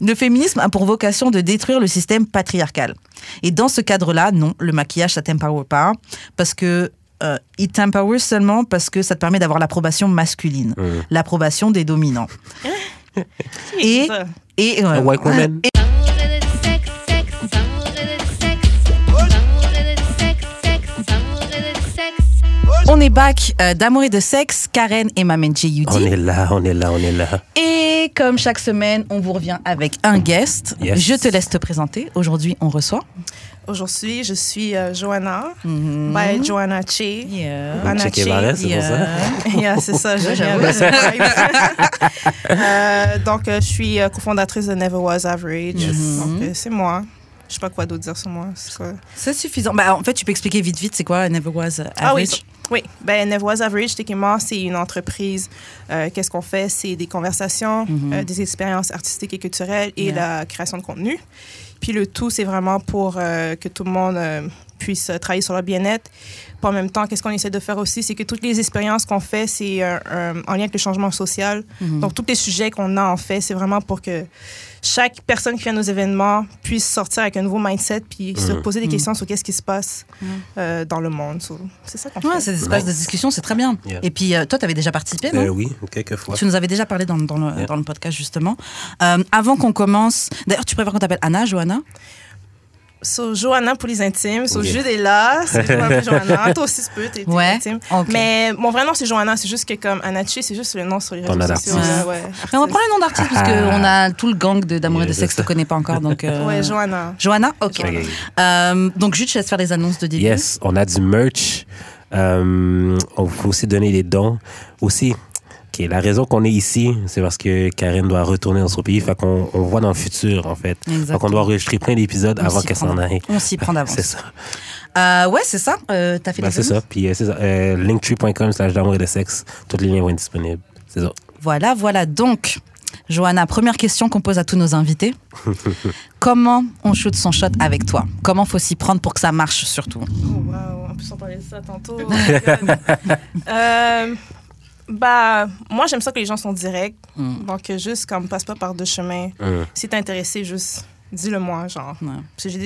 Le féminisme a pour vocation de détruire le système patriarcal. Et dans ce cadre-là, non, le maquillage, ça t'empower pas. Parce que euh, it t'empower seulement parce que ça te permet d'avoir l'approbation masculine, l'approbation des dominants. et, et, A ouais, white woman. et- on est back euh, d'amour et de sexe, Karen et Mamenche On Yudi. est là, on est là, on est là. Et comme chaque semaine, on vous revient avec un guest. Yes. Je te laisse te présenter. Aujourd'hui, on reçoit. Aujourd'hui, je suis euh, Joanna, Mhm. by Joanna Che. Yeah. Anna Che c'est pour ça. Yeah, c'est ça, je. Euh, Donc, euh, je suis euh, cofondatrice de Never Was Average. Donc, euh, c'est moi. Je sais pas quoi d'autre dire sur moi. C'est quoi? C'est suffisant. Bah, en fait, tu peux expliquer vite, vite, c'est quoi Never Was Average Ah oui, oui. Ben, Was Average, techniquement, c'est une entreprise. Euh, Qu'est-ce qu'on fait? C'est des conversations, Mhm. euh, des expériences artistiques et culturelles et Yeah. la création de contenu. Puis le tout, c'est vraiment pour euh, que tout le monde euh, puisse euh, travailler sur leur bien-être. Puis en même temps, qu'est-ce qu'on essaie de faire aussi, c'est que toutes les expériences qu'on fait, c'est euh, en lien avec le changement social. Mhm. Donc, tous les sujets qu'on a, en fait, c'est vraiment pour que chaque personne qui vient à nos événements puisse sortir avec un nouveau mindset puis se poser des Mhm. questions sur qu'est-ce qui se passe euh, dans le monde. So, c'est ça qu'on Ouais, fait. ces espaces de discussion, c'est très bien. Yeah. Et puis, euh, toi, tu avais déjà participé, non? Euh, oui, quelques fois. Tu nous avais déjà parlé dans, dans le, Yeah. dans le podcast, justement. Euh, avant qu'on commence, d'ailleurs, tu préfères qu'on t'appelle Anna, Johanna? So, Johanna pour les intimes. So, Ok. Jude est là. C'est Johanna. Toi aussi, tu peux, t'es Ouais. intime. Ok. Mais mon vrai nom, c'est Johanna. C'est juste que comme Anachi, c'est juste le nom sur les réseaux sociaux. ouais, Mais on va prendre le nom d'artiste parce qu'on a tout le gang de- d'amour et de sexe c'est ne connaît pas encore. Donc, euh, Ouais, Johanna. Johanna Ok. Euh, donc, juste, je te laisse faire les annonces de début. Yes, on a du merch. Euh, on faut aussi donner des dons. Aussi, ok, la raison qu'on est ici, c'est parce que Karen doit retourner dans son pays. Fait qu'on on voit dans le futur, en fait. Fait Exactement. qu'on doit enregistrer plein d'épisodes On avant qu'elle s'en aille. On s'y prend d'avance. C'est ça. Euh, ouais, c'est ça. Euh, T'as fait Ben, c'est ça. Puis euh, c'est ça. Euh, linktree.com slash d'amour et de sexe. Tous les liens vont être disponibles. C'est ça. Voilà, voilà. Donc, Johanna, première question qu'on pose à tous nos invités. Comment on shoot son shot avec toi? Comment faut s'y prendre pour que ça marche surtout? Oh, wow. En plus, on parlait de ça tantôt. Euh, bah, moi, j'aime ça que les gens sont directs. Mm. Donc, euh, juste comme passe pas par deux chemins. Hum. Si t'es intéressé, juste dis-le moi, genre. Ouais. Parce que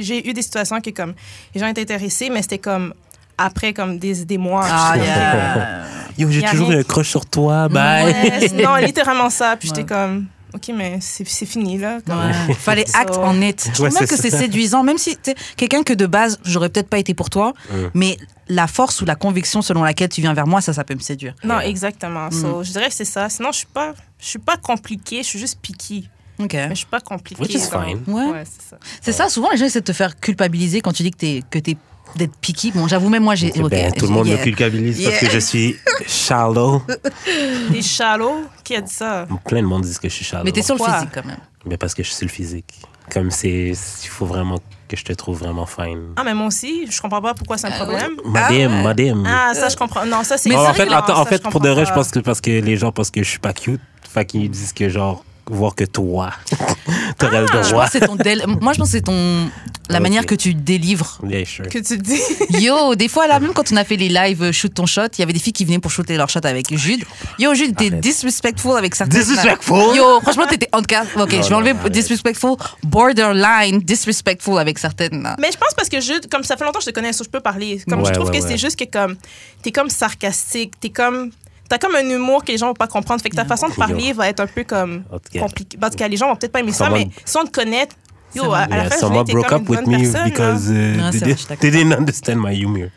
j'ai, eu des situations que comme les gens étaient intéressés, mais c'était comme après comme des, des mois. Ah, yeah. Yo, j'ai toujours rien. un crush sur toi. Bye. Ouais, non, littéralement ça. Puis Ouais. j'étais comme, OK, mais c'est, fini, là. Comme- Ouais. Fallait So- act on it. Je trouve Ouais, même que c'est séduisant, même si tu quelqu'un que de base, j'aurais peut-être pas été pour toi, Mm. mais la force ou la conviction selon laquelle tu viens vers moi, ça, ça peut me séduire. Non, exactement. Mm. So, je dirais que c'est ça. Sinon, je suis pas, je suis pas compliquée, je suis juste picky. Ok. Mais je suis pas compliquée. Which is fine. Ouais. Ouais, c'est ça. C'est ça, souvent les gens essaient de te faire culpabiliser quand tu dis que t'es que t'es d'être picky. Bon, j'avoue même moi j'ai. Eh ok, ben, tout le monde yeah. me culpabilise parce que je suis shallow. T'es shallow? Qui a dit ça? Plein de monde disent que je suis shallow. Mais t'es sur le physique quand même. Mais parce que je suis le physique. Comme c'est. Il faut vraiment que je te trouve vraiment fine. Ah, mais moi aussi, je comprends pas pourquoi c'est un problème. Madame, madame. Ah, ça, je comprends. Non, ça, c'est. C'est en fait, non, en ça, fait pour de vrai, je pense que parce que les gens pensent que je suis pas cute. Fait qu'ils disent que genre, voir que toi, t'aurais le Je pense droit. dél- Moi, je pense que c'est ton la manière que tu délivres. Yeah, sure. Que tu dis. Yo, des fois là, même quand on a fait les lives euh, shoot ton shot, il y avait des filles qui venaient pour shooter leur shot avec Jude. Yo, Jude, t'es disrespectful avec certaines. Disrespectful? Yo, franchement, t'étais on cas. Ok, Non, je vais enlever disrespectful, borderline disrespectful avec certaines. Mais je pense parce que je, comme ça fait longtemps que je te connais, je peux parler. Comme Ouais, je trouve ouais, que ouais. c'est juste que comme t'es comme sarcastique, t'es comme t'as comme un humour que les gens vont pas comprendre. Fait que ta façon de parler va être un peu comme En tout cas. compliquée. Parce que les gens vont peut-être pas aimer ça, mais si on te connaît, yo, à, à la Yeah, fin, someone broke comme up une with me because uh, c'est they, didn't understand my humor,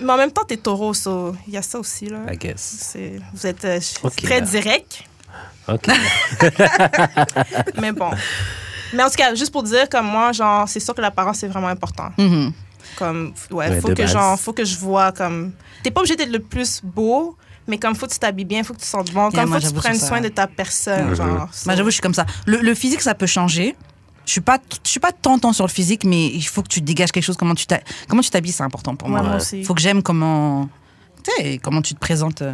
Mais en même temps, t'es taureau, so il y a ça aussi là. I guess. Vous êtes euh, très là. direct, OK. mais bon. Mais en tout cas, juste pour dire, comme moi, genre, c'est sûr que l'apparence c'est vraiment important. Mhm. Comme, ouais, Ouais, faut que base. genre, faut que je vois comme. T'es pas obligé d'être le plus beau, mais comme faut que tu t'habilles bien, faut que tu sentes bon, Yeah, comme moi, faut que tu prennes soin de ta personne, Mhm. genre. Moi, j'avoue, je suis comme ça. Le, le physique, ça peut changer. Je suis pas, je suis pas tant tant sur le physique, mais il faut que tu dégages quelque chose. Comment tu comment tu t'habilles, c'est important pour Ouais, moi. moi aussi. Faut que j'aime comment, tu sais, comment tu te présentes. euh.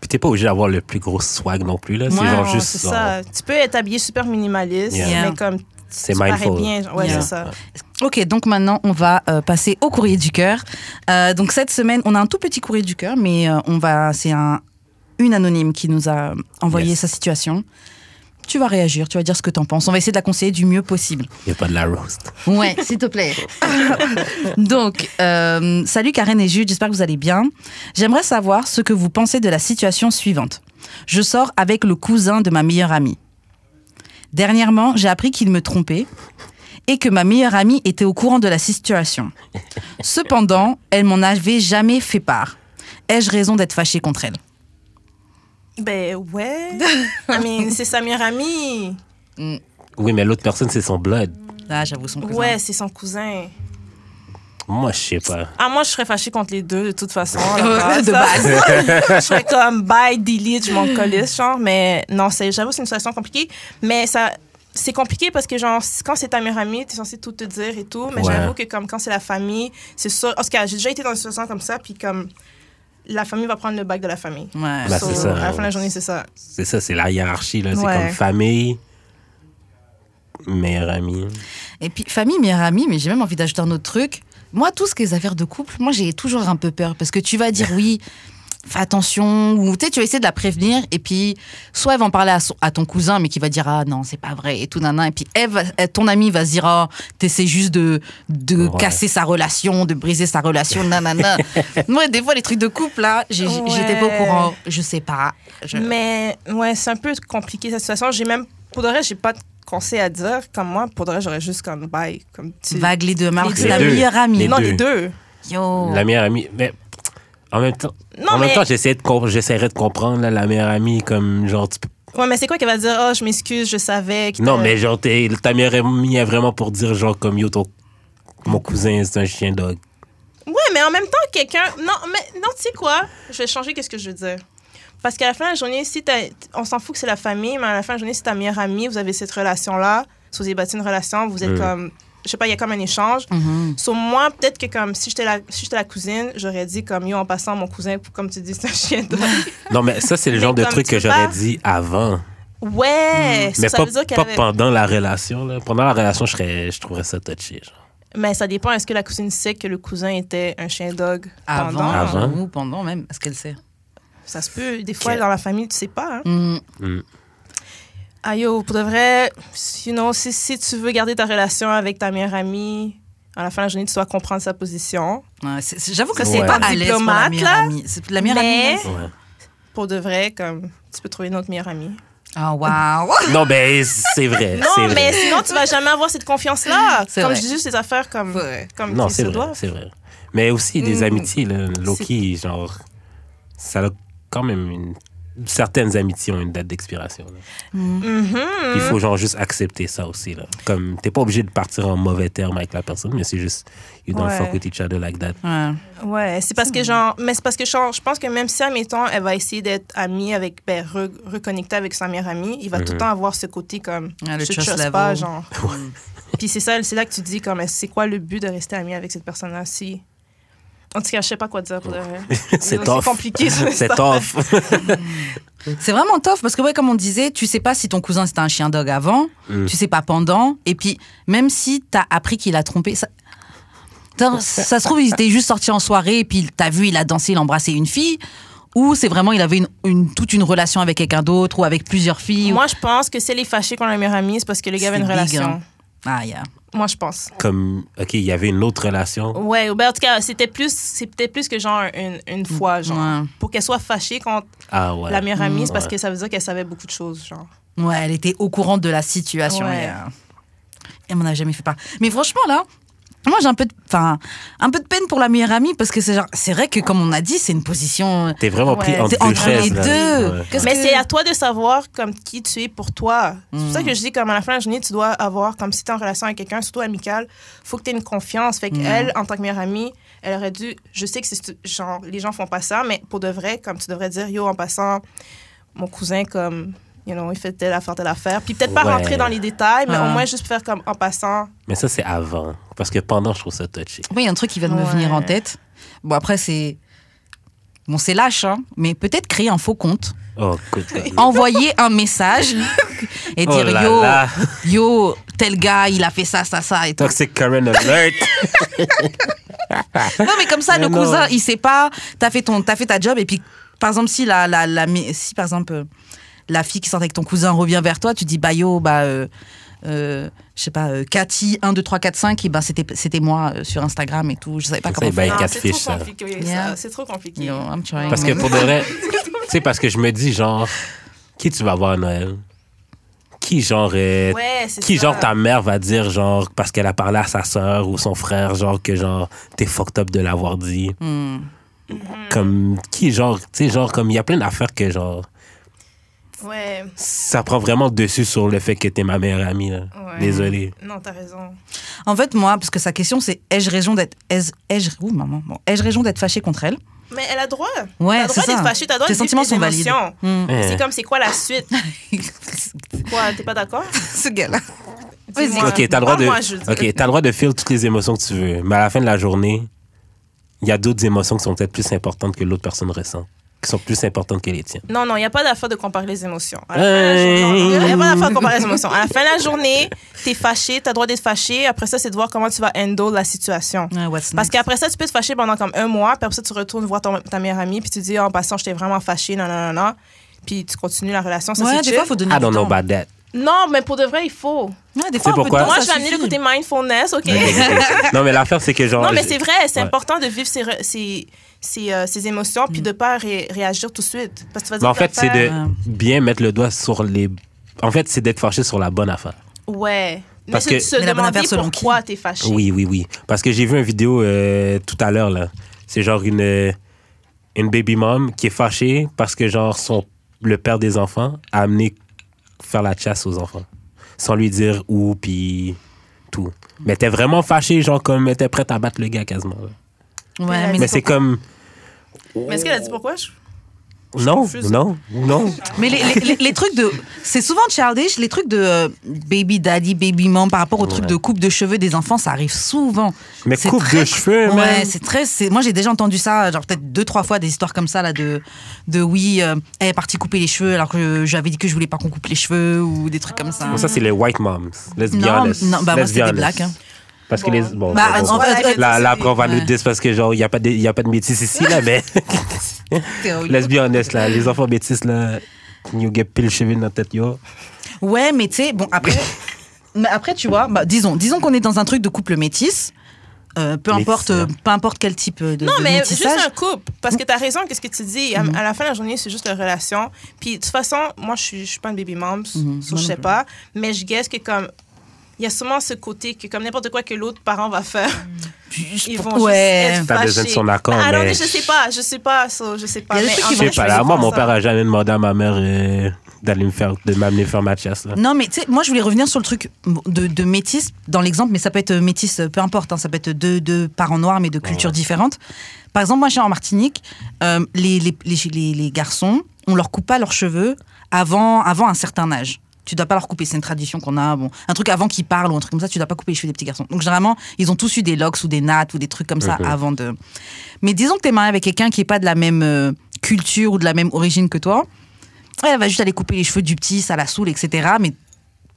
Puis t'es pas obligé d'avoir le plus gros swag non plus, là. C'est Ouais, genre Non, juste. c'est genre, ça. Tu peux être habillé super minimaliste, Yeah. mais comme C'est mindful. bien. Ouais, Yeah. c'est ça. Ok, donc maintenant, on va euh, passer au courrier du cœur. Euh, donc cette semaine, on a un tout petit courrier du cœur, mais euh, on va, c'est un, une anonyme qui nous a envoyé Yes. sa situation. tu vas réagir, tu vas dire ce que t'en penses. On va essayer de la conseiller du mieux possible. Il n'y a pas de la roast. Ouais, s'il te plaît. Donc, euh, salut Karen et Jude, j'espère que vous allez bien. J'aimerais savoir ce que vous pensez de la situation suivante. Je sors avec le cousin de ma meilleure amie. Dernièrement, j'ai appris qu'il me trompait et que ma meilleure amie était au courant de la situation. Cependant, elle m'en avait jamais fait part. Ai-je raison d'être fâchée contre elle? Ben ouais. I mean, c'est sa meilleure amie. Oui, mais l'autre personne, c'est son blood. Ah, j'avoue son cousin. Ouais, c'est son cousin. Moi, je sais pas. Ah, moi, je serais fâchée contre les deux, de toute façon. de base. je serais comme bye, delete, je m'en colisse, genre. Mais non, c'est, j'avoue, c'est une situation compliquée. Mais ça, c'est compliqué parce que, genre, quand c'est ta meilleure amie, t'es censé tout te dire et tout. Mais Ouais. j'avoue que, comme quand c'est la famille, c'est ça. Parce que j'ai déjà été dans une situation comme ça, puis comme la famille va prendre le bac de la famille. Ouais. Bah, So, c'est ça. À la fin de la journée, c'est ça. C'est ça, c'est la hiérarchie. là. C'est Ouais. comme famille, meilleur ami. Et puis, famille, meilleure amie, mais j'ai même envie d'ajouter un autre truc. Moi, tout ce qui est affaires de couple, moi, j'ai toujours un peu peur parce que tu vas dire oui, fais attention, ou tu sais, tu vas essayer de la prévenir, et puis soit elle va en parler à, son- à ton cousin, mais qui va dire ah non, c'est pas vrai, et tout, nan, nan, et puis elle ton ami va se dire ah, t'essaies juste de, de Ouais. casser sa relation, de briser sa relation, nanana. Moi, des fois, les trucs de couple, là, j'étais pas au courant, je sais pas. Je- Mais ouais, c'est un peu compliqué cette situation. J'ai même, pour de vrai, j'ai pas de conseil à dire. Comme moi, pour de vrai, j'aurais juste comme bye. Comme tu... Vague les deux, Les c'est la deux. meilleure amie. Les non, deux. les deux. Yo. La meilleure amie. Mais en même temps, Non, en mais- même temps j'essaie de comp- j'essaierais de comprendre là, la meilleure amie comme genre. tu peux- Ouais, mais c'est quoi qu'elle va dire? Oh, je m'excuse, je savais. que Non, mais genre, t'es- ta meilleure amie est vraiment pour dire genre comme yo, ton- mon cousin, c'est un chien dog. Ouais, mais en même temps, quelqu'un. Non, mais non, tu sais quoi? Je vais changer qu'est-ce que je veux dire. Parce qu'à la fin de la journée, si t'as- on s'en fout que c'est la famille, mais à la fin de la journée, si ta meilleure amie, vous avez cette relation-là, si vous avez bâti une relation, vous êtes Mm. comme. Je sais pas, il y a comme un échange. Mhm. Sur moi, peut-être que comme si j'étais la, si j'étais la cousine, j'aurais dit comme yo, en passant, mon cousin, comme tu dis, c'est un chien de. Non, mais ça, c'est le genre de truc que j'aurais dit avant. Ouais! ça, mais ça pas, veut dire qu'elle pas avait- pendant la relation. Là. Pendant la relation, je, serais, je trouverais ça touché. Genre. Mais ça dépend. Est-ce que la cousine sait que le cousin était un chien dog Avant, pendant? Avant. ou pendant même, est-ce qu'elle sait? Ça se peut. Des fois, dans la famille, tu sais pas. Hein? Mm. Ah yo, pour de vrai, you know, si, si tu veux garder ta relation avec ta meilleure amie, à la fin de la journée, tu dois comprendre sa position. Ouais, J'avoue que c'est c'est pas à l'aise pour la diplomate, meilleure là. amie. C'est la meilleure Mais- amie. Ouais. Pour de vrai, comme tu peux trouver une autre meilleure amie. Ah, waouh. Non, ben, c'est vrai. Non, vrai. mais sinon, tu vas jamais avoir cette confiance-là. Comme vrai. je dis juste des affaires comme, Ouais. comme Non, c'est se vrai, c'est vrai. Mais aussi des Mm. amitiés, là, low-key, genre, ça a quand même une... Certaines amitiés ont une date d'expiration. Mhm. Il faut genre juste accepter ça aussi. Là. Comme, t'es pas obligé de partir en mauvais terme avec la personne, mais c'est juste, you don't Ouais. fuck with each other like that. Ouais. Ouais, c'est parce que genre, mais c'est parce que genre, je pense que même si, admettons, elle va essayer d'être amie avec, ben, re- reconnecter avec sa meilleure amie, il va tout le Mhm. temps avoir ce côté comme, Ouais, le je te pas, genre. Puis c'est ça, c'est là que tu dis comme, c'est quoi le but de rester amie avec cette personne-là si. En tout cas, je sais pas quoi dire. C'est C'est tough. compliqué. C'est tough. C'est vraiment tough parce que, ouais, comme on disait, tu sais pas si ton cousin c'était un chien dog avant, Mm. tu sais pas pendant, et puis même si t'as appris qu'il a trompé, ça, ça se trouve, il était juste sorti en soirée, et puis t'as vu, il a dansé, il a embrassé une fille, ou c'est vraiment, il avait une, une- toute une relation avec quelqu'un d'autre, ou avec plusieurs filles. ou- Moi, je pense que si elle est fâchée contre la meilleure amie, c'est parce que le gars avait une C'est big, relation. hein. Ah, yeah. Moi, je pense. Comme, OK, il y avait une autre relation. Ouais, ben, en tout cas, c'était plus, peut-être plus que genre une, une fois, genre. Ouais. Pour qu'elle soit fâchée contre Ah ouais. la meilleure amie, c'est parce Ouais. que ça veut dire qu'elle savait beaucoup de choses, genre. Ouais, elle était au courant de la situation. Ouais. Et, euh, elle m'en a jamais fait part. Mais franchement, là, moi, j'ai un peu de, enfin, un peu de peine pour la meilleure amie parce que c'est genre, c'est vrai que comme on a dit, c'est une position. T'es vraiment pris Ouais. entre T'es deux entre chaises. les là. deux. Ouais. Mais que- c'est à toi de savoir comme qui tu es pour toi. C'est pour ça que je dis comme à la fin de la journée, tu dois avoir comme si tu es en relation avec quelqu'un, surtout amicale, faut que tu aies une confiance. Fait Mm. qu'elle, en tant que meilleure amie, elle aurait dû. Je sais que c'est genre les gens font pas ça, mais pour de vrai, comme tu devrais dire, yo, en passant, mon cousin comme. You know, il fait telle affaire, telle affaire. Puis peut-être pas Ouais. rentrer dans les détails, mais Ah. au moins juste faire comme en passant. Mais ça, c'est avant. Parce que pendant, je trouve ça touché. Oui, il y a un truc qui vient de me venir en tête. Bon, après, c'est. Bon, c'est lâche, hein, mais peut-être créer un faux compte, Oh, good God. envoyer un message et Oh dire là yo, là. yo, tel gars, il a fait ça, ça, ça et tout. Toxic Karen Alert. Non, mais comme ça, Mais le non. cousin, il sait pas, t'as fait, ton, t'as fait ta job, et puis, par exemple, si, la, la, la, si par exemple, euh, la fille qui sort avec ton cousin revient vers toi, tu dis bah yo, bah. euh, euh, je sais pas, euh, Cathy 1, 2, 3, 4, 5, et ben c'était, c'était moi euh, sur Instagram et tout. Je savais pas Ça, comment faire. c'est trop compliqué, Yeah. ça. C'est trop compliqué. Yo, I'm trying, Parce que pour de vrai, tu sais, parce que je me dis, genre, qui tu vas voir à Noël? Qui, genre, Ouais, qui, ça. genre, ta mère va dire, genre, parce qu'elle a parlé à sa soeur ou son frère, genre, que, genre, t'es fucked up de l'avoir dit? Hmm. Comme, qui, genre, tu sais, genre, comme, il y a plein d'affaires que, genre, Ouais, ça prend vraiment dessus sur le fait que t'es ma meilleure amie, là. ouais. Désolé. Non, t'as raison. En fait, moi, parce que sa question, c'est ai-je raison d'être, ai-je, maman, bon, ai-je raison d'être fâchée contre elle? Mais elle a droit. Ouais, t'as droit d'être ça. fâché, t'as droit Tes de sentiments tes sont valides. Hmm. Ouais. C'est comme, c'est quoi la suite? Quoi, t'es pas d'accord? Ce gars-là. Ok, t'as le droit de, ok, t'as le droit de faire toutes les émotions que tu veux, mais à la fin de la journée, il y a d'autres émotions qui sont peut-être plus importantes que l'autre personne ressent, qui sont plus importantes que les tiennes. Non, non, il n'y a pas d'affaire de comparer les émotions. Hey. Il n'y a pas d'affaire de comparer les émotions. À la fin de la journée, t'es fâché, t'as le droit d'être fâché. Après ça, c'est de voir comment tu vas handle la situation. What's Parce qu'après ça, tu peux te fâcher pendant comme un mois, puis après ça, tu retournes voir ton- ta meilleure amie, puis tu dis, en passant, j'étais vraiment fâché, non, non, non, non. Puis tu continues la relation. Ça, Ouais, c'est des fois, il faut donner I don't know about that. Non, mais pour de vrai, il faut. Ouais, des fois, pourquoi? Moi, je vais amener le côté mindfulness, OK? non, mais l'affaire, c'est que genre. Non, mais c'est vrai, c'est Ouais. important de vivre re- ses, euh, ses émotions, puis de pas ré- réagir tout de suite. Parce que tu vas Mais dire en fait, c'est de Ouais. bien mettre le doigt sur les. En fait, c'est d'être fâché sur la bonne affaire. Ouais. Parce que- la bonne demander pourquoi t'es fâché. Oui, oui, oui. Parce que j'ai vu une vidéo euh, tout à l'heure, là. C'est genre une, euh, une baby mom qui est fâchée parce que, genre, son, le père des enfants a amené faire la chasse aux enfants. Sans lui dire où, puis tout. Mais t'es vraiment fâchée, genre, comme était prête à battre le gars quasiment. là. Ouais, mais, Mais c'est comme. Mais est-ce qu'elle a dit pourquoi? Je- Non, non, non. mais les, les- trucs de. C'est souvent childish, les trucs de euh, baby daddy, baby mom par rapport aux trucs de coupe de cheveux des enfants, ça arrive souvent. Mais C'est coupe très- de cheveux, Ouais, c'est très. c'est- Moi, j'ai déjà entendu ça, genre peut-être deux, trois fois, des histoires comme ça, là, de, de oui, euh, elle est partie couper les cheveux alors que j'avais dit que je voulais pas qu'on coupe les cheveux ou des trucs comme ça. Bon, ça, c'est les white moms. Let's be Non, honest. non, bah moi, Let's c'est be des honest. blacks. hein. Parce que les. Bon, Bah, bon, en bon. fait, Là, là, après, on va Ouais. nous dire parce que, genre, il n'y a, pas de- y a pas de métis ici, là, mais. Let's be honest, là. Les enfants métis, là, you get pile cheveux dans la tête, yo. Ouais, mais tu sais, bon, après, mais après, tu vois, bah, disons, disons qu'on est dans un truc de couple métis. euh, peu Métis, importe, euh, peu importe quel type de, Non, de mais juste métissage. un couple. Parce que tu as raison, qu'est-ce que tu dis. Mhm. À, à la fin de la journée, c'est juste la relation. Puis, de toute façon, moi, je suis, je suis pas une baby mom, so Moi je sais pas. Mais je guesse que comme. Il y a sûrement ce côté que, comme n'importe quoi que l'autre parent va faire, ils vont ouais. juste être T'as besoin de son accord, Ah, non, mais- je sais pas, je sais pas, so, je sais pas. Il y a des Mais trucs en qui Je vont fait, sais pas, je là. vais Moi, mon père a jamais demandé à ma mère euh, d'aller me faire, de m'amener faire ma chasse, là. Non, mais tu sais, moi, je voulais revenir sur le truc de, de métis dans l'exemple, mais ça peut être métis, euh, peu importe, hein, ça peut être deux, deux parents noirs, mais de cultures différentes. Par exemple, moi, suis en Martinique, euh, les, les, les, les- les garçons, on leur coupe pas leurs cheveux avant, avant un certain âge. Tu dois pas leur couper, c'est une tradition qu'on a. Bon, un truc avant qu'ils parlent ou un truc comme ça, tu dois pas couper les cheveux des petits garçons. Donc généralement, ils ont tous eu des locks ou des nattes ou des trucs comme ça avant de. Mais disons que tu es marié avec quelqu'un qui est pas de la même euh, culture ou de la même origine que toi. Elle va juste aller couper les cheveux du petit, ça la saoule, etc. Mais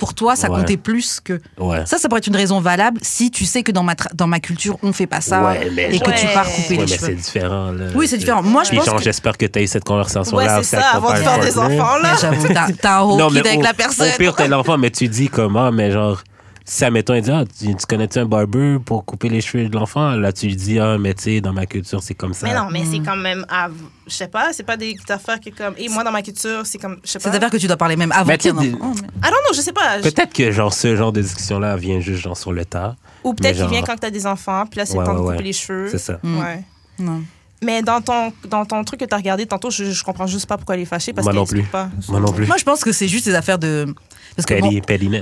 pour toi, ça Ouais. comptait plus que. Ouais. Ça, ça pourrait être une raison valable si tu sais que dans ma, tra- dans ma culture, on fait pas ça Ouais, mais- et que tu pars couper Ouais, les mais cheveux. c'est différent, là. Oui, c'est différent. Moi, je Puis, pense genre, que- j'espère que tu as eu cette Ouais, conversation-là. c'est ça, avant de faire des enfants, là. J'avoue, t'as- un whole Non, mais kid avec la personne. au pire, t'es l'enfant, mais tu dis comment, mais genre, si, admettons, il dit, ah, tu, tu connais-tu un barber pour couper les cheveux de l'enfant? Là, tu lui dis, ah, mais tu sais, dans ma culture, c'est comme ça. Mais non, mais c'est quand même. av- Je sais pas, c'est pas des affaires que comme. Et moi, dans ma culture, c'est comme. Je sais pas. C'est-à-dire que tu dois parler même avant Mais qu'il y tu. Oh, Ah non, non, je sais pas. Peut-être que, genre, ce genre de discussion-là vient juste, genre, sur le tas. Ou peut-être mais qu'il genre- vient quand t'as des enfants, puis là, c'est Ouais, le temps de couper ouais. les cheveux. C'est ça. Mm. Ouais. Non. Mais dans ton, dans ton truc que t'as regardé tantôt, je, je comprends juste pas pourquoi elle est fâchée. Parce Moi non plus. Pas. Moi non plus. Moi, je pense que c'est juste des affaires de. Parce que bon.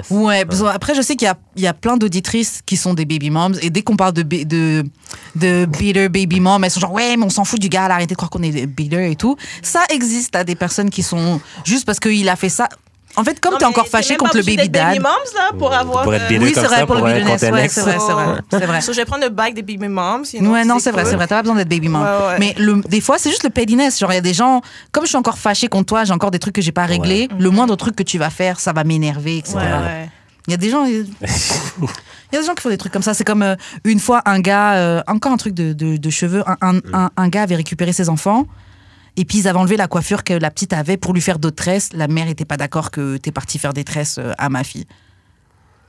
Ouais, après, je sais qu'il y y a plein d'auditrices qui sont des baby moms. Et dès qu'on parle de, de, de beater baby mom, elles sont genre, ouais, mais on s'en fout du gars, là, arrêtez de croire qu'on est des beater et tout. Ça existe à des personnes qui sont juste parce qu'il a fait ça. En fait, comme t'es mais encore fâché contre le baby dad. baby moms, là, pour avoir. Pour être euh, baby Oui, c'est vrai, pour le un business, ouais, c'est vrai, c'est vrai. C'est vrai. So, je vais prendre le bac des baby moms. sinon, Ouais, non, c'est vrai, c'est vrai. T'as pas besoin d'être baby mom. Ouais, ouais. Mais le, des fois, c'est juste le pettiness. Genre, il y a des gens, comme je suis encore fâchée contre toi, j'ai encore des trucs que j'ai pas réglés. Le moindre truc que tu vas faire, ça va m'énerver, etc. Ouais, ouais. Il y a des gens. Il y a des gens qui font des trucs comme ça. C'est comme euh, une fois un gars, euh, encore un truc de, de- de cheveux, un, un- un- un gars avait récupéré ses enfants Et puis ils avaient enlevé la coiffure que la petite avait pour lui faire d'autres tresses. La mère était pas d'accord que t'es parti faire des tresses euh, à ma fille.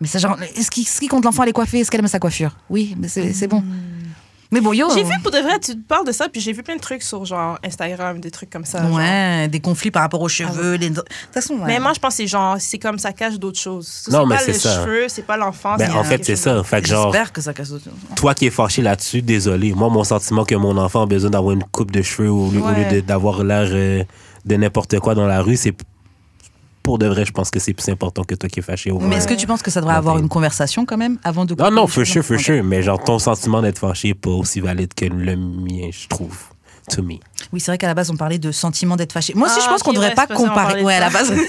Mais c'est genre, est-ce qu'il compte l'enfant aller coiffer? Est-ce qu'elle aime sa coiffure? Oui, mais c'est c'est bon. Mais bon, yo. J'ai vu pour de vrai, tu parles de ça, puis j'ai vu plein de trucs sur genre Instagram, des trucs comme ça. genre. Ouais, des conflits par rapport aux cheveux. les- De toute façon, ouais. Mais moi, je pense que c'est genre, c'est comme ça cache d'autres choses. Non, mais pas c'est le ça. cheveu, c'est pas l'enfant. Ben, c'est en fait, c'est ça. Fait que genre, J'espère que ça casse d'autres choses. toi qui es fâché là-dessus, désolé. Moi, mon sentiment que mon enfant a besoin d'avoir une coupe de cheveux au lieu, d'avoir l'air euh, de n'importe quoi dans la rue, c'est pour de vrai, je pense que c'est plus important que toi qui es fâché. au Mais est-ce que tu penses que ça devrait avoir une conversation quand même avant de. Non, non, for sure. Mais genre, ton sentiment d'être fâché n'est pas aussi valide que le mien, je trouve. To me. Oui, c'est vrai qu'à la base, on parlait de sentiment d'être fâché. Moi aussi, je Ah, pense qu'on ne devrait pas comparer. Ouais, à la base.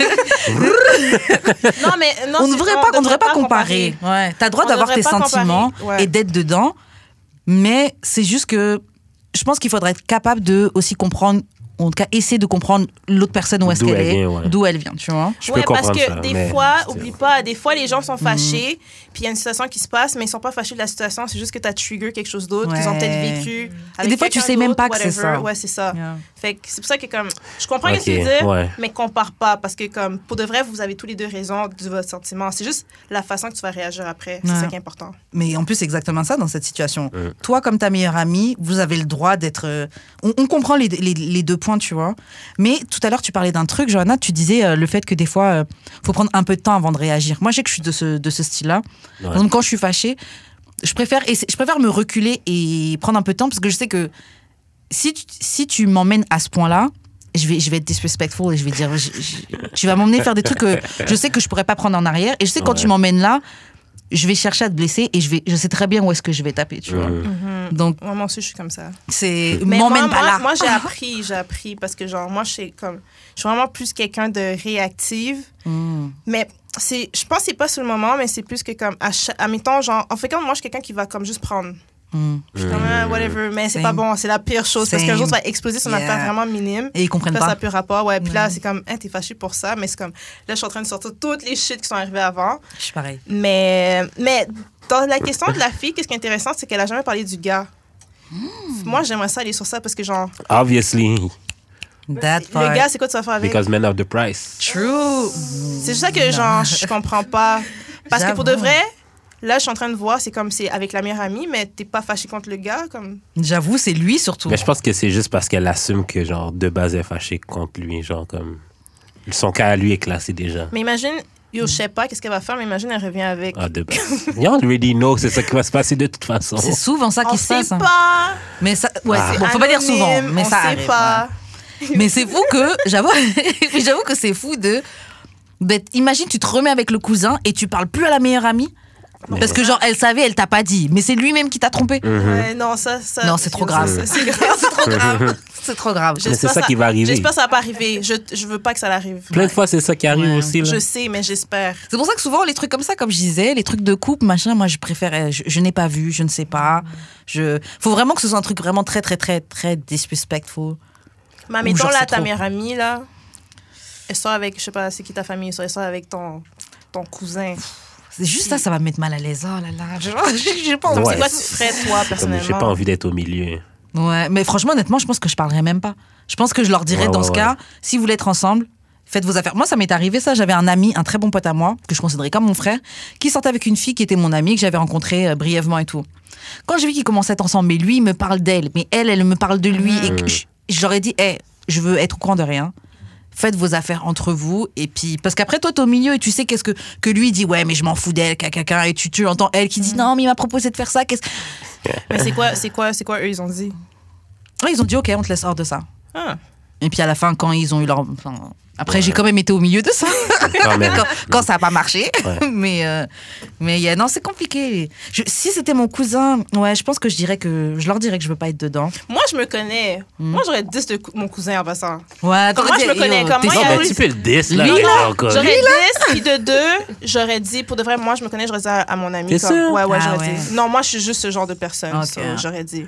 Non, mais non, on ne devrait pas, on devrait pas comparer. comparer. Ouais. T'as le droit d'avoir tes sentiments ouais. et d'être dedans, mais c'est juste que je pense qu'il faudrait être capable de aussi comprendre, en tout cas, essayer de comprendre l'autre personne où est-ce D'où qu'elle elle est, ouais. d'où elle vient, tu vois. Je ouais, peux parce que ça, des fois, oublie pas, des fois les gens sont Mm. fâchés, puis il y a une situation qui se passe, mais ils sont pas fâchés de la situation, c'est juste que tu as trigger quelque chose d'autre, qu'ils ont peut-être vécu. avec des fois, tu sais même pas que c'est whatever. ça. Ouais, c'est ça. Yeah. Fait que c'est pour ça que comme je comprends ce que tu veux dire, ouais. mais compare pas parce que comme pour de vrai, vous avez tous les deux raison de votre sentiment. C'est juste la façon que tu vas réagir après, c'est ça qui est important. Mais en plus, c'est exactement ça dans cette situation. Mm. Toi, comme ta meilleure amie, vous avez le droit d'être. euh, On, on comprend les, les- les deux points, tu vois. Mais tout à l'heure, tu parlais d'un truc, Johanna, tu disais euh, le fait que des fois, il faut prendre un peu de temps avant de réagir. Moi, je sais que je suis de ce, de ce style-là. Ouais. Donc, quand je suis fâchée, je préfère, je préfère me reculer et prendre un peu de temps parce que je sais que si tu, si tu m'emmènes à ce point-là, je vais, je vais être disrespectful et je vais dire, je- je- tu vas m'emmener faire des trucs que je sais que je pourrais pas prendre en arrière. Et je sais que quand Ouais. tu m'emmènes là, je vais chercher à te blesser et je, vais, je sais très bien où est-ce que je vais taper, tu vois. Mhm. Donc, Moi, moi aussi, je suis comme ça. c'est. Mais M'emmène moi, pas moi, là. moi, j'ai appris, j'ai appris parce que genre moi je suis comme je suis vraiment plus quelqu'un de réactive, Mm. mais c'est je pense que c'est pas sur le moment mais c'est plus que comme à chaque, admettons genre en fait quand moi je suis quelqu'un qui va comme juste prendre Mm. je suis comme ah, whatever mais c'est pas bon, c'est la pire chose parce qu'un jour tu vas exploser sur une Yeah. affaire vraiment minime. Et ils comprennent ça pas. n'a plus rapport, ouais. Puis là, c'est comme, Hein, t'es fâché pour ça, mais c'est comme, là, je suis en train de sortir toutes les shit qui sont arrivées avant. Je suis pareil. Mais, mais dans la question de la fille, qu'est-ce qui est intéressant, c'est qu'elle a jamais parlé du gars. Hmm. Moi, j'aimerais ça aller sur ça parce que, genre, Obviously, That part. le gars, c'est quoi tu vas faire avec? because men of the price. True. C'est juste ça que, genre, je comprends pas. Parce que pour de vrai, là, je suis en train de voir, c'est comme c'est avec la meilleure amie, mais t'es pas fâché contre le gars, comme. J'avoue, c'est lui surtout. Mais je pense que c'est juste parce qu'elle assume que, genre, de base, elle est fâchée contre lui. Genre, comme. Son cas à lui est classé déjà. Mais imagine, yo, je sais pas qu'est-ce qu'elle va faire, mais imagine, elle revient avec. Ah, de base. You already know, c'est ça qui va se passer de toute façon. C'est souvent ça on qui se sait passe. hein. pas. Mais ça, ouais, Ah. c'est- bon, faut pas dire souvent, mais on ça sait arrive. pas. ouais. Mais c'est fou que, j'avoue, j'avoue que c'est fou de, d'être- imagine, tu te remets avec le cousin et tu parles plus à la meilleure amie. Parce que genre, elle savait, elle t'a pas dit. Mais c'est lui-même qui t'a trompé. Mhm. Ouais, non, ça, ça. Non, c'est trop grave. C'est trop grave. C'est trop grave. Mais c'est ça qui va arriver. J'espère que ça va pas arriver. Je, je veux pas que ça arrive. Plein de fois, c'est ça qui arrive Ouais. aussi. Là. Je sais, mais j'espère. C'est pour ça que souvent, les trucs comme ça, comme je disais, les trucs de couple, machin, moi, je préfère, euh, je, je n'ai pas vu, je ne sais pas. Je, faut vraiment que ce soit un truc vraiment très, très, très, très disrespectful. Mais Ou mettons genre, là, ta trop. meilleure amie, là, elle sort avec, je sais pas, c'est qui ta famille, elle sort avec ton, ton cousin. C'est juste ça, ça va me mettre mal à l'aise. Oh là là, je- j'ai pas Ouais. envie. C'est quoi tu ferais, toi, Comme personnellement? j'ai pas envie d'être au milieu. Ouais, mais franchement, honnêtement, je pense que je parlerai même pas. Je pense que je leur dirais Ouais, dans ouais, ce ouais. cas, si vous voulez être ensemble, faites vos affaires. Moi, ça m'est arrivé ça. J'avais un ami, un très bon pote à moi, que je considérais comme mon frère, qui sortait avec une fille qui était mon amie, que j'avais rencontrée euh, brièvement et tout. Quand j'ai vu qu'ils commençaient à être ensemble, mais lui, il me parle d'elle, mais elle, elle me parle de lui, et que je- j'aurais dit, hé, je veux être au courant de rien. Faites vos affaires entre vous et puis parce qu'après toi t'es au milieu et tu sais qu'est-ce que que lui dit ouais mais je m'en fous d'elle caca et tu tu entends elle qui dit non mais il m'a proposé de faire ça qu'est-ce Mais c'est quoi, c'est quoi, c'est quoi, eux, ils ont dit? Ouais, ils ont dit ok on te laisse hors de ça Ah. Et puis à la fin, quand ils ont eu leur. enfin, après, j'ai quand même été au milieu de ça. Quand même. quand, ça n'a pas marché. Ouais. mais euh, mais yeah, non, c'est compliqué. Je- si c'était mon cousin, ouais, je pense que je dirais que. Je leur dirais que je veux pas être dedans. Moi, je me connais. Hmm. Moi, j'aurais 10 de mon cousin en passant. Ouais, Comme moi, je me connais, comme t'es moi, Non, il y a mais tu peux le 10 là. Là, encore. J'aurais 10, puis de 2, j'aurais dit, pour de vrai, moi, je me connais, j'aurais dit à, à mon ami. Comme, sûr? Ouais, ouais, Ah j'aurais ouais. dit. Non, moi, je suis juste ce genre de personne. Ok. so, j'aurais dit.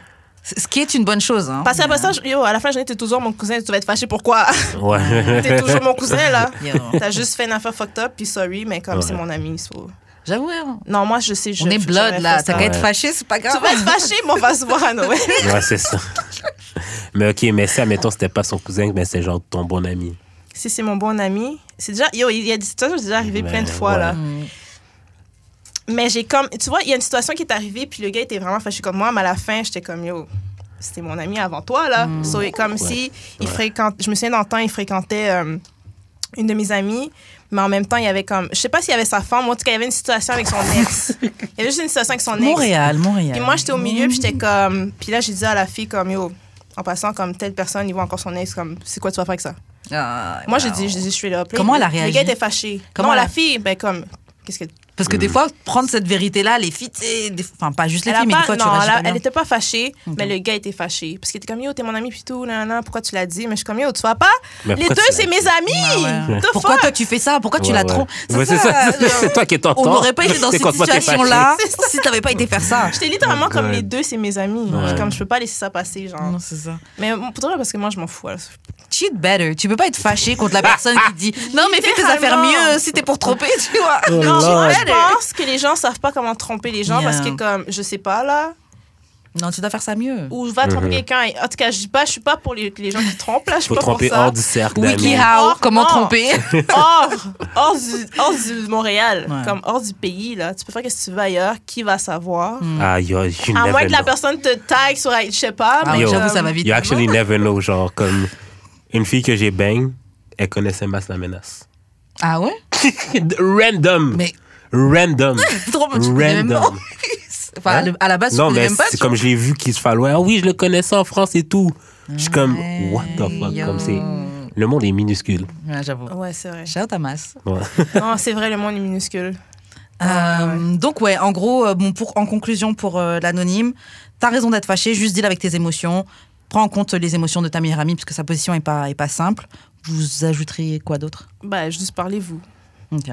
Ce qui est une bonne chose. Hein. Parce qu'après ça, je- yo, à la fin, j'en étais toujours mon cousin, tu vas être fâché pourquoi? Ouais. T'es toujours mon cousin, là. T'as juste fait une affaire fucked up, puis sorry, mais comme Ouais. c'est mon ami. so. J'avoue, hein. Non, moi, je sais. je- on est blood là. T'as ça. qu'à être fâché, c'est pas grave. Tu vas être fâché, mais on va se voir à Noël. Ouais, c'est ça. Mais ok, mais si, admettons, c'était pas son cousin, mais c'est genre ton bon ami. Si c'est mon bon ami, c'est déjà. Yo, il y a des situations, c'est déjà arrivé Mais plein de fois, ouais. là. Mm. Mais j'ai comme. Tu vois, il y a une situation qui est arrivée, puis le gars était vraiment fâché comme moi, mais à la fin, j'étais comme, yo, c'était mon ami avant toi, là. So, et comme si il Ouais. fréquente. Je me souviens dans le temps, il fréquentait euh, une de mes amies, mais en même temps, il y avait comme. Je sais pas s'il y avait sa femme, ou en tout cas, il y avait une situation avec son ex. il y avait juste une situation avec son ex. Montréal, Montréal. Puis moi, j'étais au milieu, puis j'étais comme. Puis là, j'ai dit à la fille, comme, yo, en passant, comme telle personne, il voit encore son ex, comme, c'est quoi tu vas faire avec ça? Ah, Moi, j'ai wow. dit, je dis, je suis là. Comment elle a Le réagi? gars était fâché. Comment non, elle a- la fille, ben, comme, qu'est-ce que. Parce que des fois, prendre cette vérité-là, les filles, tu enfin, pas juste les Elle, a filles, mais pas- des fois, tu non, réagis elle, elle était pas fâchée, Ok. mais le gars était fâché. Parce qu'il était comme, yo, t'es mon ami, puis tout, nan, nan, pourquoi tu l'as dit? Mais je suis comme, yo, tu vas pas? Mais Les deux, tu c'est mes amis! Ah ouais. The Pourquoi fuck? toi tu fais ça? Pourquoi tu Ouais, l'as ouais. trop? Ouais, c'est ça. C'est toi qui es On n'aurait pas été dans cette situation-là si t'avais pas été faire ça. J'étais littéralement Oh comme les deux, c'est mes amis. Comme, je peux pas laisser ça passer, genre. Non, c'est ça. Mais pour parce que moi, je m'en fous. Cheat better. Tu peux pas être fâché contre la personne qui dit non mais fais tes affaires mieux si t'es pour tromper, tu vois. Je pense que les gens savent pas comment tromper les gens Yeah. parce que, comme, je sais pas, là, Non, tu dois faire ça mieux. ou va tromper Mhm. quelqu'un. et- En tout cas, je dis pas, je suis pas pour les, les gens qui trompent, là. Je suis Faut pas tromper pour ça. hors du cercle Wiki d'amis. how, Hors- comment non. tromper hors, hors, du, hors du Montréal, Ouais. comme hors du pays, là. Tu peux faire ce que tu veux ailleurs, qui va savoir? Ah, yo, you À never moins que la know. personne te tag sur, je sais pas, Ah mais oui, Yo. j'avoue, comme- ça va vite. You actually never know, genre, comme une fille que j'ai bang, elle connaissait Mass la menace. Ah ouais? Random. Mais Random. trop tu. Random. Enfin, à le- à la base, Non, mais même pas. c'est comme je l'ai vu qu'il se fallait. Ah oui, je le connaissais en France et tout. Je suis comme, what the fuck? Yo. Comme c'est. Le monde est minuscule. Ouais, j'avoue. Ouais, c'est vrai. Shout à masse. Ouais. non, c'est vrai, le monde est minuscule. Euh, donc ouais, en gros, euh, bon, pour, en conclusion pour euh, l'anonyme, t'as raison d'être fâché, juste deal avec tes émotions, prends en compte les émotions de ta meilleure amie puisque sa position est pas, est pas simple. Vous ajouteriez quoi d'autre? Ben, juste parlez-vous. Ok.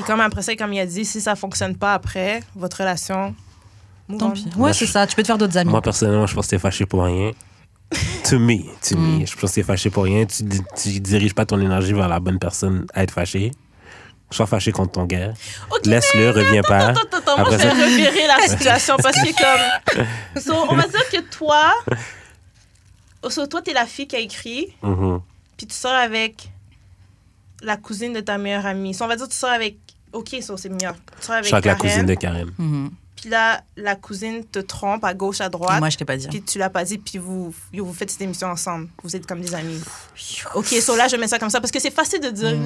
Puis comme après ça, comme il a dit, si ça fonctionne pas après, votre relation, Tant pis. Ouais, c'est ça, tu peux te faire d'autres amis. Moi, personnellement, je pense que t'es fâché pour rien. to me, to Mm. me. Je pense que t'es fâché pour rien. Tu, tu diriges pas ton énergie vers la bonne personne à être fâché. Sois fâché contre ton gars. Laisse-le, reviens pas. Attends, attends, attends, moi Après je vais ça- revirer la situation parce que comme... So, on va dire que toi, so, toi t'es la fille qui a écrit, Mhm. puis tu sors avec la cousine de ta meilleure amie. So, on va dire que tu sors avec... Ok, so, c'est mieux. Tu sors Je avec avec la Karen, cousine de Karen. Mhm. Puis là, la cousine te trompe à gauche, à droite. Moi, je t'ai pas dit. Puis tu l'as pas dit, puis vous, vous faites cette émission ensemble. Vous êtes comme des amis. Ok, so là, je mets ça comme ça parce que c'est facile de dire,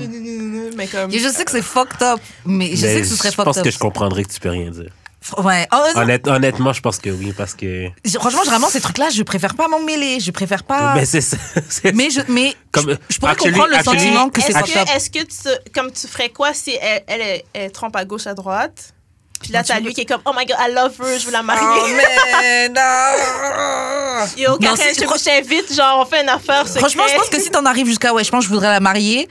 mais comme. Et je sais que c'est fucked up, mais je sais que ce serait je fucked pense up. que je comprendrais que tu peux rien dire. Ouais. Oh, non, Honnête- honnêtement, je pense que oui, parce que. Franchement, vraiment, ces trucs-là, je préfère pas m'en mêler. Je préfère pas. Mais c'est ça. Mais je, mais Comme- je, je pourrais actually- comprendre le actually- sentiment que c'est Est-ce que, est-ce que tu, comme tu ferais quoi si elle, elle, elle, elle trompe à gauche, à droite? Puis là, Non, tu t'as lui qui est comme, oh my god, I love her, je veux la marier. Oh, mais non Yo, Non, Karen, si- je je t'invite, genre, on fait une affaire secrète. Franchement, je pense que si t'en arrives jusqu'à ouais, je pense que je voudrais la marier.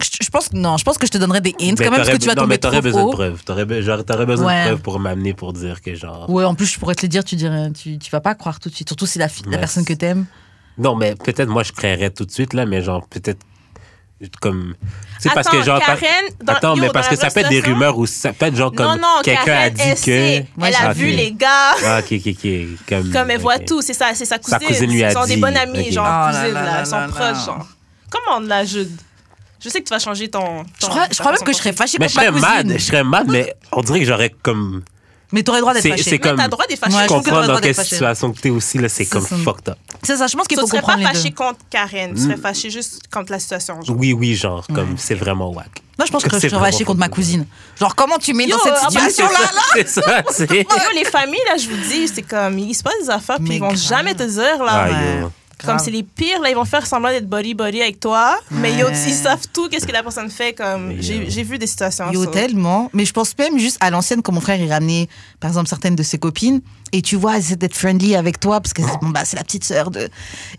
Je, je pense que non, je pense que je te donnerais des hints Mais quand même parce que tu vas non, tomber mais trop t'aurais besoin de preuves. T'aurais, be- genre, t'aurais besoin Ouais. de preuves pour m'amener pour dire que genre. Ouais, en plus je pourrais te le dire, tu dirais, tu, tu vas pas croire tout de suite, surtout si la, fille, la personne que t'aimes. Non, mais peut-être moi je créerais tout de suite là, mais genre peut-être comme. C'est parce que genre. Karen, dans- Attends, yo, mais parce que ça peut être des rumeurs ou ça peut être genre comme non, non, quelqu'un a dit que. Moi, elle a vu les gars. Ah, ok, ok, ok. Comme, Comme elle voit ok. tout, c'est ça, c'est sa cousine. Sa cousine lui a Ils sont des bonnes amies, genre Oh là cousines, là là, là elles sont proches, genre. Comment on la jude Je sais que tu vas changer ton. Je crois, je crois même que je serais fâchée Mais je contre ma serais cousine. mad, je serais mad, mais on dirait que j'aurais comme. Mais t'aurais le droit d'être fâché. c'est comme- t'as le droit d'être fâché. Ouais, Je je comprends dans quelle fâché. situation que t'es aussi, là, c'est comme ça. fucked up. C'est ça, je pense qu'il Tu faut serais pas comprendre les fâché contre Karen, tu serais Mm. fâché juste contre la situation. genre. Oui, oui, genre, comme c'est vraiment whack. Moi, je pense que je serais fâchée vraiment contre ma cousine. Genre, comment tu mets Yo, dans cette ah bah, situation-là là? C'est ça, c'est. Les familles, là, je vous dis, c'est comme, il se passe des affaires, puis ils vont jamais te dire, là. Comme c'est les pires, là, ils vont faire semblant d'être body-body avec toi. Mais yo, ils savent tout, qu'est-ce que la personne fait. Comme, j'ai euh, j'ai vu des situations. Yo, ça. tellement. Mais je pense même juste à l'ancienne, quand mon frère, il ramenait, par exemple, certaines de ses copines. Et tu vois, elles essaient d'être friendly avec toi parce que c'est bon, bah, c'est la petite sœur de.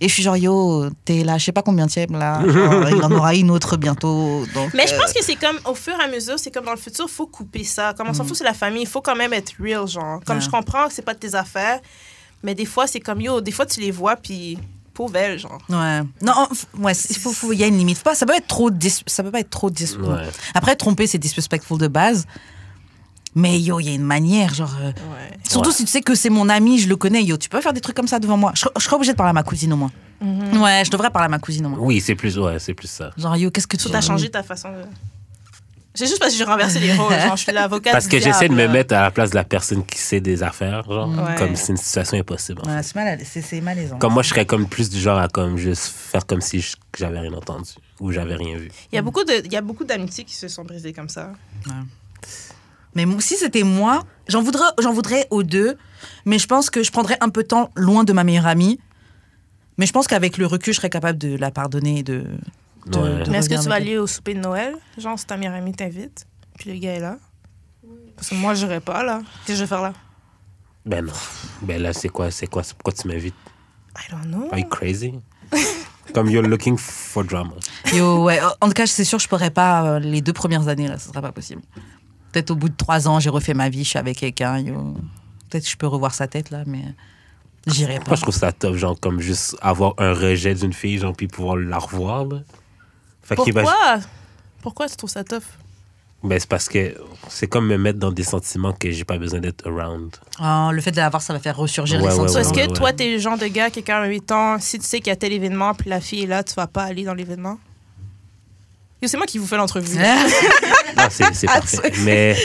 Et je suis genre, yo, t'es là, je sais pas combien tième là. Genre, il en aura une autre bientôt. Donc, Mais je euh, pense que c'est comme, au fur et à mesure, c'est comme dans le futur, faut couper ça. Comme on s'en fout, c'est la famille, il faut quand même être real, genre. Comme Mm. Ouais. je comprends que c'est pas de tes affaires, mais des fois, c'est comme, yo, des fois, tu les vois, puis pauvre elle, genre. Ouais. Non, ouais, il faut, faut- il y a une limite. Pas, ça peut être trop, dis- ça peut pas être trop dis- Ouais. Après, tromper, c'est disrespectful de base. Mais yo, il y a une manière, genre. euh, Ouais. Surtout Ouais. si tu sais que c'est mon ami, je le connais, yo, tu peux faire des trucs comme ça devant moi. Je, je serais obligée de parler à ma cousine au moins. Mhm. Ouais, je devrais parler à ma cousine au moins. Oui, c'est plus, ouais, c'est plus ça. Genre, yo, qu'est-ce que tu Tout a changé ta façon de. C'est juste parce que j'ai renversé les rôles. Genre, je suis l'avocate. Parce que j'essaie de me mettre à la place de la personne qui sait des affaires, genre, Ouais. comme c'est une situation impossible. en Ouais, fait. c'est mal, c'est c'est malaisant. Comme moi, je serais comme plus du genre à comme juste faire comme si j'avais rien entendu ou j'avais rien vu. Il y a beaucoup de, il y a beaucoup d'amitiés qui se sont brisées comme ça. Mais mo- si c'était moi, j'en voudrais, j'en voudrais aux deux, mais je pense que je prendrais un peu de temps loin de ma meilleure amie. Mais je pense qu'avec le recul, je serais capable de la pardonner et de. De- Ouais. de Mais est-ce que tu vas aller au souper de Noël? Genre, si ta meilleure amie t'invite, puis le gars est là? Parce que moi, j'irai pas, là. Qu'est-ce que je vais faire là? Ben non. Ben là, c'est quoi, c'est quoi, c'est pourquoi tu m'invites? I don't know. Are you crazy? comme you're looking for drama. Yo, ouais. En tout cas, c'est sûr, je pourrais pas euh, les deux premières années, là, ce sera pas possible. Peut-être au bout de trois ans, j'ai refait ma vie, je suis avec quelqu'un. yo. Peut-être que je peux revoir sa tête là, mais j'irai pas. Moi, je trouve ça top, genre, comme juste avoir un rejet d'une fille, genre, puis pouvoir la revoir, là. Fait qu'il va- Pourquoi? Pourquoi tu trouves ça tough? Ben, c'est parce que c'est comme me mettre dans des sentiments que j'ai pas besoin d'être around. Ah, le fait de l'avoir, ça va faire ressurgir Ouais, les ouais, sentiments. So, est-ce que ouais. toi, t'es le genre de gars, quelqu'un à 8 ans, si tu sais qu'il y a tel événement, puis la fille est là, tu vas pas aller dans l'événement? C'est moi qui vous fais l'entrevue. Non, c'est c'est parfait. Mais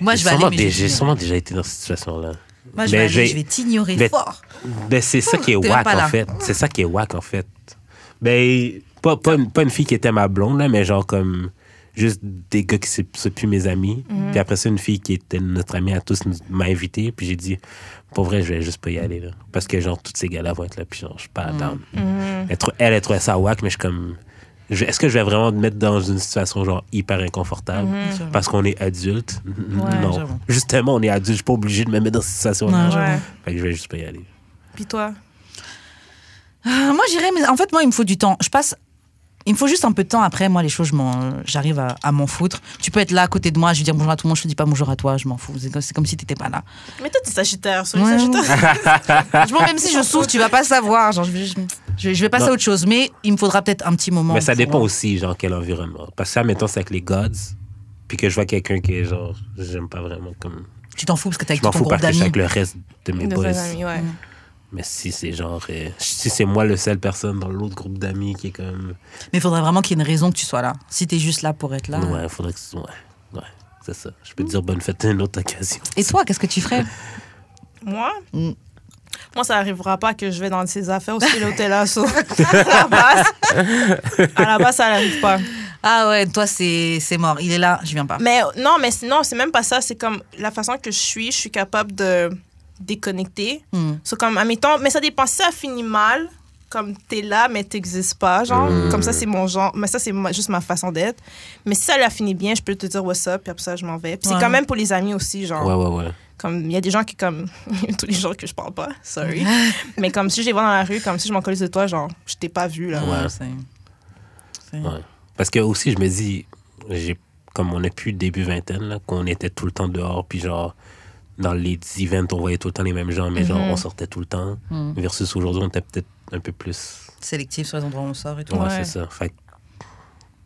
Moi, je vais aller, j'ai sûrement déjà été dans cette situation-là. Moi, je Mais vais, j'ai- aller, je vais t'ignorer fort. Ben, c'est ça qui est whack, en fait. C'est ça qui est whack, en fait. Ben, pas, pas, une, pas une fille qui était ma blonde, là, mais genre comme juste des gars qui c'est c'est plus mes amis. Mhm. Puis après ça, une fille qui était notre amie à tous m'a invité. Puis j'ai dit, pour vrai, je vais juste pas y aller, là. Parce que, genre, tous ces gars-là vont être là. Puis genre, je suis pas. Mhm. Elle, trou- elle, elle trouvait ça whack, mais je suis comme. Est-ce que je vais vraiment me mettre dans une situation genre hyper inconfortable? Mhm. parce qu'on est adulte Ouais, Non. Justement, on est adulte. Je suis pas obligé de me mettre dans cette situation-là. Ouais. Fait que je vais juste pas y aller. Puis toi? Ah, moi, j'irais, mais en fait, moi, il me faut du temps. Je passe. Il me faut juste un peu de temps. Après, moi, les choses, je m'en- j'arrive à, à m'en foutre. Tu peux être là à côté de moi, je vais dire bonjour à tout le monde, je te dis pas bonjour à toi, je m'en fous. C'est comme, comme si t'étais pas là. Mais toi, t'es sagittaire. Sur les Ouais. sagittaires. Je m'en- même si je souffre, tu vas pas savoir. Genre, je, vais, je, je vais passer Non. à autre chose. Mais il me faudra peut-être un petit moment. Mais ça dépend aussi, genre, quel environnement. Parce que ça, mettons, c'est avec les gods, puis que je vois quelqu'un qui est genre, j'aime pas vraiment comme. Tu t'en fous parce que Je avec m'en tout ton fous groupe parce que je suis d'amis. avec le reste de mes De boys. tes amis, ouais. Mais si c'est genre. euh, si c'est moi le seul personne dans l'autre groupe d'amis qui est comme. Mais il faudrait vraiment qu'il y ait une raison que tu sois là. Si t'es juste là pour être là. Ouais, faudrait que. ce- Ouais, ouais, c'est ça. Je peux te dire bonne fête à une autre occasion. Et toi, qu'est-ce que tu ferais? Moi? Mm. Moi, ça n'arrivera pas que je vais dans ces affaires aussi l'hôtel à la base, à la base, ça n'arrive pas. Ah ouais, toi, c'est c'est mort. Il est là, je viens pas. Mais non, mais non, c'est même pas ça. C'est comme la façon que je suis, je suis capable de déconnecter. Hmm. C'est comme, admettons, mais ça dépend si ça finit mal, comme t'es là, mais t'existes pas, genre. Mm. Comme ça, c'est mon genre. Mais ça, c'est juste ma façon d'être. Mais si ça a fini bien, je peux te dire what's up, puis après ça, je m'en vais. Puis Ouais. c'est quand même pour les amis aussi, genre. Ouais, ouais, ouais. Comme, il y a des gens qui, comme, tous les gens que je parle pas, sorry. mais comme si je les vois dans la rue, comme si je m'en collais de toi, genre, je t'ai pas vu, là. Ouais. c'est- Ouais. Parce que aussi, je me dis, j'ai comme on est plus début vingtaine, là, qu'on était tout le temps dehors, puis genre, dans les events, on voyait tout le temps les mêmes gens, mais genre, Mhm. on sortait tout le temps. Hmm. Versus aujourd'hui, on était peut-être un peu plus. Sélectif sur les endroits où on sort et tout. Ouais, Ouais. c'est ça. Fait que,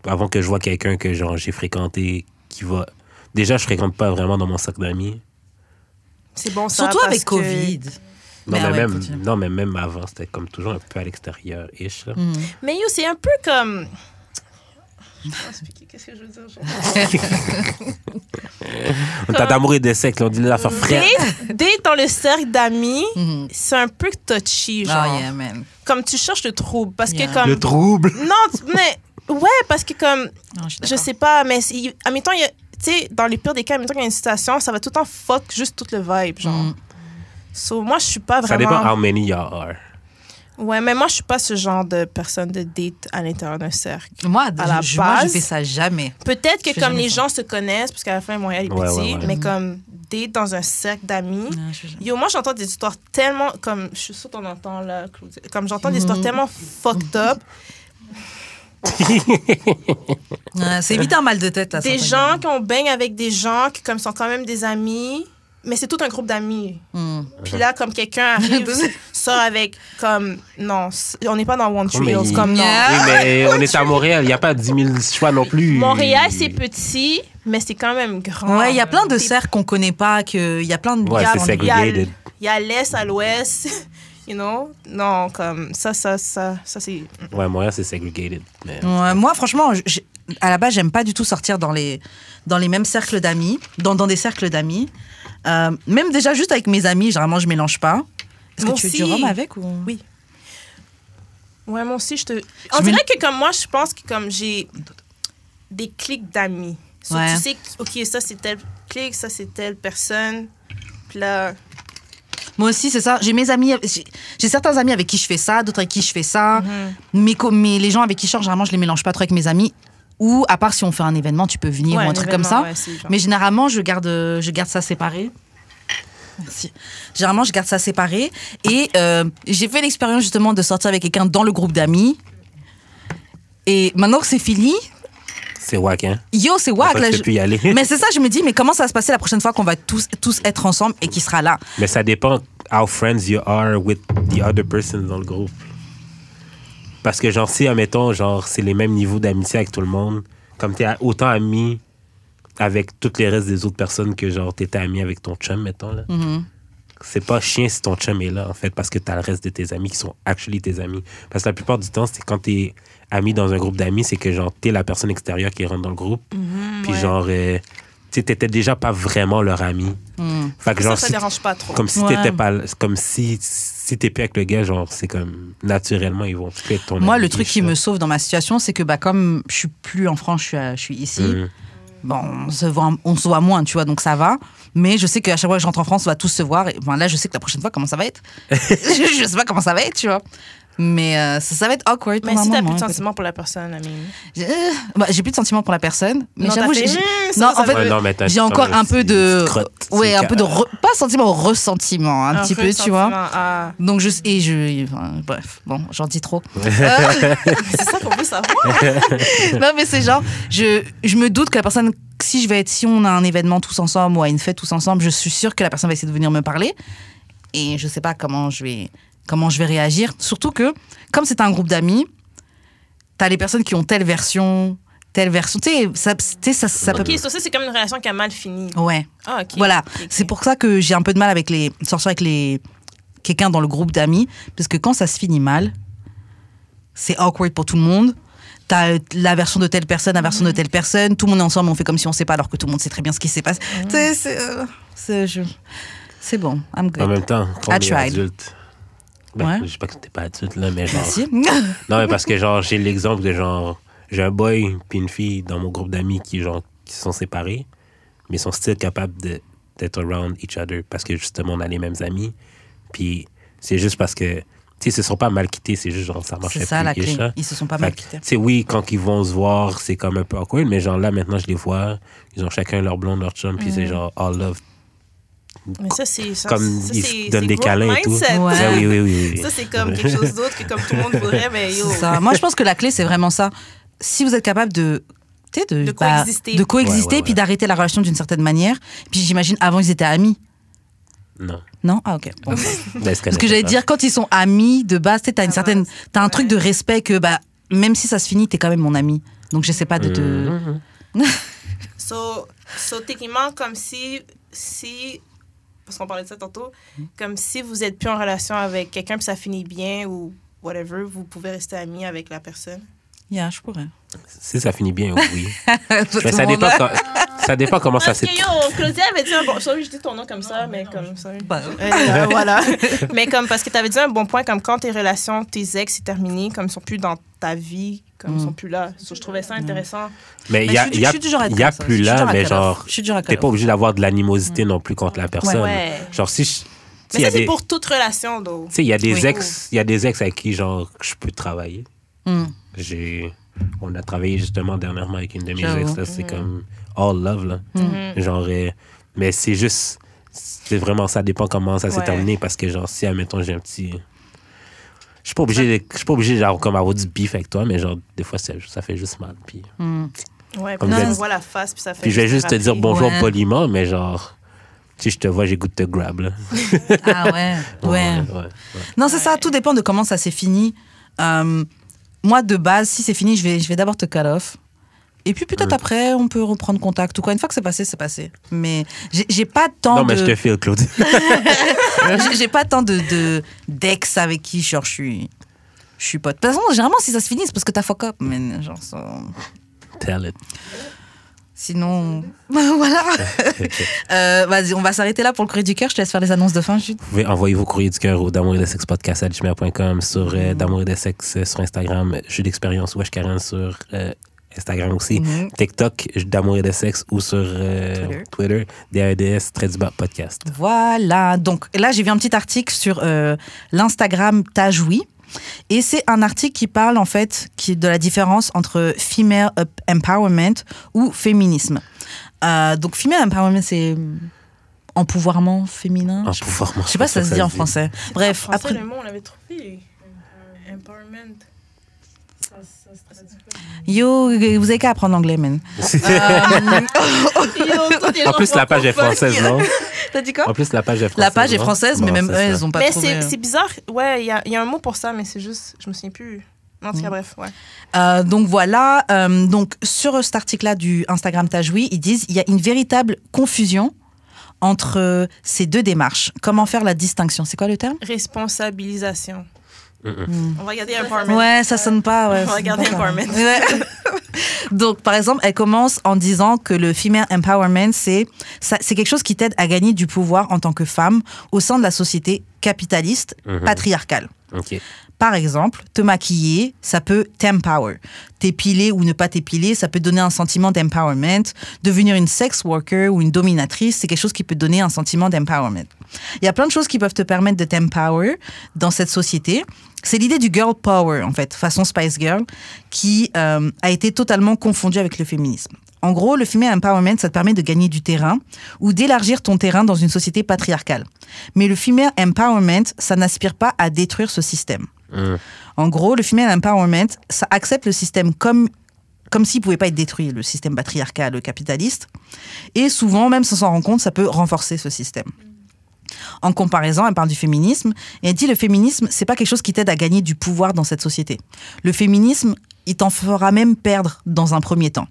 avant que je vois quelqu'un que genre j'ai fréquenté qui va. Déjà, je fréquente pas vraiment dans mon cercle d'amis. C'est bon, ça. Surtout parce avec que- Covid. Non, Mais mais, ouais, même, non, mais même avant, c'était comme toujours un peu à l'extérieur-ish. Hmm. Mais yo, c'est un peu comme. Je vais expliquer qu'est-ce que je veux dire. genre? On t'a d'amour et de sexe, on dit la faire frère. Date dans le cercle d'amis, Mhm. c'est un peu touchy, genre. Oh yeah, man. Comme tu cherches le trouble. Parce Yeah. que comme. Le trouble. Non, mais. Ouais, parce que comme. Non, je Je sais pas, mais. il y a. Tu sais, dans les pires des cas, admettons qu'il y a une situation, ça va tout le temps fuck juste toute le vibe, genre. Hmm. So, moi, je suis pas Ça vraiment. dépend how many y'all are. Ouais, mais moi, je suis pas ce genre de personne de date à l'intérieur d'un cercle. Moi, À la je, moi, je base- fais ça jamais. Peut-être que comme les ça. gens se connaissent, parce qu'à la fin, Montréal est Ouais, petit, ouais, ouais. mais comme date dans un cercle d'amis. Yo, moi, j'entends des histoires tellement. Comme, je suis sûre qu'on entend là, Claudia. Comme j'entends des histoires tellement fucked up. Ouais, c'est vite un mal de tête, là. des gens qui ont baigne avec des gens qui comme, sont quand même des amis, mais c'est tout un groupe d'amis. Hmm. Puis là, comme quelqu'un arrive, sort avec. Comme. Non, on n'est pas dans One Tree Hills, il- comme non. Oui, mais on est à Montréal, il n'y a pas 10 000 choix non plus. Montréal, c'est petit, mais c'est quand même grand. Ouais, il y a plein de cercles qu'on connaît pas, que il y a plein de Ouais, c'est il y a- segregated. Il y a l'Est à l'Ouest, you know? Non, comme ça, ça, ça, ça c'est... Ouais, Montréal, c'est segregated. Mais... Ouais, moi, franchement, j'ai- à la base, j'aime pas du tout sortir dans les, dans les mêmes cercles d'amis, dans, dans des cercles d'amis. Euh, même déjà, juste avec mes amis, généralement, je mélange pas. Est-ce que tu veux du aussi. rhum avec ou... Oui. Ouais, moi aussi, je te... On Je me- dirait que comme moi, je pense que comme j'ai des clics d'amis. So, Ouais. Tu sais, que, OK, ça, c'est telle clique, ça, c'est telle personne. Puis là... Moi aussi, c'est ça. J'ai mes amis, j'ai certains amis avec qui je fais ça, d'autres avec qui je fais ça. Mhm. Mais, mais les gens avec qui je sors, généralement, je les mélange pas trop avec mes amis. Ou à part si on fait un événement, tu peux venir Ouais, ou un un truc comme ça. ouais, Mais généralement, je garde, je garde ça séparé. Merci. Généralement, je garde ça séparé. Et euh, j'ai fait l'expérience justement de sortir avec quelqu'un dans le groupe d'amis. Et maintenant que c'est fini, C'est wack, hein? yo, c'est wack. là, je- peux y aller. Mais c'est ça, je me dis, mais comment ça va se passer la prochaine fois qu'on va tous, tous être ensemble et qu'il sera là? Mais ça dépend how friends you are with the other person dans le groupe. Parce que, genre, si, admettons, genre, c'est les mêmes niveaux d'amitié avec tout le monde, comme t'es autant ami avec toutes les restes des autres personnes que, genre, t'étais ami avec ton chum, mettons, là. C'est pas chien si ton chum est là, en fait, parce que t'as le reste de tes amis qui sont actually tes amis. Parce que la plupart du temps, c'est quand t'es ami dans un groupe d'amis, c'est que, genre, t'es la personne extérieure qui rentre dans le groupe. Puis, ouais. genre, euh, tu sais, t'étais déjà pas vraiment leur ami. Fait que, Ça, genre, ça si- dérange pas trop. comme si Ouais. t'étais pas comme si si t'es plus avec le gars genre c'est comme naturellement ils vont plus être ton Moi, ami, le truc qui ça. me sauve dans ma situation, c'est que bah, comme je suis plus en France, je suis, à- je suis ici. Mhm. Bon, on se, voit, on se voit moins, tu vois, donc ça va. Mais je sais qu'à chaque fois que je rentre en France, on va tous se voir. Et ben là, je sais que la prochaine fois, comment ça va être? je, je sais pas comment ça va être, tu vois. Mais euh, ça, ça va être awkward. Mais si t'as plus de hein, sentiments pour la personne. J'ai euh, bah, j'ai plus de sentiments pour la personne. Mais Non, j'avoue, j'ai- non, en fait, Ouais, non, mais t'as- j'ai encore un peu de. crotte, Ouais, un peu de. re- pas sentiment, ressentiment, un, petit peu, tu vois. ah. Donc, je. Et je. enfin, bref, bon, j'en dis trop. Euh, C'est ça qu'on veut savoir. non, mais c'est genre, je, je me doute que la personne, si je vais être, si on a un événement tous ensemble ou à une fête tous ensemble, je suis sûre que la personne va essayer de venir me parler. Et je sais pas comment je vais, comment je vais réagir. Surtout que, comme c'est un groupe d'amis, t'as les personnes qui ont telle version, telle version. Tu sais, ça, ça, ça peut. OK, so ça, c'est comme une relation qui a mal fini. Ouais. Ah, OK. Voilà. C'est pour ça que j'ai un peu de mal avec les sortir avec les quelqu'un dans le groupe d'amis parce que quand ça se finit mal, c'est awkward pour tout le monde. T'as la version de telle personne, la version de telle personne. Tout le monde est ensemble, on fait comme si on sait pas, alors que tout le monde sait très bien ce qui s'est passé. Tu sais, C'est euh, c'est je- bon. I'm en good. même temps I on est tried. adulte ben, Ouais. je sais pas que t'es pas adulte là mais genre Merci. non mais parce que genre j'ai l'exemple de genre j'ai un boy puis une fille dans mon groupe d'amis qui genre qui sont séparés mais sont still capables d'être around each other parce que justement on a les mêmes amis puis c'est juste parce que tu sais ils se sont pas mal quittés c'est juste genre ça marchait C'est ça plus la clé. là. Ils se sont pas Fait mal quittés. Tu sais, oui, quand ils vont se voir, c'est comme un peu awkward, mais genre là, maintenant, je les vois, ils ont chacun leur blonde, leur chum, puis c'est genre all love. Mais ça, c'est. ça, Comme ça, ils se donnent des câlins et tout. Ouais. Ouais, oui, oui, oui. oui. Ça, c'est comme quelque chose d'autre que comme tout le monde voudrait, mais yo. Ça. Moi, je pense que la clé, c'est vraiment ça. Si vous êtes capable de. bah, coexister. de coexister, Ouais, ouais, puis ouais. d'arrêter la relation d'une certaine manière. Puis j'imagine, avant, ils étaient amis. Non. Non? Ah, ok. Bon. Ben, Ce que j'allais dire, quand ils sont amis de base, tu as une Ah, certaine, t'as un truc Ouais. de respect que bah même si ça se finit, t'es quand même mon ami. Donc je sais pas de te. Mhm. So, so techniquement, comme si, si, parce qu'on parlait de ça tantôt, comme si vous êtes plus en relation avec quelqu'un puis ça finit bien ou whatever, vous pouvez rester ami avec la personne? Yeah, je pourrais. Si ça finit bien, oui. Mais ça dépend, quand- ça dépend comment ça Parce s'est. que yo, Claudia avait dit un bon. Sorry, je dis ton nom comme ça, mais comme ça. Bah, Euh, voilà. mais comme parce que tu avais dit un bon point, comme quand tes relations, tes ex, c'est terminé, comme ils sont plus dans ta vie, comme ils sont plus là. So, je trouvais ça intéressant. Mais il y a, je suis- il y a, y a plus là, mais genre, t'es pas obligé d'avoir de l'animosité non plus contre la personne. Ouais. Genre, si je. Mais ça, c'est pour toute relation, though. Tu sais, il y a des Oui. ex, il y a des ex avec qui genre je peux travailler. J'ai, on a travaillé justement dernièrement avec une de mes ex c'est comme all love là. Mhm. Genre, euh, mais c'est juste, c'est vraiment ça dépend comment ça s'est Ouais. terminé parce que genre si admettons j'ai un petit, je suis pas obligé, de- je suis pas obligé genre comme avoir du beef avec toi, mais genre des fois ça, fait juste mal puis. Hmm. Ouais, Comme vous on voit la face, puis ça fait. Puis je vais juste te dire bonjour Ouais. poliment, mais genre, si je te vois, j'ai goût de te grab là. Ah ouais. ouais. ouais, ouais. Non, c'est ça. Tout dépend de comment ça s'est fini. Euh, moi, de base, si c'est fini, je vais, je vais d'abord te cut off. Et puis peut-être après, on peut reprendre contact ou quoi. Une fois que c'est passé, c'est passé. Mais j'ai pas tant Non, de. mais je te file, Claude. J'ai- pas tant de de- d'ex avec qui genre, je suis. Je suis pote. De toute façon, généralement, si ça se finit, c'est parce que t'as fuck up, man. Genre, ça- Tell it. Sinon. voilà. Euh, Vas-y, on va s'arrêter là pour le courrier du cœur. Je te laisse faire les annonces de fin, Jude. Vous pouvez envoyer vos courriers du cœur au d'amour et de sexe podcast à gmail.com, sur Mm. euh, d'amour et de sexe euh, sur Instagram, jeu d'expérience Wesh Karen sur euh, Instagram aussi, Mhm. TikTok d'amour et de sexe ou sur euh, Twitter. DADS, trait du bas, podcast. Voilà. Donc là, j'ai vu un petit article sur euh, l'Instagram Tajoui. Et c'est un article qui parle en fait qui, de la différence entre female empowerment ou féminisme. Euh, donc female empowerment, c'est empouvoirment féminin. En Je- sais pas si ça se dit en français. Bref, Après, après, le mot, on l'avait trouvé. Empowerment. Ça, ça se traduit pas. Yo, vous avez qu'à apprendre l'anglais, man. En plus, la page est française, non? T'as dit quoi? En plus, la page est française. La page est non? française, mais Bon, même eux, elles ont pas Mais trouvé. c'est c'est bizarre. Ouais, il y a, il y a un mot pour ça, mais c'est juste. Je me souviens plus. En tout cas, bref, ouais. Euh, donc voilà, euh, donc sur cet article-là du Instagram Tajoui, ils disent il y a une véritable confusion entre euh, ces deux démarches. Comment faire la distinction? C'est quoi le terme? Responsabilisation. Mm-mm. On va regarder empowerment. Ouais, ça sonne pas. Ouais, On va regarder empowerment. Ouais. Donc, par exemple, elle commence en disant que le female empowerment, c'est ça- c'est quelque chose qui t'aide à gagner du pouvoir en tant que femme au sein de la société capitaliste Mhm. patriarcale. Par exemple, te maquiller, ça peut t'empower. T'épiler ou ne pas t'épiler, ça peut donner un sentiment d'empowerment. Devenir une sex worker ou une dominatrice, c'est quelque chose qui peut donner un sentiment d'empowerment. Il y a plein de choses qui peuvent te permettre de t'empower dans cette société. C'est l'idée du girl power, en fait, façon Spice Girl, qui euh, a été totalement confondue avec le féminisme. En gros, le female empowerment, ça te permet de gagner du terrain ou d'élargir ton terrain dans une société patriarcale. Mais le female empowerment, ça n'aspire pas à détruire ce système. Mm. En gros, le female empowerment, ça accepte le système comme, comme s'il ne pouvait pas être détruit, le système patriarcal, le capitaliste. Et souvent, même sans s'en rendre compte, ça peut renforcer ce système. En comparaison, elle parle du féminisme et elle dit le féminisme, c'est pas quelque chose qui t'aide à gagner du pouvoir dans cette société. Le féminisme, il t'en fera même perdre dans un premier temps.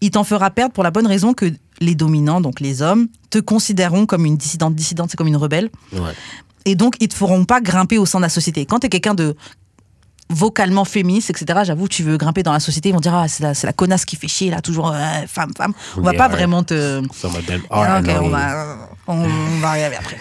Il t'en fera perdre pour la bonne raison que les dominants, donc les hommes, te considéreront comme une dissidente. Dissidente, c'est comme une rebelle. Ouais. Et donc, ils te feront pas grimper au sein de la société. Quand tu es quelqu'un de vocalement féministe, etc., j'avoue, tu veux grimper dans la société, ils vont dire, ah, c'est la, la connasse qui fait chier, là, toujours euh, femme, femme. On va Yeah, pas vraiment te... Ah, ok, non, on va, on, va arriver après.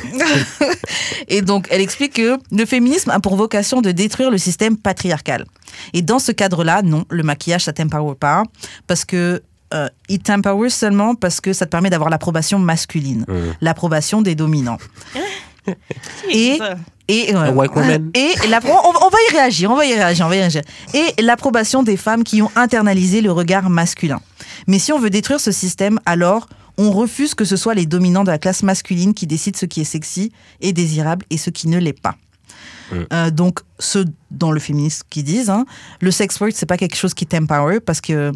et donc, elle explique que le féminisme a pour vocation de détruire le système patriarcal. Et dans ce cadre-là, non, le maquillage, ça t'empower pas, parce que euh, il t'empower seulement parce que ça te permet d'avoir l'approbation masculine, Mm. l'approbation des dominants. Et-. Et, euh, et la- on, on va y réagir, on va y réagir, on va y réagir. Et l'approbation des femmes qui ont internalisé le regard masculin. Mais si on veut détruire ce système, alors on refuse que ce soit les dominants de la classe masculine qui décident ce qui est sexy et désirable et ce qui ne l'est pas. Mm. Euh, donc, ceux dans le féminisme qui disent, hein, le sex work, c'est pas quelque chose qui t'empower parce que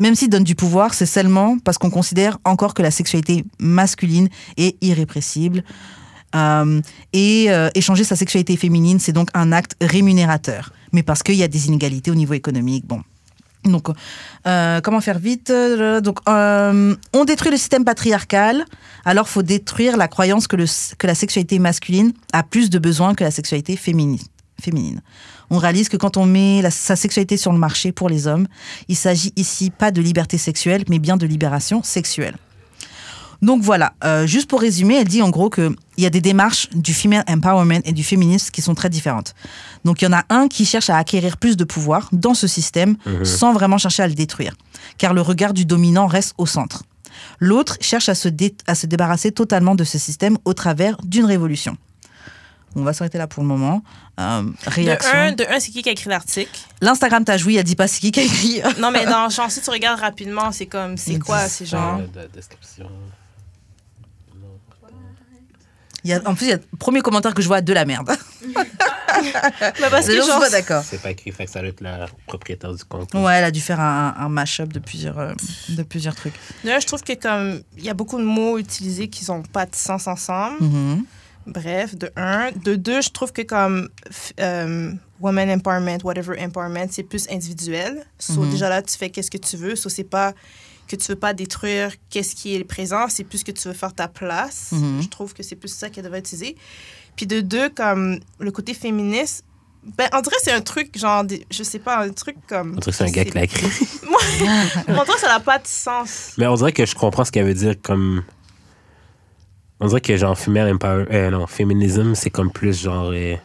même s'il donne du pouvoir, c'est seulement parce qu'on considère encore que la sexualité masculine est irrépressible. Euh, et euh, échanger sa sexualité féminine, c'est donc un acte rémunérateur. Mais parce qu'il y a des inégalités au niveau économique. Bon. Donc, euh, comment faire vite Donc, on détruit le système patriarcal, alors faut détruire la croyance que, la sexualité masculine a plus de besoins que la sexualité féminine. On réalise que quand on met sa sexualité sur le marché pour les hommes, il s'agit ici pas de liberté sexuelle, mais bien de libération sexuelle. Donc voilà, euh, juste pour résumer, elle dit en gros qu'il y a des démarches du female empowerment et du féminisme qui sont très différentes. Donc il y en a un qui cherche à acquérir plus de pouvoir dans ce système sans vraiment chercher à le détruire, car le regard du dominant reste au centre. L'autre cherche à se, dé- à se débarrasser totalement de ce système au travers d'une révolution. On va s'arrêter là pour le moment. Euh, De réaction. un, de un c'est qui qui a écrit l'article? L'Instagram t'a joué, elle dit pas c'est qui qui a écrit. Non, mais dans si tu regardes rapidement, c'est comme, c'est quoi? C'est genre? Euh, de- description. Il y a, en plus, il y a le premier commentaire que je vois de la merde. Mais parce Les que gens sont pas d'accord. C'est pas écrit, fait que ça doit être la propriétaire du compte. Ouais, elle a dû faire un, un mash-up de plusieurs, euh, de plusieurs trucs. un, je trouve que comme, il y a beaucoup de mots utilisés qui n'ont pas de sens ensemble. Mhm. Bref, de un. De deux, je trouve que comme euh, women empowerment, whatever empowerment, c'est plus individuel. So, Mhm. déjà là, tu fais qu'est-ce que tu veux. So, c'est pas que tu veux pas détruire qu'est-ce qui est le présent, c'est plus que tu veux faire ta place. Mhm. Je trouve que c'est plus ça qu'elle devrait utiliser. Puis de deux, comme le côté féministe, ben, on dirait que c'est un truc, genre, je sais pas, un truc comme. On dirait que c'est un gars qui l'a écrit. On dirait que ça n'a pas de sens. Mais on dirait que je comprends ce qu'elle veut dire comme. On dirait que genre female empower... euh, non, féminisme, c'est comme plus genre euh,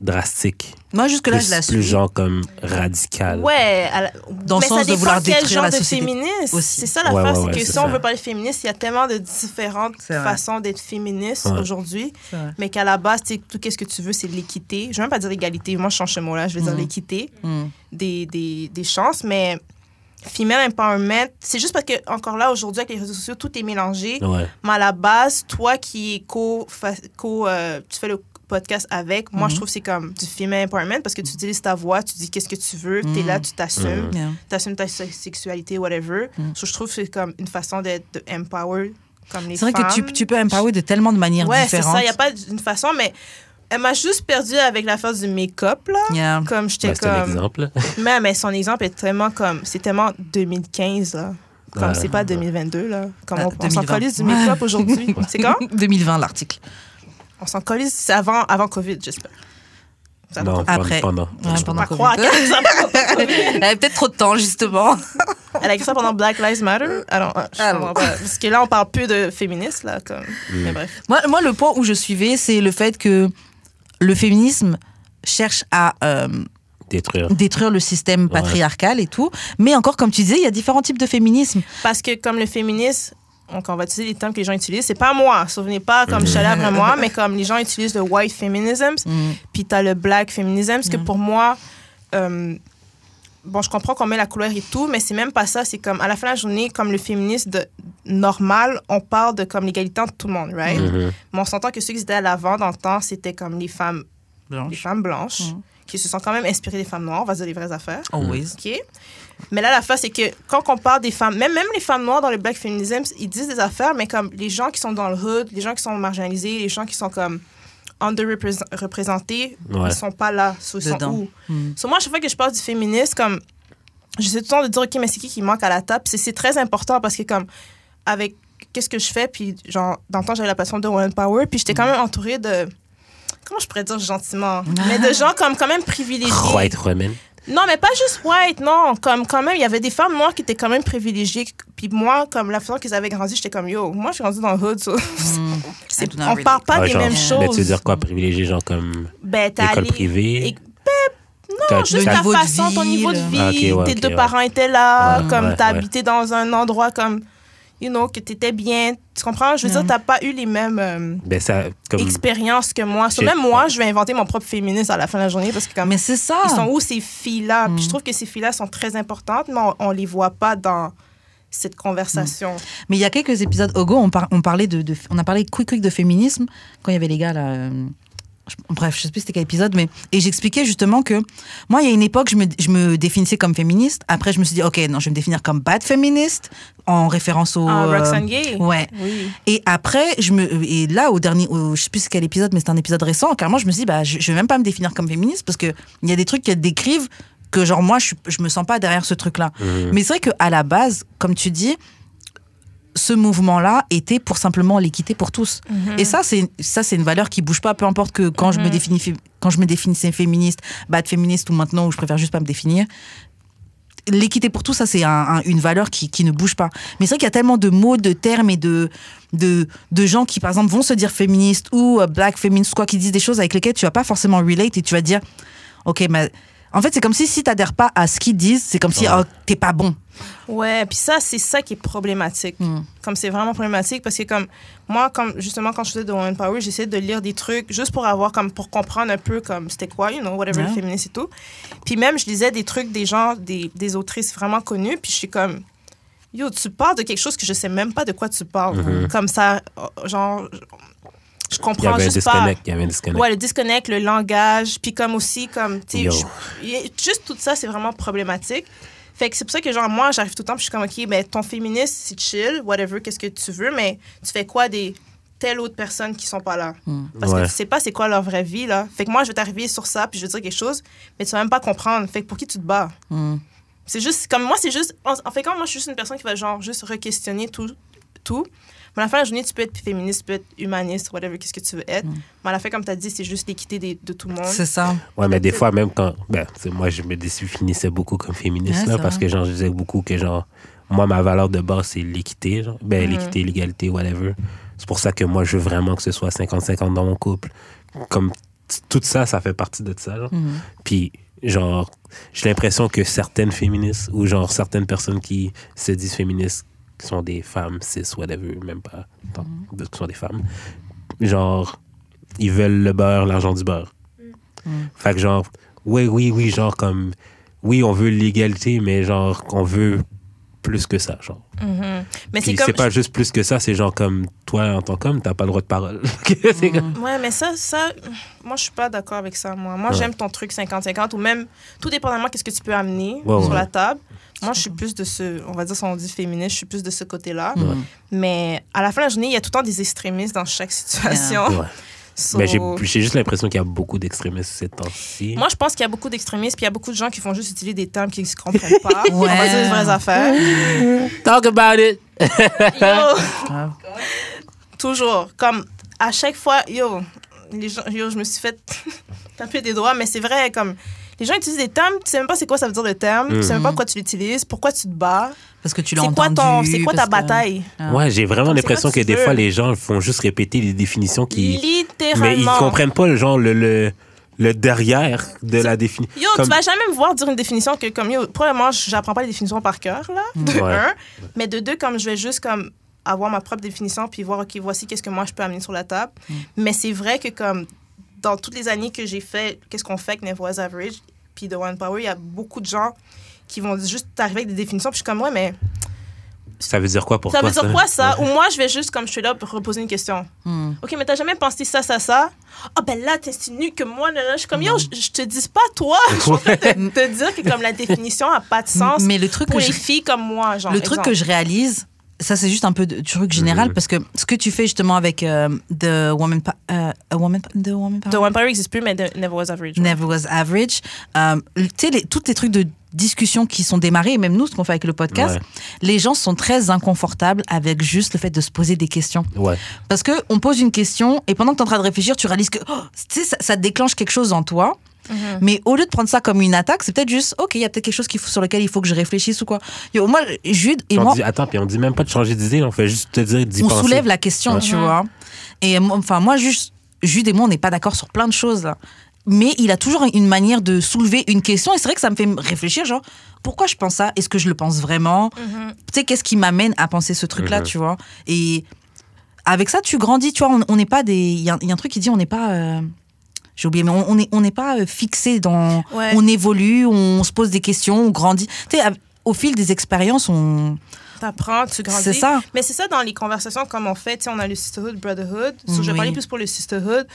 drastique. Moi, jusque-là, plus, je la plus suis. genre comme radical. Ouais, la- Dans le mais sens ça de dépend vouloir quel détruire genre la de société féministe. aussi. C'est ça la Ouais, face, ouais, c'est ouais, que si ça. on veut parler féministe, il y a tellement de différentes façons d'être féministe Ouais. aujourd'hui, mais qu'à la base, tu sais, tout qu'est-ce que tu veux, c'est de l'équité. Je vais même pas dire l'égalité, moi je change ce mot-là, je vais dire Mhm. l'équité Mm. des, des, des chances, mais female empowerment, c'est juste parce que encore là aujourd'hui avec les réseaux sociaux, tout est mélangé. Ouais. Mais à la base, toi qui es co, co euh, tu fais le podcast avec, moi Mhm. je trouve que c'est comme du female empowerment parce que tu utilises ta voix, tu dis qu'est-ce que tu veux, tu es Mhm. là, tu t'assumes, Mhm. Tu assumes ta se- sexualité, whatever. Mhm. So, je trouve que c'est comme une façon d'être de empower comme les C'est vrai femmes. que tu, tu peux empower de tellement de manières Ouais, c'est différentes. ça, il n'y a pas une façon, mais elle m'a juste perdue avec la phase du make-up, là. Yeah. Comme j'étais Ben, c'est un comme. exemple. Mais, mais son exemple est tellement comme. C'est tellement 2015, là. Comme Ouais. c'est pas 2022, là. Comme Ah, on, on s'en 2020. colise du make-up aujourd'hui. c'est quand? 2020, l'article. On s'en colise. C'est avant, avant COVID, j'espère. Non. Après. pendant. Ouais, Je pendant pas Covid. croire Elle avait peut-être trop de temps, justement. Elle a écrit ça pendant Black Lives Matter. Alors, ah, je Ah, comprends bon. pas. Parce que là, on parle plus de féministes, là. Comme... Mm. Mais bref. Moi, moi, le point où je suivais, c'est le fait que le féminisme cherche à euh, Détruire. détruire le système Ouais. patriarcal et tout. Mais encore, comme tu disais, il y a différents types de féminisme. Parce que comme le féminisme, donc on va utiliser les termes que les gens utilisent, c'est pas moi, souvenez pas comme je suis allée après moi, mais comme les gens utilisent le white feminism, Mm. puis t'as le black feminism, parce que Mm. pour moi, euh, bon, je comprends qu'on met la couleur et tout, mais c'est même pas ça, c'est comme à la fin de la journée, comme le féminisme de, normal, on parle de comme l'égalité entre tout le monde, right? Mhm. Mais on s'entend que ceux qui étaient à l'avant dans le temps, c'était comme les femmes, les Blanche. femmes blanches, Mm. qui se sont quand même inspirées des femmes noires, on va dire les vraies affaires. Always. OK? Mais là, la face, c'est que quand on parle des femmes, même, même les femmes noires dans le black feminism, ils disent des affaires, mais comme les gens qui sont dans le hood, les gens qui sont marginalisés, les gens qui sont comme underreprésentés, Ouais. ils sont pas là. So, ils sont Dedans. où? Mm. So, moi, à chaque fois que je parle du féminisme, comme, j'essaie tout le temps de dire, OK, mais c'est qui qui manque à la table? C'est- C'est très important parce que, comme, avec qu'est-ce que je fais, puis, genre, dans le temps, j'avais la passion de Woman Power, puis j'étais quand même entourée de. Comment je pourrais dire gentiment? Mais de gens comme quand même privilégiés. Non, mais pas juste white, non. Comme quand même, il y avait des femmes noires qui étaient quand même privilégiées. Puis moi, comme la façon qu'ils avaient grandi, j'étais comme yo. Moi, je suis grandie dans le hood. so- Mm. on parle pas Ouais, des genre, mêmes Mais choses. tu veux dire quoi, privilégié, genre comme Ben, t'es école allé. privée? Et- T'as- Non, juste de façon, ton niveau de vie. Ah, ouais, tes deux ouais. parents étaient là. Comme t'as habité dans un endroit comme, you know, que t'étais bien. Tu comprends? Je veux dire, Mm. t'as pas eu les mêmes euh, Ben, ça, comme. expériences que moi. So, même moi, je vais inventer mon propre féministe à la fin de la journée parce que comme Mais c'est ça. Ils sont où ces filles-là? Puis Mm. je trouve que ces filles-là sont très importantes, mais on, on les voit pas dans cette conversation. Mais il y a quelques épisodes, Ogo, on, par- on parlait de, de- on a parlé quick quick de féminisme quand il y avait les gars là. euh, bref, je sais plus c'était quel épisode, mais et j'expliquais justement que moi, il y a une époque, je me, je me définissais comme féministe. Après, je me suis dit, ok, non, je vais me définir comme bad féministe en référence au. Ah, euh, Roxane Gay? Ouais. Oui. Et après, je me, et là, au dernier, au- je sais plus quel épisode, mais c'est un épisode récent, carrément, je me suis dit, bah, je, je vais même pas me définir comme féministe parce que il y a des trucs qu'elles décrivent que, genre, moi, je, je me sens pas derrière ce truc-là. Mhm. Mais c'est vrai qu'à la base, comme tu dis, ce mouvement-là était pour simplement l'équité pour tous. Et ça, c'est ça, c'est une valeur qui bouge pas, peu importe que quand je me Mhm. définis, quand je me définissais féministe, bad féministe ou maintenant où je préfère juste pas me définir. L'équité pour tous, ça c'est un- un- une valeur qui, qui ne bouge pas. Mais c'est vrai qu'il y a tellement de mots, de termes et de, de, de gens qui, par exemple, vont se dire féministes ou euh, black féministes, quoi, qui disent des choses avec lesquelles tu vas pas forcément relate et tu vas dire, ok, mais en fait, c'est comme si si t'adhères pas à ce qu'ils disent, c'est comme si Ouais. oh, t'es pas bon. Ouais, puis ça, c'est ça qui est problématique. Mm. Comme c'est vraiment problématique parce que comme moi, comme justement quand je faisais de Woman Power, j'essayais de lire des trucs juste pour avoir comme pour comprendre un peu comme c'était quoi, you know, whatever Ouais. le féminisme et tout. Puis même je lisais des trucs des gens, des, des autrices vraiment connues, puis je suis comme yo, tu parles de quelque chose que je sais même pas de quoi tu parles. Mhm. Comme ça, euh, genre, je Il y comprends avait un juste pas. disconnect. Il y avait un disconnect. Ouais, le disconnect, le langage, puis comme aussi, comme, tu juste tout ça, c'est vraiment problématique. Fait que c'est pour ça que, genre, moi, j'arrive tout le temps, puis je suis comme, OK, ben, ton féministe, c'est chill, whatever, qu'est-ce que tu veux, mais tu fais quoi des telle autre personne qui sont pas là? Hmm. Parce Ouais. que tu sais pas c'est quoi leur vraie vie, là. Fait que moi, je vais t'arriver sur ça, puis je vais dire quelque chose, mais tu vas même pas comprendre. Fait que pour qui tu te bats? Hmm. C'est juste, comme moi, c'est juste, en, en fait, quand moi, je suis juste une personne qui va, genre, juste re-questionner tout, tout. Mais à la fin de la journée, tu peux être féministe, tu peux être humaniste, whatever, qu'est-ce que tu veux être. Mais à la fin, comme tu as dit, c'est juste l'équité de tout le monde. C'est ça. Ouais, mais des fois, même quand. Ben, tu sais, moi, je me définissais beaucoup comme féministe, Ouais, là, parce que, genre, je disais beaucoup que, genre, moi, ma valeur de base, c'est l'équité, genre. Ben, Mhm. l'équité, l'égalité, whatever. C'est pour ça que moi, je veux vraiment que ce soit 50-50 dans mon couple. Comme tout ça, ça fait partie de ça, genre. Mhm. Puis, genre, j'ai l'impression que certaines féministes ou, genre, certaines personnes qui se disent féministes, qui sont des femmes, cis, whatever, même pas, tant, Mhm. qui sont des femmes, genre, ils veulent le beurre, l'argent du beurre. Fait que genre, oui, oui, oui, genre comme, oui, on veut l'égalité, mais genre, on veut plus que ça, genre. Mhm. Mais c'est comme. c'est pas juste plus que ça, c'est genre comme, toi, en tant qu'homme, t'as pas le droit de parole. C'est comme- Ouais, mais ça, ça, moi, je suis pas d'accord avec ça, moi. Moi, Ouais. j'aime ton truc 50-50 ou même, tout dépendamment qu'est-ce que tu peux amener Ouais, sur ouais. la table. Moi, je suis plus de ce, on va dire, si on dit féministe, je suis plus de ce côté-là. Ouais. Mais à la fin de la journée, il y a tout le temps des extrémistes dans chaque situation. Ouais. So, Mais j'ai juste l'impression qu'il y a beaucoup d'extrémistes ces temps-ci. Moi, je pense qu'il y a beaucoup d'extrémistes, puis il y a beaucoup de gens qui font juste utiliser des termes qu'ils ne comprennent pas. On va Ouais. dire les vraies affaires. Talk about it! Yo, toujours. Comme à chaque fois, yo, les gens, yo je me suis fait taper des doigts, mais c'est vrai, comme les gens utilisent des termes, tu sais même pas c'est quoi ça veut dire le terme, tu sais même pas pourquoi tu l'utilises, pourquoi tu te bats, Parce que tu l'as c'est quoi, entendu. ton, c'est quoi ta bataille? Ah. Ouais, j'ai vraiment Comme l'impression que des veux? fois, les gens font juste répéter les définitions qui. Littéralement. Mais ils comprennent pas, le genre, le, le, le derrière de la définition. Yo, tu vas jamais me voir dire une définition que comme yo, probablement j'apprends pas les définitions par cœur là, de Ouais. un, mais de deux comme je vais juste comme avoir ma propre définition puis voir ok voici qu'est-ce que moi je peux amener sur la table. Mais c'est vrai que comme dans toutes les années que j'ai fait qu'est-ce qu'on fait avec Nevo's Average puis The One Power, il y a beaucoup de gens qui vont juste arriver avec des définitions puis je suis comme ouais mais Ça veut dire quoi pour ça toi veut dire quoi ça? Ouais. Ou moi je vais juste comme je suis là pour reposer une question. Hmm. Ok, mais t'as jamais pensé ça, ça, ça? Ah, ben là, t'insinues que moi, là, là, je suis comme, yo, je, je te dis pas toi. Je de te dire que comme la définition a pas de sens Mais le truc pour que les je- filles comme moi, genre. le truc que je réalise, ça c'est juste un peu de, du truc général parce que ce que tu fais justement avec euh, The Woman, euh, a woman, The Woman Power? The One Power n'existe plus, mais the Never Was Average. Never was average. Euh, tu sais, tous les trucs de discussion qui sont démarrés, et même nous, ce qu'on fait avec le podcast, Ouais. les gens sont très inconfortables avec juste le fait de se poser des questions. Ouais. Parce que on pose une question et pendant que tu es en train de réfléchir, tu réalises que oh, ça, ça déclenche quelque chose en toi. Mhm. Mais au lieu de prendre ça comme une attaque, c'est peut-être juste, ok, il y a peut-être quelque chose qu'il faut, sur lequel il faut que je réfléchisse ou quoi. Yo, moi, Jude et on moi, dit, attends, puis on dit même pas de changer d'idée, on fait juste te dire d'y on penser. soulève la question, Ouais. tu vois. Et moi, enfin, moi, juste, Jude et moi, on n'est pas d'accord sur plein de choses. là. Mais il a toujours une manière de soulever une question. Et c'est vrai que ça me fait réfléchir, genre, pourquoi je pense ça? Est-ce que je le pense vraiment? Mhm. Tu sais, qu'est-ce qui m'amène à penser ce truc-là, Mhm. tu vois? Et avec ça, tu grandis, tu vois. On- On n'est pas des. Il y, a il y a un truc qui dit, on n'est pas. euh, J'ai oublié, mais on n'est on n'est pas euh, fixé dans. Ouais. On évolue, on se pose des questions, on grandit. Tu sais, au fil des expériences, on. T'apprends, tu grandis. C'est ça. Mais c'est ça dans les conversations comme on fait. Tu sais, on a le sisterhood, brotherhood. So, Je vais Oui. parler plus pour le sisterhood.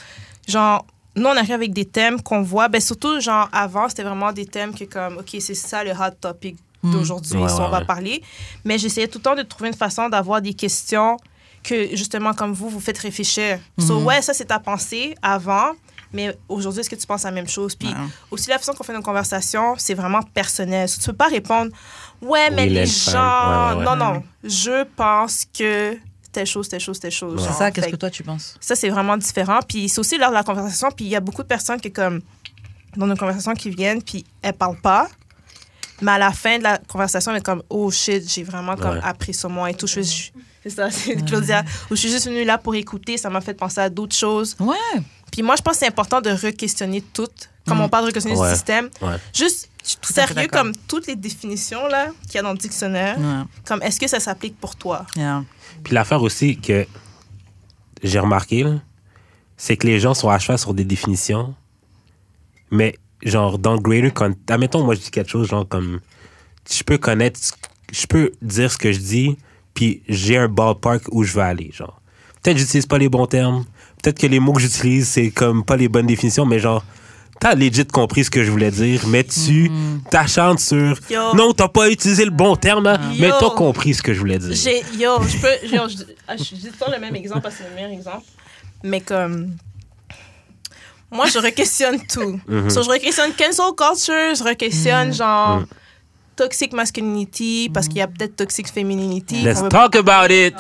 Genre, nous, on arrive avec des thèmes qu'on voit. Ben, surtout, genre, avant, c'était vraiment des thèmes que, comme, OK, c'est ça le hot topic d'aujourd'hui, Ouais, si on va ouais. parler. Mais j'essayais tout le temps de trouver une façon d'avoir des questions que, justement, comme vous, vous faites réfléchir. So, Mhm. ouais, ça, c'est ta pensée avant. Mais aujourd'hui, est-ce que tu penses la même chose? Puis aussi, la façon qu'on fait nos conversations, c'est vraiment personnel. So, tu peux pas répondre, ouais, mais Oui, les gens. femmes. Ouais, ouais, ouais. Non, non. Je pense que telle chose, telle chose, telle chose. C'est ça, qu'est-ce que toi, tu penses? Ça, c'est vraiment différent. Puis c'est aussi lors de la conversation. Puis il y a beaucoup de personnes qui, comme, dans nos conversations qui viennent, puis elles parlent pas. Mais à la fin de la conversation, elle est comme, oh shit, j'ai vraiment comme Ouais. appris sur moi et tout. Je suis- C'est ça, c'est Claudia. Où je suis juste venue là pour écouter, ça m'a fait penser à d'autres choses. Ouais. Puis moi, je pense que c'est important de re-questionner tout. Comme Mm. on parle de re-questionner Ouais. le système. Ouais. Juste tout sérieux, comme toutes les définitions là qu'il y a dans le dictionnaire, Ouais. comme est-ce que ça s'applique pour toi? Yeah. Puis l'affaire aussi que j'ai remarqué, c'est que les gens sont à cheval sur des définitions, mais genre dans le greater con- admettons moi je dis quelque chose genre comme je peux connaître ce- je peux dire ce que je dis puis j'ai un ballpark où je veux aller genre peut-être que j'utilise pas les bons termes peut-être que les mots que j'utilise c'est comme pas les bonnes définitions mais genre t'as legit compris ce que je voulais dire, mais tu t'acharnes sur. Yo. Non, t'as pas utilisé le bon terme, hein, mais Yo. t'as compris ce que je voulais dire. J'ai, yo, je peux, genre, je, ah, je dis le temps le même exemple parce que c'est le meilleur exemple. Mais comme, moi, je re-questionne tout. Mhm. So, je re-questionne cancel culture, je re-questionne genre Mhm. Toxic masculinity parce qu'il y a peut-être toxic femininity. Let's veut- talk about it.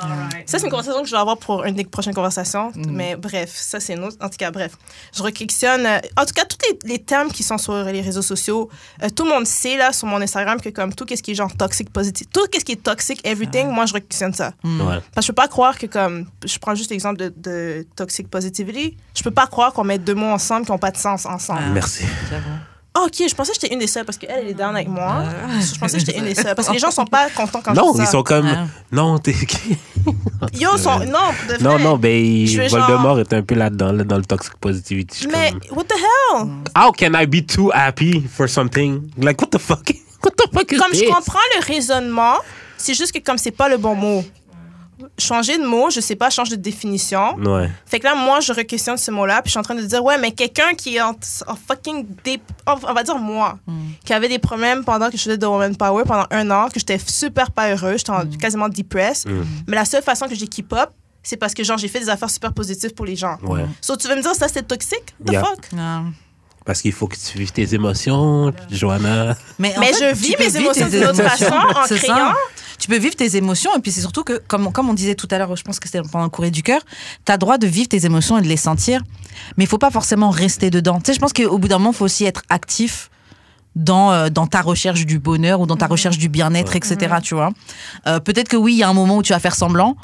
Ça, c'est une conversation que je vais avoir pour une des prochaines conversations. Mais bref, ça, c'est une autre. En tout cas, bref. Je requestionne. euh, en tout cas, tous les, les termes qui sont sur les réseaux sociaux, euh, tout le monde sait, là, sur mon Instagram, que comme tout ce qui est genre toxic positif, tout ce qui est toxic everything, moi, je requestionne ça. Ouais. Parce que je peux pas croire que, comme, je prends juste l'exemple de, de toxic positivity, je peux pas croire qu'on met deux mots ensemble qui n'ont pas de sens ensemble. Ah. Merci. Ah, ok, je pensais que j'étais une des seules parce qu'elle, elle est down avec moi. Je pensais que j'étais une des seules parce que les gens sont pas contents quand Non, je dis ils ça. sont comme. Ah. Non, t'es. Yo, sont... non, de vrai. non, non, ben, genre- Voldemort est un peu là-dedans, là, dans le toxic positivity. Mais, comme, what the hell? How can I be too happy for something? Like, what the fuck? What the fuck is Comme je comprends le raisonnement, c'est juste que comme c'est pas le bon mot. Changer de mot, je sais pas, change de définition. Ouais. Fait que là, moi, je re-questionne ce mot-là, puis je suis en train de dire, ouais, mais quelqu'un qui est en, en fucking dé- on va dire moi, qui avait des problèmes pendant que je faisais de Woman Power pendant un an, que j'étais super pas heureuse, j'étais en- quasiment depressed. Mais la seule façon que j'ai keep up, c'est parce que genre j'ai fait des affaires super positives pour les gens. Ouais. So, tu veux me dire ça c'est toxique? The Yeah. fuck? Non. Parce qu'il faut que tu vives tes émotions, Johanna. Mais, en Mais fait, je vis mes émotions d'une autre façon, en ça. Tu peux vivre tes émotions et puis c'est surtout que, comme, comme on disait tout à l'heure, je pense que c'était pendant le courrier du cœur, tu as droit de vivre tes émotions et de les sentir, mais il faut pas forcément rester dedans. Tu sais, je pense qu'au bout d'un moment, il faut aussi être actif dans, euh, dans ta recherche du bonheur ou dans ta recherche du bien-être, etc. Tu vois. Euh, Peut-être que oui, il y a un moment où tu vas faire semblant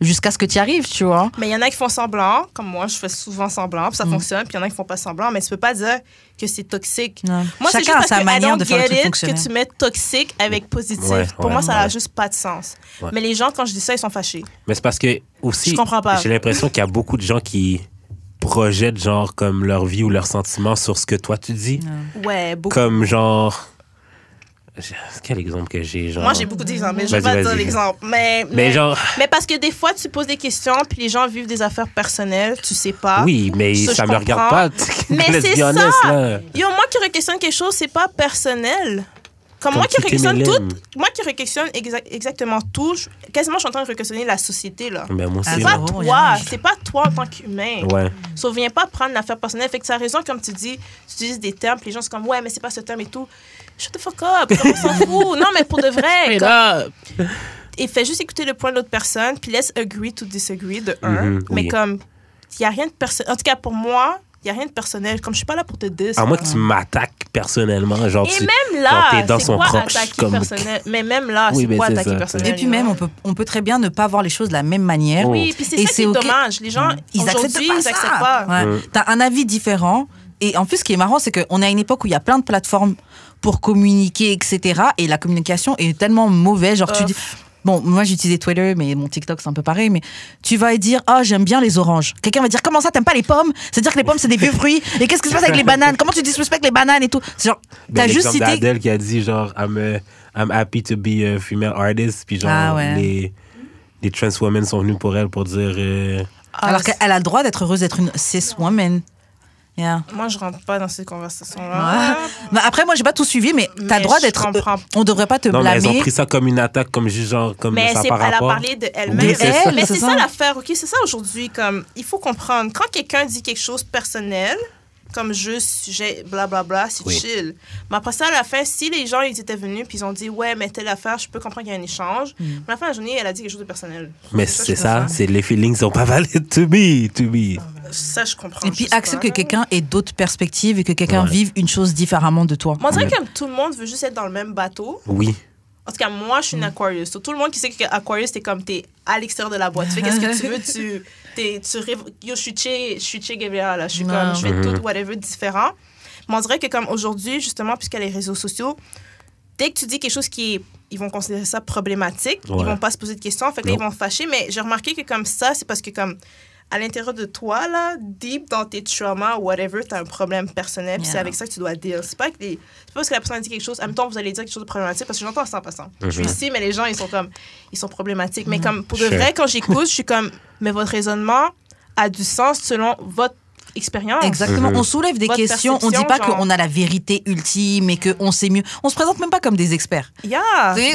jusqu'à ce que tu y arrives, tu vois. Mais il y en a qui font semblant, comme moi, je fais souvent semblant, puis ça Mm. fonctionne, puis il y en a qui font pas semblant, mais tu peux pas dire que c'est toxique. Non. Moi, c'est Chacun juste parce sa que I manière don't de faire get it que tu mets toxique avec positif. Ouais, Pour ouais, moi, ça n'a ouais. juste pas de sens. Ouais. Mais les gens, quand je dis ça, ils sont fâchés. Mais c'est parce que aussi, Je comprends pas. j'ai l'impression qu'il y a beaucoup de gens qui projettent genre comme leur vie ou leurs sentiments sur ce que toi tu dis. Ouais, beaucoup. Comme genre. Quel exemple que j'ai genre? Moi, j'ai beaucoup d'exemples, mais je vais pas dire l'exemple. Mais, Mais mais, genre. mais parce que des fois, tu poses des questions, puis les gens vivent des affaires personnelles, tu sais pas. Oui, mais Ça, ça, me regarde pas. Mais c'est be honest, ça. là. Yo, moi qui re-questionne quelque chose, c'est pas personnel. Comme, moi qui re-questionne tout, moi qui re-questionne exa- exactement tout, je- quasiment je suis en train de re-questionner la société là. Ben, moi Ah. C'est pas toi, yeah. c'est pas toi en tant qu'humain. Ouais. So, viens pas prendre l'affaire personnelle. Fait que tu as raison, comme tu dis, tu utilises des termes, puis les gens sont comme, ouais, mais c'est pas ce terme et tout. Shut the fuck up, comme on s'en fout. Non, mais pour de vrai. comme- et fais juste écouter le point de l'autre personne, puis laisse agree to disagree de un. Mhm, mais oui. comme, il y a rien de personnel. En tout cas, pour moi, il y a rien de personnel. Comme je suis pas là pour te dire. À moins que tu m'attaques personnellement. Genre, Et tu... même genre, là, t'es dans c'est son quoi croche, attaquer comme- personnel? Mais même là, Oui, c'est quoi attaquer ça. personnel? Et puis même, on peut, on peut très bien ne pas voir les choses de la même manière. Oui, puis c'est Et ça qui est ok. dommage. Les gens, ils acceptent aujourd'hui, pas ils ça. acceptent pas. Ouais. Mm. T'as un avis différent. Et en plus, ce qui est marrant, c'est qu'on est à une époque où il y a plein de plateformes pour communiquer, etc. Et la communication est tellement mauvaise. Genre, tu Ouf. dis. Bon, moi j'utilisais Twitter, mais mon TikTok c'est un peu pareil. Mais tu vas dire, ah, j'aime bien les oranges. Quelqu'un va dire, comment ça, t'aimes pas les pommes? C'est-à-dire que les pommes c'est des vieux fruits. Et qu'est-ce qui se passe avec les bananes? Comment tu disrespectes les bananes et tout? C'est genre, Ben, t'as juste cité. d'Adèle qui a dit genre I'm, uh, I'm happy to be a female artist puis genre Ah ouais. les les trans women sont venus pour elle pour dire euh, Alors qu'elle a le droit d'être heureuse d'être une cis woman. Yeah. Moi, je rentre pas dans ces Ouais. conversations-là. Bah, après, moi j'ai pas tout suivi, mais t'as Mais le droit d'être. comprends. On devrait pas te non mais elles ont blâmer. pris ça comme une attaque comme genre comme Mais ça c'est, par elle a rapport parlé de elle-même. Oui, mais c'est c'est ça. ça, l'affaire, OK? C'est ça aujourd'hui. Comme, il faut comprendre. Quand quelqu'un dit quelque chose personnel, comme juste, j'ai blablabla, c'est Oui. chill. Mais après ça, à la fin, si les gens, ils étaient venus puis ils ont dit, ouais, mais telle affaire, je peux comprendre qu'il y a un échange. Mm. Mais à la fin de la journée, elle a dit quelque chose de personnel. mais c'est je ça c'est les feelings sont pas valides to me to me Ça, je comprends. Et puis accepte que quelqu'un ait d'autres perspectives et que quelqu'un Ouais. vive une chose différemment de toi. Moi, Ouais. que tout le monde veut juste être dans le même bateau. oui En tout cas, moi, je suis une Aquarius. Donc, tout le monde qui sait que Aquarius, t'es comme, t'es à l'extérieur de la boîte. Tu fais qu'est-ce que tu veux, tu, t'es, tu rêves- Yo, je suis Che, je suis Che Guevara, là. Je suis Non. comme, je fais Mhm. tout, whatever, différent. Mais on dirait que comme aujourd'hui, justement, puisqu'il y a les réseaux sociaux, dès que tu dis quelque chose qui est, ils vont considérer ça problématique, Ouais. ils vont pas se poser de questions. Fait que là, ils vont fâcher. Mais j'ai remarqué que comme ça, c'est parce que comme, à l'intérieur de toi, là, deep dans tes traumas, whatever, t'as un problème personnel, puis Yeah. c'est avec ça que tu dois deal. C'est pas, que les- c'est pas parce que la personne a dit quelque chose, en même temps, vous allez dire quelque chose de problématique, parce que j'entends ça en passant. Je suis Mhm. ici, mais les gens, ils sont comme, ils sont problématiques. Mais comme, pour de Sure. vrai, quand j'écoute, je suis comme, mais votre raisonnement a du sens selon votre expérience. Exactement. Mhm. On soulève des Votre questions. On dit perception, pas genre. qu'on a la vérité ultime et qu'on sait mieux. On se présente même pas comme des experts. Yeah.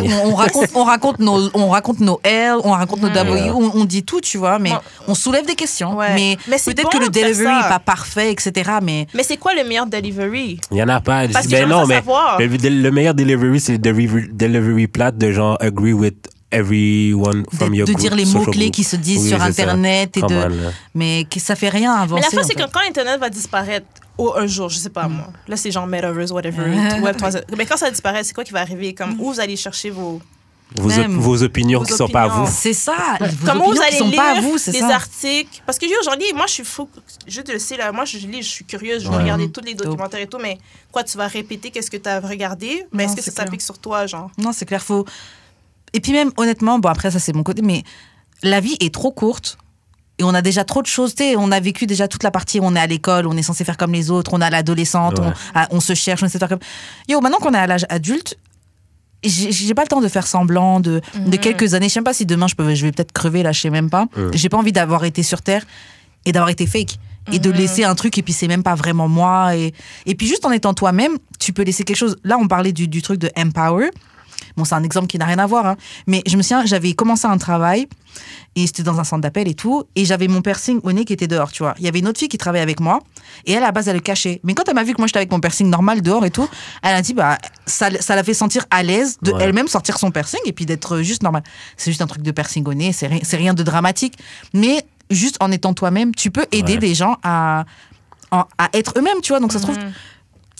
On, on raconte, on raconte nos, on raconte nos L, on raconte nos W, Ouais. on, on dit tout, tu vois. Mais on soulève des questions. Ouais. Mais, peut-être bon que le delivery ça. est pas parfait, etc. Mais Mais c'est quoi le meilleur delivery? Il y en a pas. Parce que ben non, mais savoir. le, le meilleur delivery, c'est le delivery, delivery plate de genre agree with everyone from de, your de group, dire les mots-clés qui se disent Oui, sur. Internet. Et Come de, on, là. mais que ça fait rien avancer. Mais la fois, c'est que quand Internet va disparaître oh, un jour, je sais pas moi, là c'est genre Metaverse, whatever, Web 3. Mais quand ça disparaît, c'est quoi qui va arriver? Comme où vous allez chercher vos. Vos, op- Même. vos opinions Vos qui sont pas à vous. C'est ça. Vos Comment vous allez sont lire pas à vous, c'est des ça. articles? Parce que aujourd'hui, moi je suis fou. Je te le sais, là, moi je lis, je suis curieuse, je vais regarder tous les documentaires et tout, mais quoi, tu vas répéter qu'est-ce que tu as regardé? Mais est-ce que ça s'applique sur toi, genre? Non, c'est clair. Faut. Et puis même, honnêtement, bon après ça c'est mon côté, mais la vie est trop courte. Et on a déjà trop de choses, tu sais, on a vécu déjà toute la partie où on est à l'école, on est censé faire comme les autres, on a l'adolescente, Ouais. on, ah, on se cherche, on essaie de faire comme... Yo, maintenant qu'on est à l'âge adulte, j'ai pas le temps de faire semblant de, de quelques années. Je sais même pas si demain je, peux, je vais peut-être crever, là, je sais même pas. J'ai pas envie d'avoir été sur Terre et d'avoir été fake. Et de laisser un truc et puis c'est même pas vraiment moi. Et, et puis juste en étant toi-même, tu peux laisser quelque chose. Là, on parlait du, du truc de empower. Bon, c'est un exemple qui n'a rien à voir, hein. mais je me souviens, j'avais commencé un travail et c'était dans un centre d'appel et tout, et j'avais mon piercing au nez qui était dehors, tu vois. Il y avait une autre fille qui travaillait avec moi, et elle, à la base, elle le cachait. Mais quand elle m'a vu que moi, j'étais avec mon piercing normal dehors et tout, elle a dit, bah, ça, ça l'a fait sentir à l'aise de Ouais. elle-même sortir son piercing et puis d'être juste normal. C'est juste un truc de piercing au nez, c'est ri- c'est rien de dramatique, mais juste en étant toi-même, tu peux aider Ouais. des gens à, en- à être eux-mêmes, tu vois. Donc ça se trouve,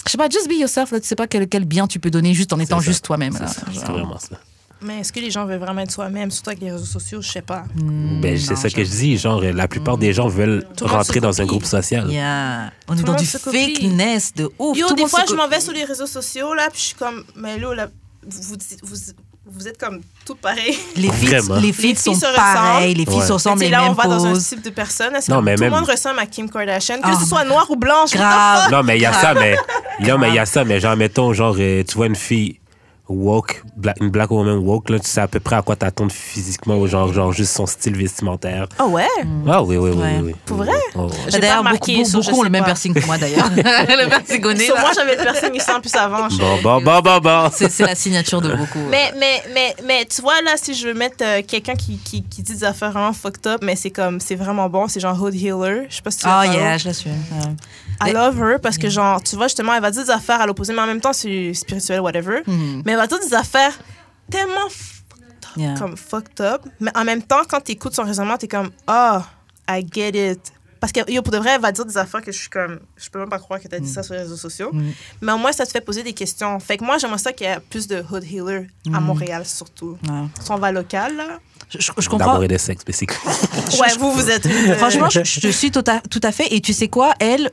je sais pas, just be yourself, là, tu sais pas quel, quel bien tu peux donner juste en étant ça. juste toi-même. C'est vraiment ça. Mais est-ce que les gens veulent vraiment être soi-même, surtout avec les réseaux sociaux? Je sais pas. Ben, c'est ça que je- dis. Genre, la plupart des gens veulent Tout rentrer dans un groupe social. Yeah. On est le dans du fakeness de ouf. Yo, Tout des fois, je m'en vais sur les réseaux sociaux, là, puis je suis comme, mais là, là vous, vous, vous êtes comme toutes pareilles. Les Vraiment. les Les feeds sont filles se ressemblent. les filles Ouais. se ressemblent, les là, on va dans un type de personne. mais tout même- le monde ressemble à Kim Kardashian, que Ah, ce soit noir ou blanche. grave. Non, mais il y a ça, mais. Non, mais il y a ça, mais genre, mettons, genre, euh, tu vois une fille woke, bla- une black woman woke, là, tu sais à peu près à quoi t'attends physiquement, ou genre, genre, juste son style vestimentaire. Ah ouais? Ah oui, oui, oui, Ouais. oui, oui. Pour vrai? Oh, ouais. J'ai D'ailleurs, pas beaucoup, remarqué, beaucoup, ont le même piercing que moi d'ailleurs. le piercing au nez, Sur moi, j'avais le piercing ici en plus avant. Bon, bon, bon, bon, bon. C'est c'est la signature de beaucoup. Mais, mais, mais, mais tu vois, là, si je veux mettre euh, quelqu'un qui, qui, qui dit des affaires vraiment fucked up, mais c'est comme, c'est vraiment bon, c'est genre Hood Healer. Je sais pas si tu Oh follow. yeah, je la suis. Ouais. I love her parce que, genre, tu vois, justement, elle va dire des affaires à l'opposé, mais en même temps, c'est spirituel, whatever. Mhm. Mais elle va dire des affaires tellement f- Yeah. comme fucked up. Mais en même temps, quand tu écoutes son raisonnement, tu es comme, oh, I get it. Parce que, yo, pour de vrai, elle va dire des affaires que je suis comme, je peux même pas croire que tu as dit ça sur les réseaux sociaux. Mm. Mais au moins, ça te fait poser des questions. Fait que moi, j'aimerais ça qu'il y ait plus de hood healer à Montréal, surtout. Ouais. Si on va local, là. Je, je- je comprends. D'amour et de sexe, basically. Ouais, vous, vous êtes. euh, Franchement, je, je te suis tout à, tout à fait. Et tu sais quoi, elle,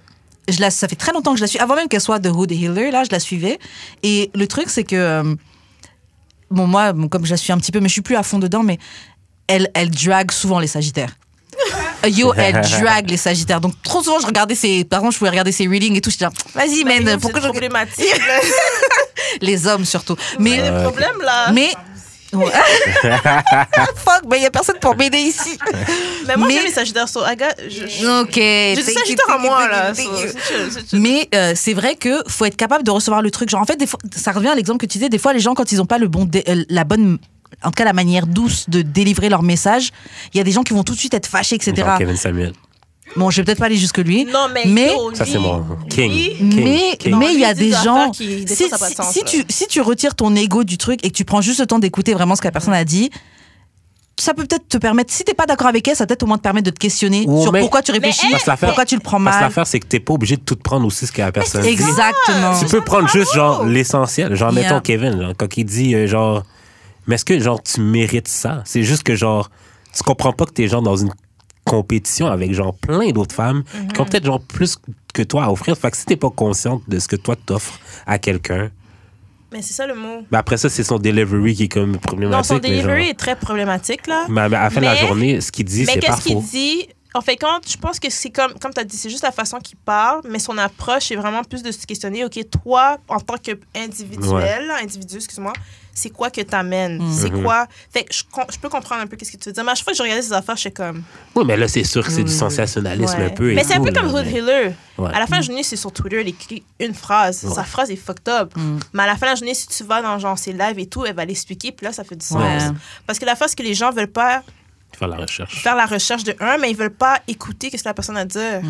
je la, ça fait très longtemps que je la suis. Avant même qu'elle soit de Hood Healer, là, je la suivais. Et le truc, c'est que. euh, Bon, moi, bon, comme je la suis un petit peu, mais je suis plus à fond dedans, mais elle, elle drague souvent les Sagittaires. Yo, elle drague les Sagittaires. Donc, trop souvent, je regardais ses. Par exemple, je pouvais regarder ses readings et tout. Je disais, vas-y, mais man, pourquoi je. problématique. là. Les hommes, surtout. Mais. là. Mais. Ouais. Fuck, mais il n'y a personne pour m'aider ici. Mais moi, les Sagittaires. So, je- je- Ok. J'ai thank you, Sagittaire à moi, là. so, chill, chill. Mais euh, c'est vrai que faut être capable de recevoir le truc. Genre en fait, des fois, ça revient à l'exemple que tu disais. Des fois, les gens quand ils ont pas le bon, dé- euh, la bonne, en tout cas la manière douce de délivrer leur message, il y a des gens qui vont tout de suite être fâchés, etc. Genre Kevin Samuel. Bon, je vais peut-être pas aller jusque lui. Non, mais. Mais- yo, Ça, c'est mon king. mais King. mais Non, il y a des des gens. qui- des si, fois, sens, tu si tu retires ton ego du truc et que tu prends juste le temps d'écouter vraiment ce que la personne a dit. Ça peut peut-être te permettre, si t'es pas d'accord avec elle, ça peut peut-être au moins te permettre de te questionner sur mais- pourquoi tu réfléchis, l'affaire- pourquoi tu le prends Parce que mal. l'affaire, c'est que t'es pas obligé de tout prendre aussi ce que la personne dit. Exactement. Tu peux prendre juste genre l'essentiel. Genre, Yeah. mettons Kevin, genre, quand il dit euh, genre, mais est-ce que genre tu mérites ça? C'est juste que genre, tu comprends pas que t'es genre dans une compétition avec genre plein d'autres femmes qui ont peut-être genre plus que toi à offrir. Fait que si t'es pas consciente de ce que toi t'offres à quelqu'un, Mais c'est ça le mot. ben après ça, c'est son delivery qui est comme problématique. Non, son mais delivery genre- est très problématique, là. Mais, mais à la fin de la Mais- journée, ce qu'il dit, Mais c'est pas qu'est-ce qu'il dit? En fait, quand je pense que c'est comme, comme tu as dit, c'est juste la façon qu'il parle, mais son approche est vraiment plus de se questionner, OK, toi, en tant qu'individuel, individu, excuse-moi, c'est quoi que t'amènes? Mm. C'est Mhm. quoi? Fait que je, peux comprendre un peu qu'est-ce que tu veux dire. Mais à chaque fois que je regardais ces affaires, je suis comme. Oui, mais là, c'est sûr que c'est du oui. sensationnalisme ouais. un peu. Mais c'est un peu comme Hood Hiller. Ouais. À la fin de la journée, c'est sur Twitter, il écrit une phrase. Ouais. Sa phrase est fucked up. Mm. Mais à la fin de la journée, si tu vas dans genre ses lives et tout, elle va l'expliquer, puis là, ça fait du sens. Parce que la c'est que les gens veulent pas Faire la recherche. faire la recherche de un, mais ils veulent pas écouter ce que la personne a à dire.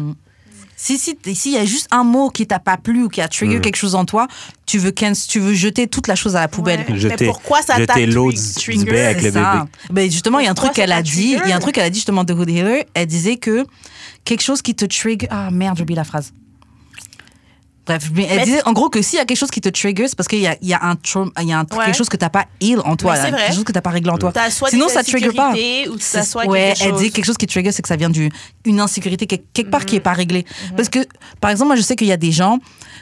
Si si s'il y a juste un mot qui t'a pas plu ou qui a trigger Mhm. quelque chose en toi, tu veux can- tu veux jeter toute la chose à la poubelle. Ouais. Jeter- mais pourquoi ça t'a trigger? avec le ça. Ben justement, il y a un truc qu'elle a dit, il y a un truc qu'elle a dit justement de Hood Healer, elle disait que quelque chose qui te trigger ah merde, j'ai oublié la phrase. Bref, mais elle Mais- disait en gros que s'il y a quelque chose qui te trigger, c'est parce qu'il y a, y a un il y a un, Ouais. quelque chose que t'as pas heal en toi, c'est là, vrai. quelque chose que t'as pas réglé en toi. T'as soit Sinon, ça trigger pas. ou ça soit ouais, elle chose. dit quelque chose qui trigger, c'est que ça vient d'une insécurité quelque, quelque part Mhm. qui est pas réglée. Parce que, par exemple, moi, je sais qu'il y a des gens,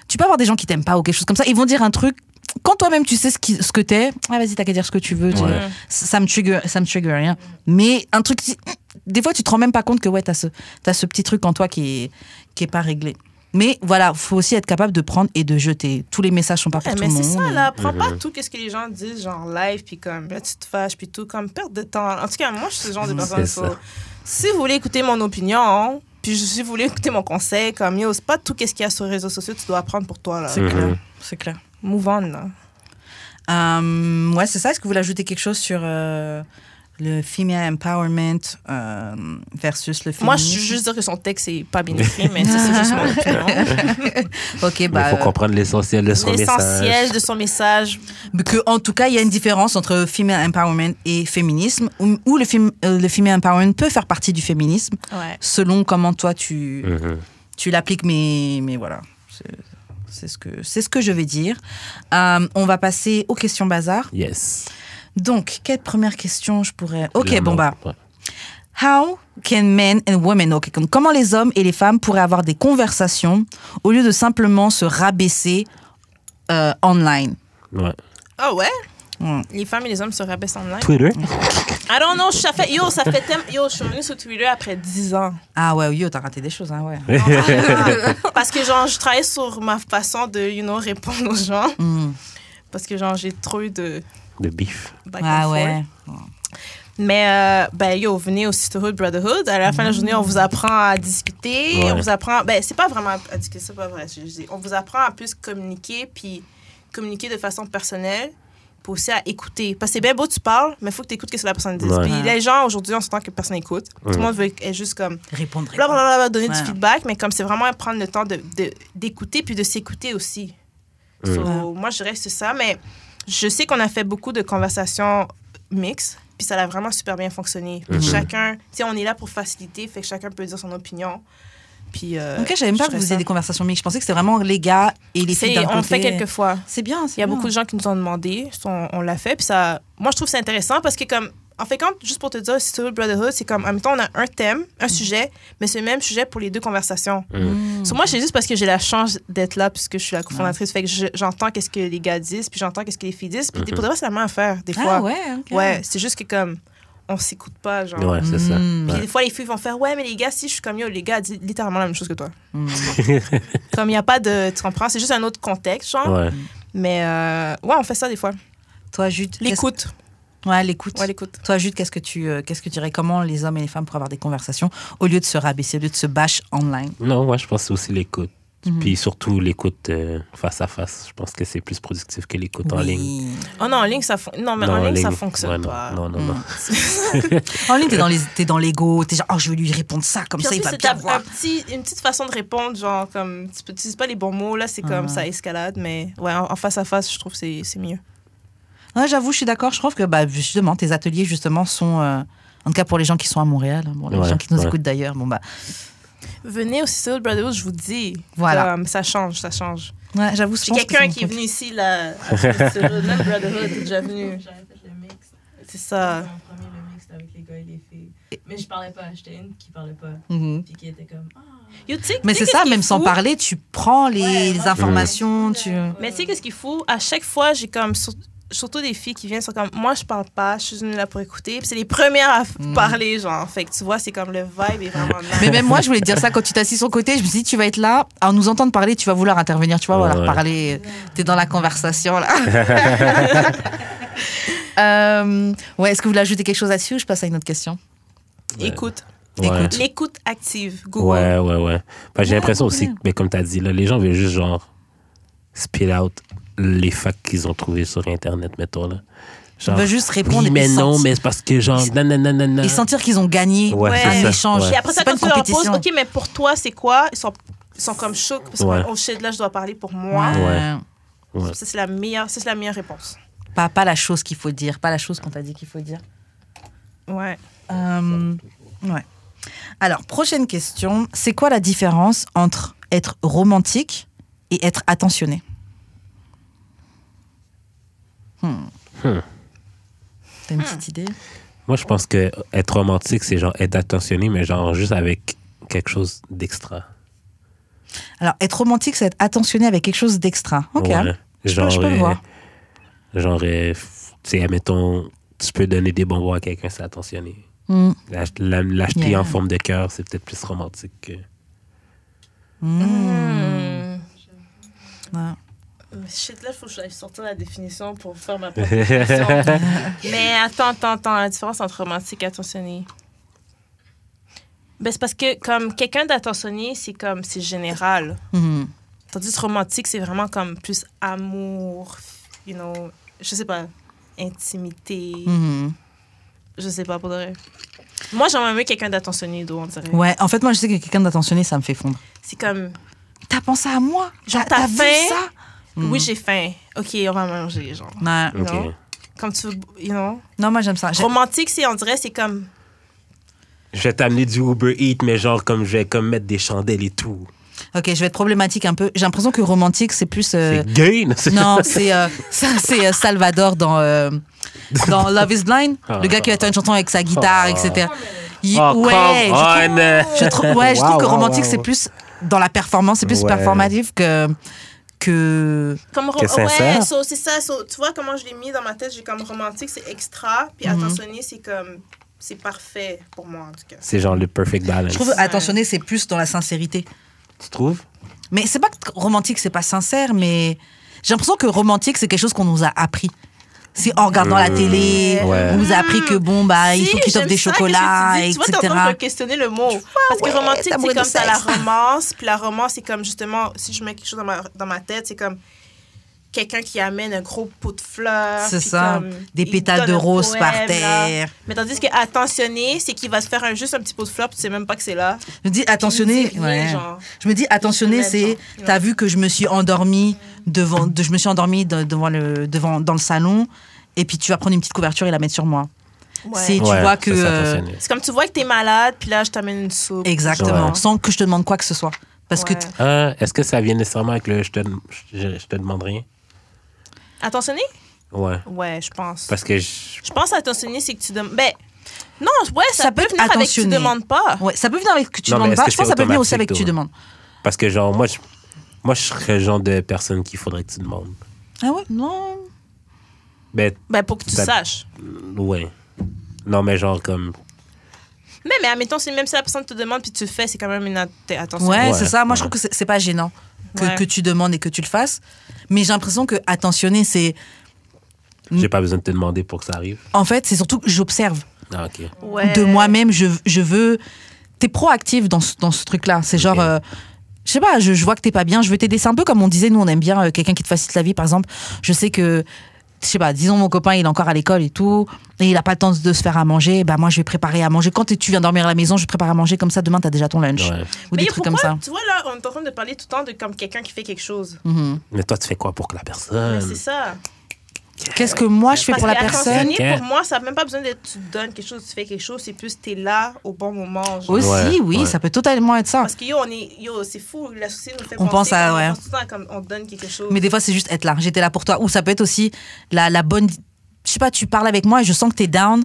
tu peux avoir des gens qui t'aiment pas ou quelque chose comme ça, ils vont dire un truc. Quand toi-même tu sais ce, qui, ce que t'es, ah vas-y t'as qu'à dire ce que tu veux. tu Ouais. vois. Ça ça me trigger, ça me trigger rien. Mais un truc, des fois tu te rends même pas compte que ouais t'as ce, t'as ce petit truc en toi qui est, qui est pas réglé. Mais voilà, faut aussi être capable de prendre et de jeter. Tous les messages sont pas pour Ouais, tout mais le c'est monde. ça, là. Prends Mhm. pas tout ce que les gens disent, genre live, puis comme, là, tu te fâches, puis tout, comme perte de temps. En tout cas, moi, je suis ce genre de personne. C'est ça. so, Si vous voulez écouter mon opinion, puis si vous voulez écouter mon conseil, comme, yo, c'est pas tout ce qu'il y a sur les réseaux sociaux, tu dois apprendre pour toi, là. C'est clair, c'est clair. Move on, là. Euh, ouais, c'est ça. Est-ce que vous voulez ajouter quelque chose sur euh, le female empowerment euh, versus le féminisme Moi, je veux juste dire que son texte, c'est pas bien écrit, mais ça, c'est juste mon opinion. Ok, Il bah, faut comprendre l'essentiel de son L'essentiel message. de son message, que, en tout cas, il y a une différence entre female empowerment et féminisme, où, où le, fem- euh, le female empowerment peut faire partie du féminisme, ouais. selon comment toi tu, Mhm. tu l'appliques, mais, mais voilà. C'est- ce, que, c'est ce que je vais dire. Euh, on va passer aux questions bazar. Yes. Donc, quelle première question je pourrais. Ok, bon bah. Ouais. How can men and women, ok, comme comment les hommes et les femmes pourraient avoir des conversations au lieu de simplement se rabaisser euh, online? Ouais. Ah ouais? Hmm. Les femmes et les hommes se rabaissent en live? Twitter? I don't know, ça fait, yo, ça fait thème, yo, je suis revenue sur Twitter après 10 ans. Ah ouais, yo, t'as raté des choses, hein, ouais. Parce que, genre, je travaille sur ma façon de, you know, répondre aux gens. Hmm. Parce que, genre, j'ai trop eu de De beef. back and Ah forth. ouais. Mais, euh, ben, yo, venez au Sisterhood Brotherhood. À la fin de la journée, on vous apprend à discuter. Ouais. On vous apprend. Ben, c'est pas vraiment à discuter, c'est pas vrai. je- je dis. On vous apprend à plus communiquer, puis communiquer de façon personnelle, puis aussi à écouter. Parce que c'est bien beau, tu parles, mais il faut que tu écoutes ce que la personne dit. Ouais. Puis Ouais. les gens, aujourd'hui, on s'entend que personne écoute. Tout le monde veut être juste comme Répondre. blablabla, donner Ouais. du feedback, mais comme c'est vraiment prendre le temps de- de- d'écouter puis de s'écouter aussi. Mm. So, Moi, je dirais que c'est ça, mais je sais qu'on a fait beaucoup de conversations mixtes, puis ça a vraiment super bien fonctionné. Mhm. Chacun, tu sais, on est là pour faciliter, fait que chacun peut dire son opinion. Puis, euh, Ok, même pas que vous ça. des conversations mixtes. Je pensais que c'était vraiment les gars et les filles C'est- d'un côté. on le fait quelques fois. C'est bien, c'est Il y a bien. beaucoup de gens qui nous ont demandé, on, on l'a fait, puis ça, moi je trouve que c'est intéressant parce que comme, en fait, quand, juste pour te dire, Sisterhood Brotherhood, c'est comme, en même temps, on a un thème, un sujet, mais c'est le même sujet pour les deux conversations. Hmm. So, moi, c'est juste parce que j'ai la chance d'être là puisque je suis la cofondatrice, fait que je- j'entends qu'est-ce que les gars disent, puis j'entends qu'est-ce que les filles disent, puis pour de vrai, c'est la même affaire, des fois. Ah ouais. Ouais, c'est juste que comme, on s'écoute pas, genre. Ouais, c'est ça. Mm. Puis Ouais. des fois, les filles vont faire Ouais, mais les gars, si je suis comme yo, les gars disent littéralement la même chose que toi. Mm. Comme il n'y a pas de. Tu comprends? C'est juste un autre contexte, genre. Ouais. Mais euh, ouais, on fait ça des fois. Toi, Jude. L'écoute. Ouais, l'écoute. Ouais, l'écoute. Toi, Jude, qu'est-ce que tu, euh, qu'est-ce que tu dirais? Comment les hommes et les femmes pourraient avoir des conversations au lieu de se rabaisser, au lieu de se bash online? Non, moi, je pense que c'est aussi l'écoute. Mhm. Puis surtout l'écoute euh, face à face. Je pense que c'est plus productif que l'écoute en ligne. Oh non, en ligne, ça, fon- non, mais Non, en en ligne, ça fonctionne ouais, non, pas. Non, non, Mm. non. En ligne, t'es dans les, t'es dans l'ego, t'es genre, oh, je vais lui répondre ça, comme Puis ça, il va c'est bien voir. un petit, une petite façon de répondre, genre, comme, tu peux- tu utilises pas les bons mots, là, c'est comme, Ah. ça escalade, mais ouais, en, en face à face, je trouve que c'est c'est mieux. Ouais, j'avoue, je suis d'accord. Je trouve que, bah, justement, tes ateliers, justement, sont, euh, en tout cas pour les gens qui sont à Montréal, hein, bon, les Ouais, gens qui nous ouais. écoutent d'ailleurs, bon, bah, Venez au Cecil Brotherhood, je vous dis. Voilà. Comme, ça change, ça change. ouais, j'avoue, je J'ai quelqu'un qui est venu ici, là, Cecil Brotherhood, t'es déjà venu. J'avais fait le mix. C'est ça. Premier le mix avec les gars et les filles. Mais je parlais pas, j'étais une qui parlait pas. Mhm. Puis qui était comme. Ah. Mais c'est ça, est même sans parler, tu prends les, Ouais, les ouais. informations, tu... Mais tu sais, qu'est-ce qu'il faut? À chaque fois, j'ai comme. Sur- Surtout des filles qui viennent, sont comme. Moi, je parle pas, je suis venue là pour écouter. Puis c'est les premières à Mm. parler, genre. Fait que tu vois, c'est comme le vibe est vraiment nice. Mais même moi, je voulais te dire ça quand tu t'assis sur le côté. Je me suis dit, tu vas être là, à nous entendre parler, tu vas vouloir intervenir, tu vas vouloir ouais. parler. T'es dans la conversation, là. Euh, ouais, est-ce que vous voulez ajouter quelque chose là-dessus ou je passe à une autre question? Écoute. Ouais. Écoute. L'écoute active. Google. Ouais, ouais, ouais. J'ai Ouais, l'impression aussi, que, mais comme tu as dit, là, les gens veulent juste genre spit out les facts qu'ils ont trouvés sur Internet, mettons. Là. Genre, veut juste répondre oui, mais non, sentir- mais c'est parce que genre, Ils- nanana. et sentir qu'ils ont gagné Ouais, c'est un ça, échange. ouais. Et après ça, quand tu leur poses. OK, mais pour toi, c'est quoi? Ils sont, ils sont comme chocs. Parce que, Ouais. oh shit, là, je dois parler pour moi. Ouais. Ouais. Ça, c'est la meilleure, ça, c'est la meilleure réponse. Pas, pas la chose qu'il faut dire, pas la chose qu'on t'a dit qu'il faut dire. Ouais. Euh, ouais. Alors, prochaine question. C'est quoi la différence entre être romantique et être attentionné? Hmm. Hmm. T'as une petite idée? Moi, je pense que être romantique, c'est genre être attentionné, mais genre juste avec quelque chose d'extra. Alors, être romantique, c'est être attentionné avec quelque chose d'extra. Ok. Ouais. Je peux- Genre, je peux le euh, voir. genre, euh, tu sais, admettons, tu peux donner des bonbons à quelqu'un, c'est attentionné. La- L'acheter Yeah. en forme de cœur, c'est peut-être plus romantique que. Hmm. Hmm. Ouais. Mais Shit, là, il faut que j'aille sortir la définition pour faire ma propre définition. Mais attends, attends, attends. La différence entre romantique et attentionné. Ben, c'est parce que, comme, quelqu'un d'attentionné, c'est comme, c'est général. Hmm. Tandis que romantique, c'est vraiment comme plus amour, you know, je sais pas, intimité. Hmm. Je sais pas, pour de vrai. Moi, j'aimerais mieux quelqu'un d'attentionné, d'où on dirait. Ouais, en fait, moi, je sais que quelqu'un d'attentionné, ça me fait fondre. C'est comme, T'as pensé à moi? Genre, T'as- vu ça? Oui, j'ai faim. OK, on va manger, genre. Ouais. Ok. Non. Comme tu veux, you know? Non, moi, j'aime ça. Romantique, c'est, on dirait, c'est comme, Je vais t'amener du Uber Eats, mais genre, comme je vais comme mettre des chandelles et tout. Ok, je vais être problématique un peu. J'ai l'impression que romantique, c'est plus. euh, C'est gay, non? c'est- Non, c'est euh, ça, c'est euh, Salvador dans euh, dans Love Is Blind, le gars qui a une chanson avec sa guitare, etc. Il- Oh, ouais, je come trouve, on! je trouve- ouais, je trouve Wow, que wow, romantique wow. c'est plus dans la performance, c'est plus Ouais. performatif que que. comme, Que sincère. ouais, so, c'est ça. so, tu vois comment je l'ai mis dans ma tête, j'ai comme romantique, c'est extra, puis Mhm. attentionné, c'est comme, c'est parfait pour moi, en tout cas. C'est genre le perfect balance. Je trouve attentionné c'est plus dans la sincérité. Tu trouves? Mais c'est pas que romantique c'est pas sincère, mais j'ai l'impression que romantique c'est quelque chose qu'on nous a appris. C'est en regardant la télé, Ouais. on nous a appris que bon bah il faut qu'ils t'offrent des ça, chocolats, que tu vois, t'es en etc. train de questionner le mot. Parce que romantique, c'est comme t'as la romance, puis la romance, c'est comme justement, si je mets quelque chose dans ma, dans ma tête, c'est comme quelqu'un qui amène un gros pot de fleurs. C'est ça, comme, des pétales de par poème, là. terre. Mais tandis que attentionné, c'est qu'il va se faire un, juste un petit pot de fleurs, puis tu sais même pas que c'est là. Je me dis attentionné, ouais. genre. Je me dis attentionné, c'est t'as vu que je me suis endormie devant, de, je me suis endormie de- devant le devant dans le salon et puis tu vas prendre une petite couverture et la mettre sur moi. Ouais. C'est- tu Ouais, vois que, c'est euh, comme tu vois que t'es malade, puis là, je t'amène une soupe. Exactement, Ouais. sans que je te demande quoi que ce soit. Parce que Ah, Est-ce que ça vient nécessairement avec le je te, je, je te demande rien? Attentionné? Ouais. Ouais, je pense. Parce que je- Je pense attentionné, c'est que tu demandes. Ben, non, ouais, ça, Ça peut venir avec que tu demandes pas. ouais, ça peut venir avec que tu Non, demandes pas. Je pense que ça peut venir aussi avec que tu demandes. parce que genre, moi, je, moi, je serais le genre de personne qu'il faudrait que tu demandes. Ah ouais, non. Ben, Ben, pour que tu Ça- saches. ouais. Non, mais genre, comme. Mais, mais admettons, si même si la personne te demande puis tu le fais, c'est quand même une att- attention. Ouais, Ouais, c'est ça. Moi, je trouve que c'est pas gênant que, Ouais. que tu demandes et que tu le fasses. Mais j'ai l'impression que attentionné, c'est J'ai pas besoin de te demander pour que ça arrive. en fait, c'est surtout que j'observe. Ah, ok. Ouais. de moi-même, je, je veux. T'es proactive dans ce, dans ce truc-là. C'est genre. Euh, je sais pas, je, je vois que t'es pas bien, je veux t'aider. C'est un peu comme on disait, nous, on aime bien euh, quelqu'un qui te facilite la vie. Par exemple, je sais que, je sais pas, disons mon copain, il est encore à l'école et tout, et il a pas le temps de se faire à manger. Bah, moi, je vais préparer à manger. Quand tu viens dormir à la maison, je prépare à manger comme ça. Demain, t'as déjà ton lunch. Ouais. Ou Mais des trucs comme ça. Tu vois, là, on est en train de parler tout le temps de comme quelqu'un qui fait quelque chose. Mhm. Mais toi, tu fais quoi pour que la personne. c'est ça. Qu'est-ce que moi, je fais Parce pour la personne? pour moi, ça n'a même pas besoin d'être tu donnes quelque chose, tu fais quelque chose. C'est plus t'es là au bon moment. genre. Aussi, Ouais, oui, ouais. ça peut totalement être ça. Parce que yo, on est, yo, c'est fou. La société nous fait On penser pense à- comme- ouais. on pense tout le temps comme on donne quelque chose. Mais des fois, c'est juste être là. J'étais là pour toi. Ou ça peut être aussi la, la bonne. Je sais pas, tu parles avec moi et je sens que t'es down.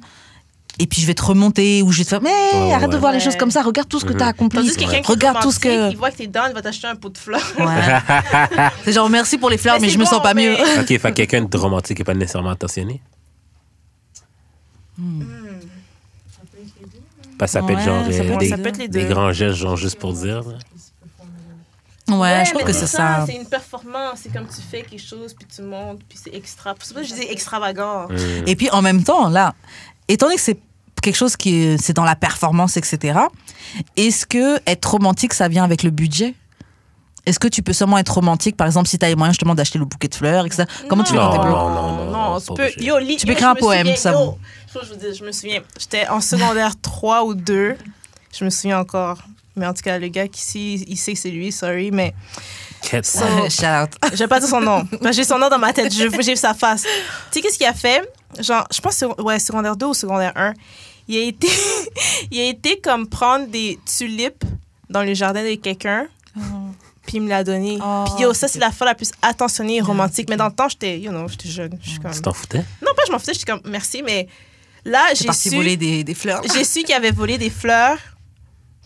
Et puis je vais te remonter ou je vais te faire. Mais Ouais, arrête de ouais. voir les choses comme ça. Regarde tout ce que Mhm. t'as accompli. Que Regarde tout ce que. il voit que t'es down, il va t'acheter un pot de fleurs. Ouais. c'est genre merci pour les fleurs, mais, Mais je me c'est sens bon, pas mais- mieux. Ok, fait que quelqu'un de romantique et pas nécessairement attentionné. Parce que ça peut être Ouais, genre ça euh, peut être des, ça peut être les des grands gestes, genre juste pour dire. là. Ouais, je trouve que c'est ça. C'est une performance. C'est comme tu fais quelque chose, puis tu montes, puis c'est extra. C'est pour ça que je dis extravagant. Mm. Et puis en même temps, là, étant donné que c'est quelque chose qui est, c'est dans la performance, etc. Est-ce que être romantique, ça vient avec le budget? Est-ce que tu peux seulement être romantique, par exemple, si tu as les moyens justement d'acheter le bouquet de fleurs, etc. Comment tu fais quand t'es Non, non, non, non, non, non, tu peux. Yo, li- Tu peux yo, écrire je un me poème, souviens, ça yo. Je, veux dire, je me souviens, j'étais en secondaire 3 ou 2. Je me souviens encore. Mais en tout cas, le gars qui ici, il sait que c'est lui, sorry, mais Quête. Shout out. je vais pas dire son nom. J'ai son nom dans ma tête, j'ai vu sa face. Tu sais, qu'est-ce qu'il a fait? Genre, je pense, que c'est- ouais, secondaire 2 ou secondaire 1. Il a été, il a été comme prendre des tulipes dans le jardin de quelqu'un, puis il me l'a donné. Oh, puis yo, ça, c'est la fois la plus attentionnée et romantique. Mais dans le temps, j'étais, you know, j'étais jeune. Je comme... Tu t'en foutais? Non, pas je m'en foutais, j'étais comme, merci, mais là, J'ai su, voler des, des fleurs. j'ai su qu'il avait volé des fleurs,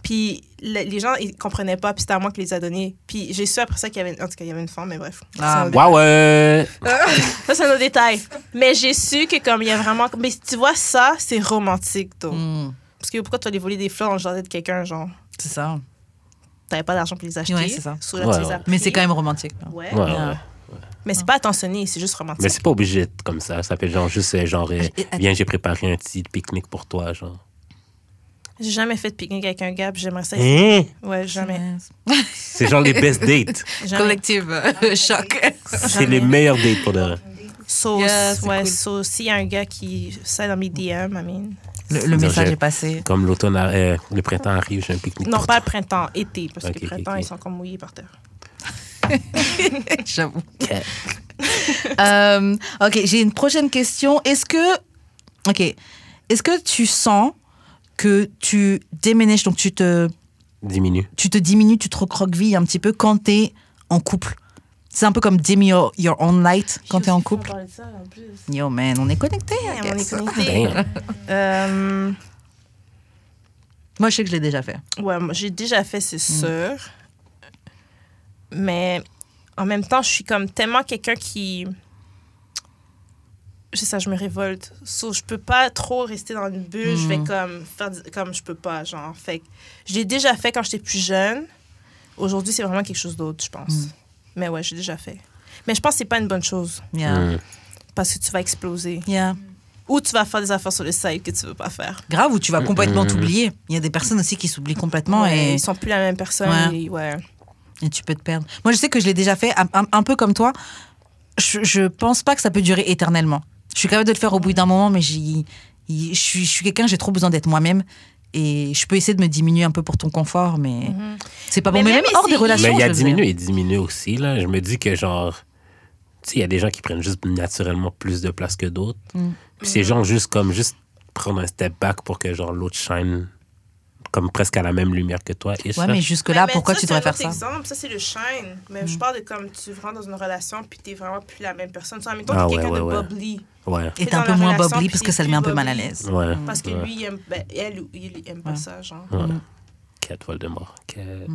puis le- les gens, ils comprenaient pas, puis c'était à moi qui les a données. Puis j'ai su après ça qu'il y avait, en tout cas, il y avait une femme, mais bref. Ah, autre Ouais, ouais. ça, c'est un autre détail. Mais j'ai su que comme il y a vraiment... Mais tu vois, ça, c'est romantique, toi. Hmm, Parce que pourquoi tu vas aller voler des fleurs dans le jardin de quelqu'un, genre... c'est ça. T'avais pas d'argent pour les acheter. Ouais, c'est ça. Là, Ouais, ouais. Mais c'est quand même romantique. là. Ouais. Ouais, ouais. Ah. Mais c'est pas attentionné, c'est juste romantique. Mais c'est pas obligé d'être comme ça. Ça peut être genre juste euh, genre, euh, Et- viens, j'ai préparé un petit pique-nique pour toi, genre. J'ai jamais fait de pique-nique avec un gars, puis j'aimerais ça. Hein? Ouais, jamais. C'est genre les best dates. Collective euh, choc. C'est les meilleurs dates pour de vrai. So, Yeah, ouais, cool. so, s'il y a un gars qui ça dans mes DM, I mean... Le, le message est passé. Comme l'automne, euh, le printemps arrive, j'ai un pique-nique Non, pas le printemps, été, parce que le printemps, ils sont comme mouillés par terre. J'avoue. Euh, ok, j'ai une prochaine question. Est-ce que, ok, est-ce que tu sens que tu déménages, donc tu te, Diminue. tu te diminues, tu te recroquevilles un petit peu quand t'es en couple C'est un peu comme dim your, your own light quand t'es en couple. Yo man, on est connectés. I on est. Damn. Euh, Moi, je sais que je l'ai déjà fait. Ouais, moi, j'ai déjà fait, c'est sûr. Mais en même temps, je suis comme tellement quelqu'un qui. C'est ça, je me révolte. So, je peux pas trop rester dans une bulle. Je vais Mm. comme faire comme je peux pas, genre. Fait je l'ai déjà fait quand j'étais plus jeune. Aujourd'hui, c'est vraiment quelque chose d'autre, je pense. Mm. Mais ouais, j'ai déjà fait. Mais je pense que c'est pas une bonne chose Yeah. Parce que tu vas exploser. Yeah. Ou tu vas faire des affaires sur le site que tu veux pas faire. Grave, ou tu vas complètement Mhm. t'oublier. Il y a des personnes aussi qui s'oublient complètement Ouais, et, Ils sont plus la même personne. Ouais. et ouais. et tu peux te perdre. Moi, je sais que je l'ai déjà fait, un, un- un peu comme toi. Je, je pense pas que ça peut durer éternellement. Je suis capable de le faire au bout d'un moment, mais je suis, je suis quelqu'un, j'ai trop besoin d'être moi-même. Et je peux essayer de me diminuer un peu pour ton confort, mais c'est pas bon. Mais Mais, même même hors des relations. Mais il y a diminué et diminué aussi, là. Je me dis que, genre, tu sais, il y a des gens qui prennent juste naturellement plus de place que d'autres. Mm. Puis c'est genre juste comme, juste prendre un step back pour que, genre, l'autre shine comme presque à la même lumière que toi. ish, Ouais, mais jusque-là, mais pourquoi ça, tu c'est devrais faire ça? exemple. Ça, c'est le shine. Mais je parle de comme tu rentres dans une relation puis t'es vraiment plus la même personne. Tu temps, Ah ouais, quelqu'un ouais, de ouais. bubbly. Ouais. Et T'es un peu moins relation, bubbly puis parce que ça le met un peu mal à l'aise. Ouais. Parce que ouais. lui, il aime, ben, elle ou il aime pas ça, genre. Ouais. Mm. Quête Voldemort. Quête.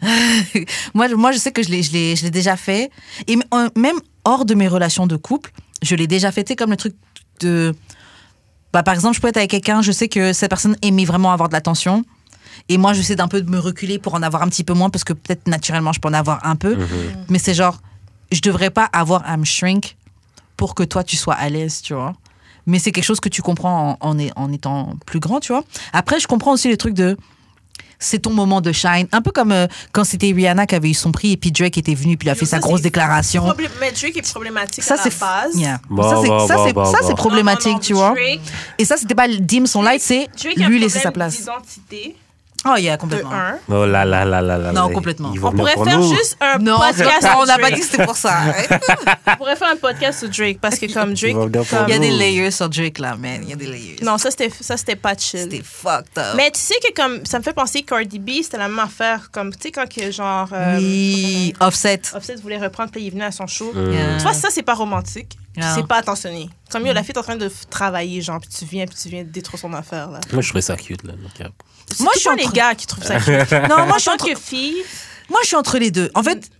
moi, je- moi, je sais que je l'ai, je l'ai, je l'ai déjà fait. Et euh, même hors de mes relations de couple, je l'ai déjà fait. Tu sais, comme le truc de. Bah, par exemple, je peux être avec quelqu'un, je sais que cette personne aimait vraiment avoir de l'attention. Et moi, j'essaie d'un peu de me reculer pour en avoir un petit peu moins, parce que peut-être naturellement, je peux en avoir un peu. Mhm. Mais c'est genre, je devrais pas avoir à me shrink pour que toi, tu sois à l'aise, tu vois. Mais c'est quelque chose que tu comprends en, en étant plus grand, tu vois. Après, je comprends aussi les trucs de. C'est ton moment de shine. Un peu comme euh, quand c'était Rihanna qui avait eu son prix et puis Drake était venu puis il a fait Ça, sa grosse déclaration. Mais Drake est problématique Ça, à la c'est base. Yeah. Bon, ça, c'est, problématique, Non, non, non, tu vois. Drake, Et ça, c'était pas dim son light, c'est lui laisser sa place. d'identité, Oh, yeah, de complètement. un. Oh là là là là là. Non, complètement. On pourrait pour faire nous. juste un Non, podcast on n'a pas Drake. dit que c'était pour ça. hein. On pourrait faire un podcast sur Drake parce que comme Drake... Il y a des layers sur Drake là, man. Il y a des layers. Non, ça, c'était ça, c'était pas chill. C'était fucked up. Mais tu sais que comme ça me fait penser Cardi B, c'était la même affaire comme tu sais quand que genre euh, oui, offset. Offset voulait reprendre puis il est venu à son show. Mm. Yeah. Tu vois ça c'est pas romantique. C'est pas attentionné. Comme yo la fille est en train de travailler genre puis tu viens puis tu viens détruire son affaire là. Moi, je trouvais ça cute, là. donc, Moi, je suis temps les entre- gars qui trouvent ça cute. Non, moi en je suis tant entre, que fille, moi je suis entre les deux. En fait,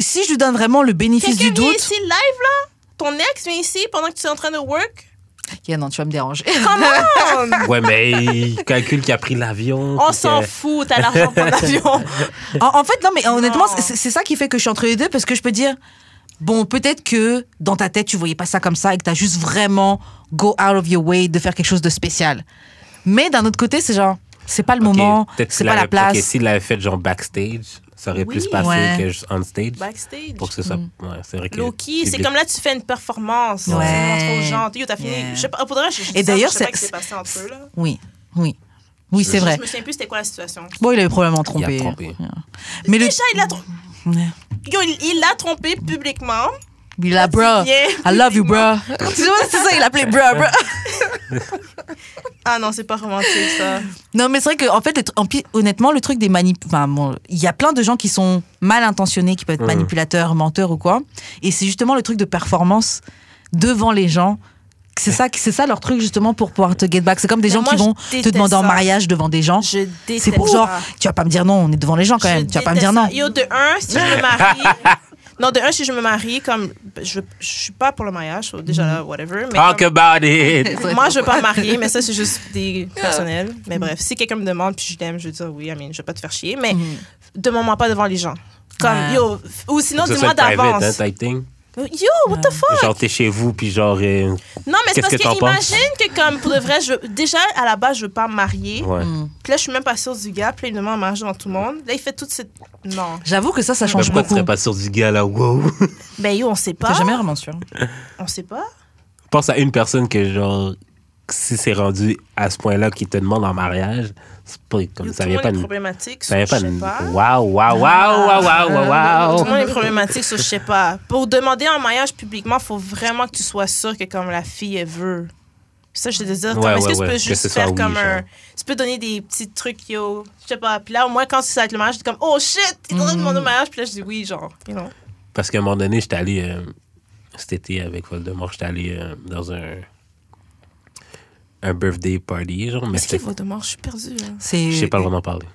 si je lui donne vraiment le bénéfice quelqu'un du vient doute, ici live là, ton ex vient ici pendant que tu es en train de work? Ok, non, tu vas me déranger. Come on! Ouais, mais il calcule qu'il a pris l'avion. On s'en que- fout, t'as l'argent pour l'avion. en, en fait, non, mais honnêtement, c'est ça qui fait que je suis entre les deux parce que je peux dire, bon, peut-être que dans ta tête, tu voyais pas ça comme ça et que tu as juste vraiment go out of your way de faire quelque chose de spécial. Mais d'un autre côté, c'est genre, c'est pas le Ok, moment, peut-être c'est pas la place. Ok, s'il l'avait fait genre backstage, ça aurait Oui. plus passé Ouais. que juste on stage. Backstage. Pour que ce soit. Mm. Ouais, c'est vrai que. Low-key, c'est comme là, tu fais une performance. Ouais. Tu montres aux gens. Yo, t'as fini. Yeah. Je sais pas, faudrait, je, je, Et d'ailleurs, c'est- ce qui s'est passé entre eux, là. Oui, oui. Oui, c'est vrai. Je me souviens plus c'était quoi la situation. Bon, il avait probablement Il trompé. a trompé. Mais le. Déjà, il l'a trompé. Yo, il il l'a trompé publiquement. Il a, bro. Bien, I love you, bro. Tu vois, c'est ça, il appelait bro, bro. Ah non, c'est pas romantique, ça. Non, mais c'est vrai que, en fait, en honnêtement, le truc des manip... Enfin, bon, il y a plein de gens qui sont mal intentionnés, qui peuvent être manipulateurs, menteurs ou quoi. Et c'est justement le truc de performance devant les gens. C'est ça, c'est ça leur truc, justement, pour pouvoir te get back. C'est comme des Mais gens moi, qui vont te demander en mariage devant des gens. Je déteste C'est pour genre, ça. tu vas pas me dire non, on est devant les gens quand même. Je tu vas pas me dire non. ça. Yo, de un, si je me marie. non, de un, si je me marie, comme. Je, je suis pas pour le mariage, so déjà là, whatever. Mais Talk comme- about it! moi, je veux pas me marier, mais ça, c'est juste des personnels. Mais bref, si quelqu'un me demande, puis je l'aime, je vais dire oui, I mean, je vais pas te faire chier. Mais Mhm. demande-moi pas devant les gens. Comme, Ouais. yo, ou sinon, dis-moi hein, d'avance. Yo, what the fuck? Genre, t'es chez vous, puis genre. euh, Non, mais c'est parce que que, imagine que, comme, pour de vrai, je, déjà, à la base, je veux pas me marier. Ouais. Mm. Puis là, je suis même pas sûre du gars. Puis là, il demande en mariage devant tout le monde. Là, il fait toute cette. Non. J'avoue que ça, ça change pourquoi tu beaucoup. serais pas sûr du gars là? Wow! Ben, yo, on sait pas. T'es jamais vraiment sûr. On sait pas. Pense à une personne que genre. Si c'est rendu à ce point-là qui te demande en mariage, c'est pas comme ça vient pas de. problématique. Ça vient pas pas. Waouh, waouh, waouh, waouh, waouh, waouh, Tout le monde est problématique, so je sais pas. Pour demander en mariage publiquement, il faut vraiment que tu sois sûr que comme la fille, elle veut. Ça, je te dis, comme, Ouais, est-ce ouais, que tu peux juste faire oui, comme un. Tu peux donner des petits trucs, yo. Je sais pas. Puis là, au moins, quand c'est avec le mariage, tu es comme, oh shit, t'es en train de demander au mariage. Puis là, je dis oui, genre, you know. Parce qu'à un moment donné, j'étais allé. euh, cet été avec Voldemort, j'étais allé euh, dans un. Un birthday party, genre, mais Est-ce qu'il c'était. va de mort? Je suis perdue. C'est Je sais pas vraiment parler.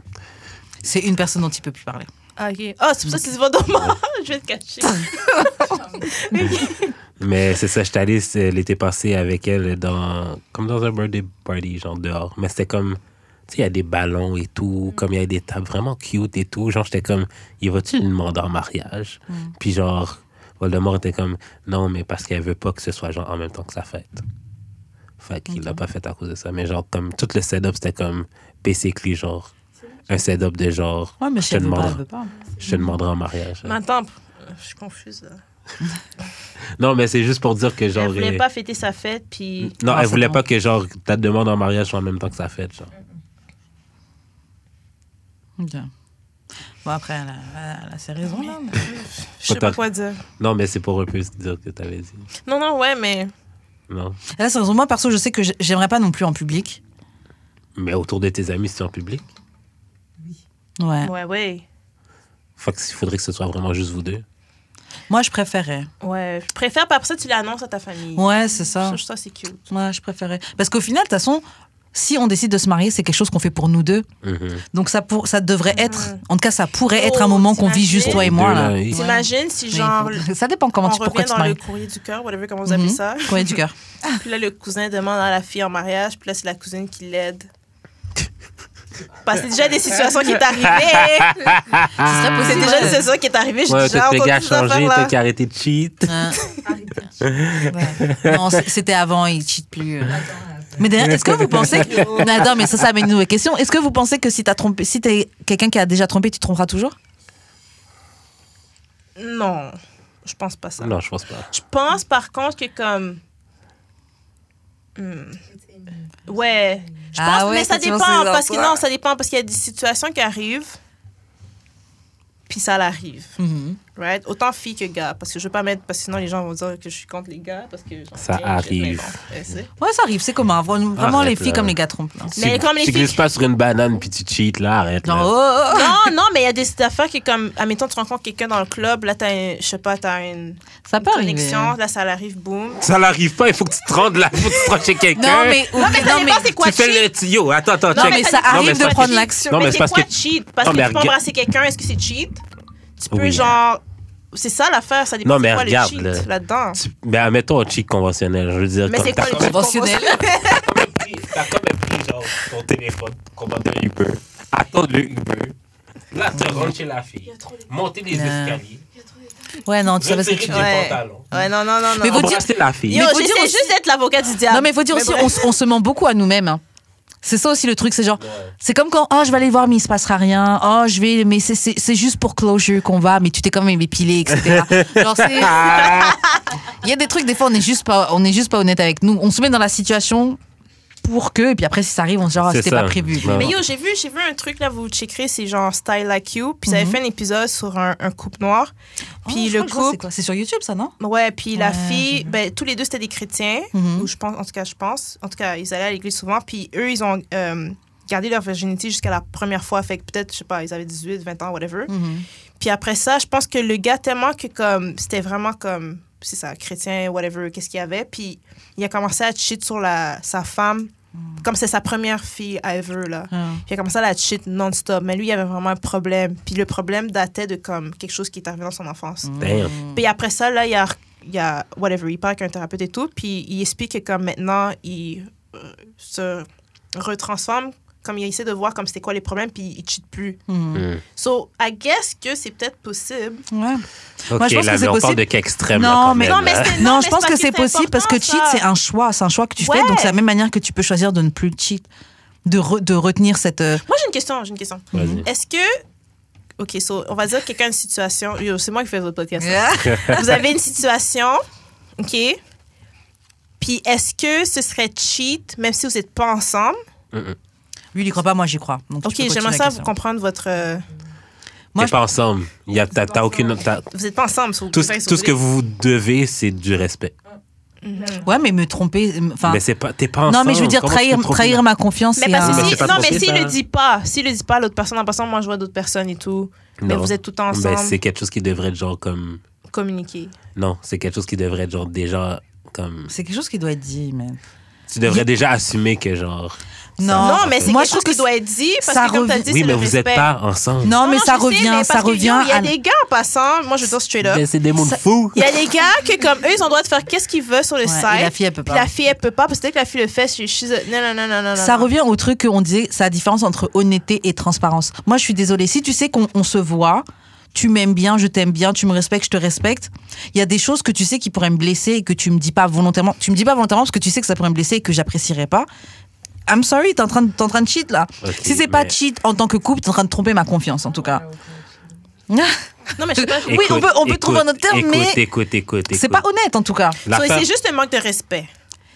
c'est une personne dont il peut plus parler. Ah, ok. Ah, c'est pour ça que c'est Voldemort. je vais te cacher. Mais c'est ça, j'étais allé l'été passé avec elle dans. Comme dans un birthday party, genre dehors. Mais c'était comme. Tu sais, il y a des ballons et tout, comme il y a des tables vraiment cute et tout. Genre, j'étais comme, il va-tu lui demander en mariage? Puis genre, Voldemort était comme, non, mais parce qu'elle veut pas que ce soit genre en même temps que sa fête. Fait qu'il l'a pas fait à cause de ça. Mais genre, comme tout le setup, c'était comme, basically, genre, un setup de genre, Ouais, mais je te demanderai, je te demanderai en mariage. Mais attends, je suis confuse. Là. Non, mais c'est juste pour dire que genre. Elle voulait euh, pas fêter sa fête, puis. Non, Ah, elle c'est voulait bon. pas que genre ta demande en mariage soit en même temps que sa fête, genre. Ok. Bon, après, elle a, elle a ses raisons, là. mais- Je sais pas quoi dire. Non, mais c'est pour un peu dire que t'avais dit. Non, non, ouais, mais. Non. Ses raisons. Moi, perso, je sais que j'ai- j'aimerais pas non plus en public. Mais autour de tes amis, es en public, Ouais. Ouais, ouais. faut que- il faudrait que ce soit vraiment juste vous deux. Moi, je préférais. Ouais. Je préfère, puis après ça, tu l'annonces à ta famille. Ouais, c'est ça. Ça, ça, c'est cute. Ouais, je préférais. Parce qu'au final, de toute façon, si on décide de se marier, c'est quelque chose qu'on fait pour nous deux. Mhm. Donc ça, pour, ça devrait être, en tout cas, ça pourrait être Oh, un moment qu'on vit juste toi et moi. là, oui. T'imagines si, genre, ça dépend comment on tu, pourquoi tu te dans le maries. courrier du cœur, whatever, comment vous appelez Mhm. ça. Courrier du cœur. Puis là, le cousin demande à la fille en mariage, puis là, c'est la cousine qui l'aide. Parce que c'est déjà des situations qui est arrivées. serait C'est déjà des situations qui est arrivée. Ouais, t'as tes entendu gars affaires-là. t'as qu'à arrêter de cheat. Hein. Ouais. Non, c'était avant, il cheat plus. euh. Mais d'ailleurs, est-ce que vous pensez que... Non, mais ça, ça amène une nouvelle question. Est-ce que vous pensez que si t'as trompé, si t'es quelqu'un qui a déjà trompé, tu tromperas toujours? Non, je pense pas ça. Non, je pense pas. Je pense par contre que comme. Hmm. Ouais. Je pense, Ah ouais, mais ça dépend. Parce que non, ça dépend parce qu'il y a des situations qui arrivent. Puis ça l'arrive. Mhm. Right? Autant fille que gars. Parce que je veux pas mettre. Parce que sinon, les gens vont dire que je suis contre les gars. Parce que. genre, Ça arrive. mais bon, euh, c'est- Ouais, ça arrive, c'est commun. Vraiment, Arrête, les filles là. comme les gars trompent. là. Mais comme les tu filles- glisses pas sur une banane puis tu cheats, là, arrête. Là. oh, oh, oh. Non, non, mais il y a des affaires qui, comme, admettons, tu rencontres quelqu'un dans le club, là, t'as, un- je sais pas, t'as une, ça une peut arriver. connexion, là, ça arrive, boum. Ça n'arrive pas, il faut que tu te rendes là, il faut que tu te rendes chez quelqu'un. Non, mais, Non, mais non, dépend, c'est quoi tu fais cheat? le tuyau. Attends, attends, Non, check. mais ça arrive mais de prendre l'action. Non, mais mais c'est quoi que- cheat? Parce Non, que mais tu peux embrasser quelqu'un, est-ce que c'est cheat? Tu peux, Oui. genre, c'est ça l'affaire, ça dépend Non, c'est mais quoi regarde, le là. cheat là-dedans. Tu- Ben, admettons un cheat conventionnel. Je veux dire, Mais c'est quoi le cheat Conventionnel. T'as quand même pris genre ton téléphone, commander un Uber, attendre le Uber. Là, tu rentres chez la fille, monter les escaliers, Ouais, non, tu savais ce que tu dis. Ouais. Ouais, non, non, non, non. Mais vous dire- embrasser la fille. Yo, Mais faut dire aussi- juste d'être l'avocat du diable. Non, mais il faut dire Mais aussi, on se ment beaucoup à nous-mêmes. hein. C'est ça aussi le truc, c'est genre, c'est comme quand, oh, je vais aller voir, mais il se passera rien. Oh, je vais, mais c'est- juste pour closure qu'on va, mais tu t'es quand même épilé, etc. Genre, c'est- Il y a des trucs, des fois, on n'est juste pas, on est juste pas honnête avec nous. On se met dans la situation pour que, et puis après, si ça arrive, on se dit, oh, C'est c'était pas prévu. Non. Mais yo, j'ai vu, j'ai vu un truc là, vous checkerez, c'est genre Style Like You. Puis ça avait Mhm. fait un épisode sur un, un couple noir. Puis Oh, le couple. quoi? C'est sur YouTube, ça, non? Ouais, puis la fille, ben, tous les deux c'était des chrétiens, Mhm. ou je pense, en tout cas, je pense. En tout cas, ils allaient à l'église souvent, puis eux, ils ont euh, gardé leur virginité jusqu'à la première fois, fait que peut-être, je sais pas, ils avaient 18, 20 ans, whatever. Mhm. Puis après ça, je pense que le gars, tellement que comme, c'était vraiment comme, c'est ça, chrétien, whatever, qu'est-ce qu'il y avait, puis il a commencé à cheat sur la, sa femme, comme c'est sa première fille ever, là. Ah. Puis il a commencé à la cheat non-stop. Mais lui, il avait vraiment un problème. Puis le problème datait de comme quelque chose qui est arrivé dans son enfance. Damn. Puis après ça, là, il y a, il y a whatever, il parle avec un thérapeute et tout. Puis il explique que comme maintenant, il euh, se retransforme, comme il essaie de voir comme c'était quoi les problèmes, puis il cheat plus. Mhm. Mm. So, I guess que c'est peut-être possible. Ouais. Ok, Moi, je pense là, que c'est mais on parle possible. de cas extrême. Non, là, quand mais- même, Non, mais Non, mais je pense que c'est possible parce que cheat, c'est un choix. C'est un choix que tu Ouais. fais. Donc, c'est la même manière que tu peux choisir de ne plus cheat. De, re- de retenir cette. euh, Moi, j'ai une question, j'ai une question. Vas-y. Est-ce que... OK, so, on va dire que quelqu'un a une situation... C'est moi qui fais votre podcast. Vous avez une situation, OK? Puis est-ce que ce serait cheat, même si vous n'êtes pas ensemble? Lui, il y croit pas, moi, j'y crois. Donc, OK, j'aimerais ça vous comprendre votre... euh, Moi, T'es pas ensemble. Il y a- T'as t'as aucune. t'as- Vous n'êtes pas ensemble, vous Tout, ce- tout ce que vous devez, c'est du respect. Ouais, mais me tromper. Enfin. mais c'est pas, t'es pas ensemble. Non, mais je veux dire, Comment trahir, trahir ma confiance. Mais c'est parce un- que Mais si, c'est pas non, mais s'il le dit pas, s'il le dit pas à l'autre personne, en passant, moi je vois d'autres personnes et tout, mais vous êtes tout ensemble, c'est quelque chose qui devrait être genre comme. communiquer. Non, c'est quelque chose qui devrait être genre déjà comme. C'est quelque chose qui doit être dit, man. Tu devrais déjà assumer que genre. Non, non, mais c'est moi, quelque je chose trouve qui que doit être dit, parce ça que comme tu as dit, Oui, mais le vous n'êtes pas ensemble. Non, mais non, ça revient, mais ça revient Il y a à. des gars en passant, moi je veux dire straight up. Mais c'est des mondes Ça- fous. Il y a des gars que comme eux, ils ont le droit de faire qu'est-ce qu'ils veulent sur le Ouais, site. la fille, elle peut pas. la fille, elle peut pas, parce que dès que la fille le fait, je suis... Non, non, non, non, non. Ça revient au truc qu'on disait, c'est la différence entre honnêteté et transparence. Moi, je suis désolée. Si tu sais qu'on on se voit, tu m'aimes bien, je t'aime bien, tu me respectes, je te respecte. Il y a des choses que tu sais qui pourraient me blesser et que tu me dis pas volontairement. Tu me dis pas volontairement parce que tu sais que ça pourrait me blesser et que j'apprécierais pas. I'm sorry, t'es en train de, t'es en train de cheat là. Si c'est pas mais- cheat en tant que couple, t'es en train de tromper ma confiance en tout cas. Non, mais je sais pas. je- Oui, on peut- on peut trouver un autre terme, écoute, mais Écoute, écoute, écoute. C'est pas honnête en tout cas. So, C'est juste un manque de respect.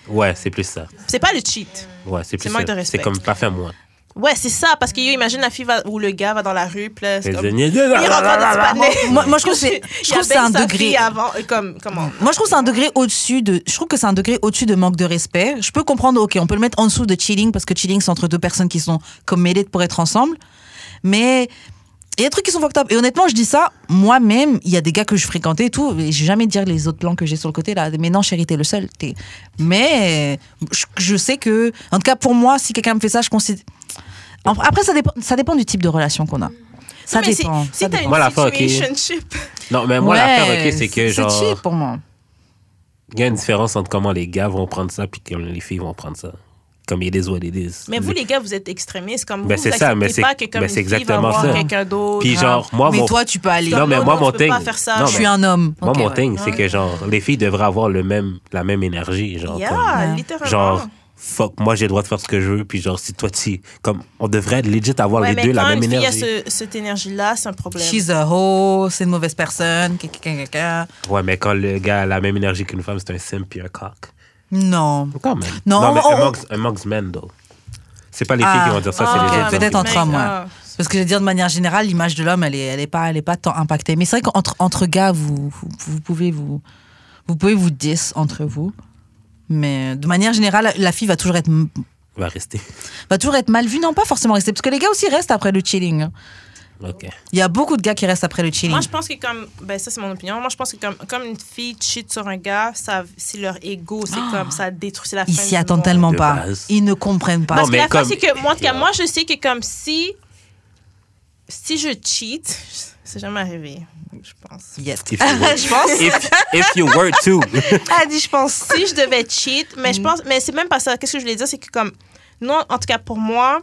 Ouais, c'est plus ça. C'est pas le cheat. Ouais, c'est plus manque ça. de respect. C'est comme pas fait moi. Ouais, c'est ça, parce que yo, imagine la fille va, ou le gars va dans la rue, puis là, c'est comme... Il rencontre. Moi, moi, je trouve que c'est, je trouve que c'est un degré. avant, euh, comme, comment? Moi, je trouve que c'est un degré au-dessus de. Je trouve que c'est un degré au-dessus de manque de respect. Je peux comprendre, ok, on peut le mettre en dessous de chilling parce que chilling, c'est entre deux personnes qui sont committed pour être ensemble. Mais il y a des trucs qui sont fucked up. Et honnêtement, je dis ça, moi-même, il y a des gars que je fréquentais et tout. Et je vais jamais dire les autres plans que j'ai sur le côté là. Mais non, chérie, t'es le seul. T'es... Mais je, je sais que, en tout cas, pour moi, si quelqu'un me fait ça, je considère. Après, ça dépend, ça dépend du type de relation qu'on a. Ça mais si- dépend. Si, ça t'as une Moi, la fois, ok. situationship... Non, mais moi, Ouais, l'affaire, ok, c'est que genre. C'est cheap pour moi. Il y a une différence entre comment les gars vont prendre ça puis comment les filles vont prendre ça. Comme it is what it is. Mais vous, les gars, vous êtes extrémistes. Comme Ben, vous, vous ça, mais c'est- pas que comme ben, une c'est fille va exactement quelqu'un d'autre. Puis genre, moi, mais mon. toi, tu peux aller. Non, mais moi, mon thing. pas faire ça. non, je mais suis un homme. Moi, Ok, mon ouais. thing, c'est que genre, les filles devraient avoir le même, la même énergie. Genre, Yeah, Ouais. littéralement. Genre, fuck, moi j'ai le droit de faire ce que je veux, puis genre, si toi, tu. Comme, on devrait legit avoir Ouais, les mais deux quand la même une fille a énergie. ce- cette énergie-là, c'est un problème. She's a hoe, c'est une mauvaise personne. Ouais, mais quand le gars a la même énergie qu'une femme, c'est un simp puis un cock. Non. Quand même. Non, mais on- amongst, amongst men, though. C'est pas les filles qui vont dire ça, Ah, c'est les autres. peut-être entre hommes, ouais. Parce que je veux dire, de manière générale, l'image de l'homme, elle est, elle est pas, elle est pas tant impactée. Mais c'est vrai qu'entre entre gars, vous, vous, vous pouvez vous, vous pouvez vous dis entre vous. Mais de manière générale, la fille va toujours être, Va rester. va toujours être mal vue. Non, pas forcément rester. Parce que les gars aussi restent après le chilling. hein. Ok. Il y a beaucoup de gars qui restent après le chilling. Moi, je pense que comme, ben ça c'est mon opinion. Moi, je pense que comme, comme une fille cheat sur un gars, ça, c'est leur ego, c'est comme ça détruit la fin. Ils s'y attendent tellement De pas. base. Ils ne comprennent pas. Parce Non, que mais la comme- c'est que moi, en tout cas, moi, je sais que comme si, si je cheat, C'est jamais arrivé, je pense. Yes. If you were, je pense. if, if you were too. Elle dit, je pense. si je devais cheat, mais je pense, mais c'est même pas ça. Qu'est-ce que je voulais dire, c'est que comme, non, en tout cas pour moi,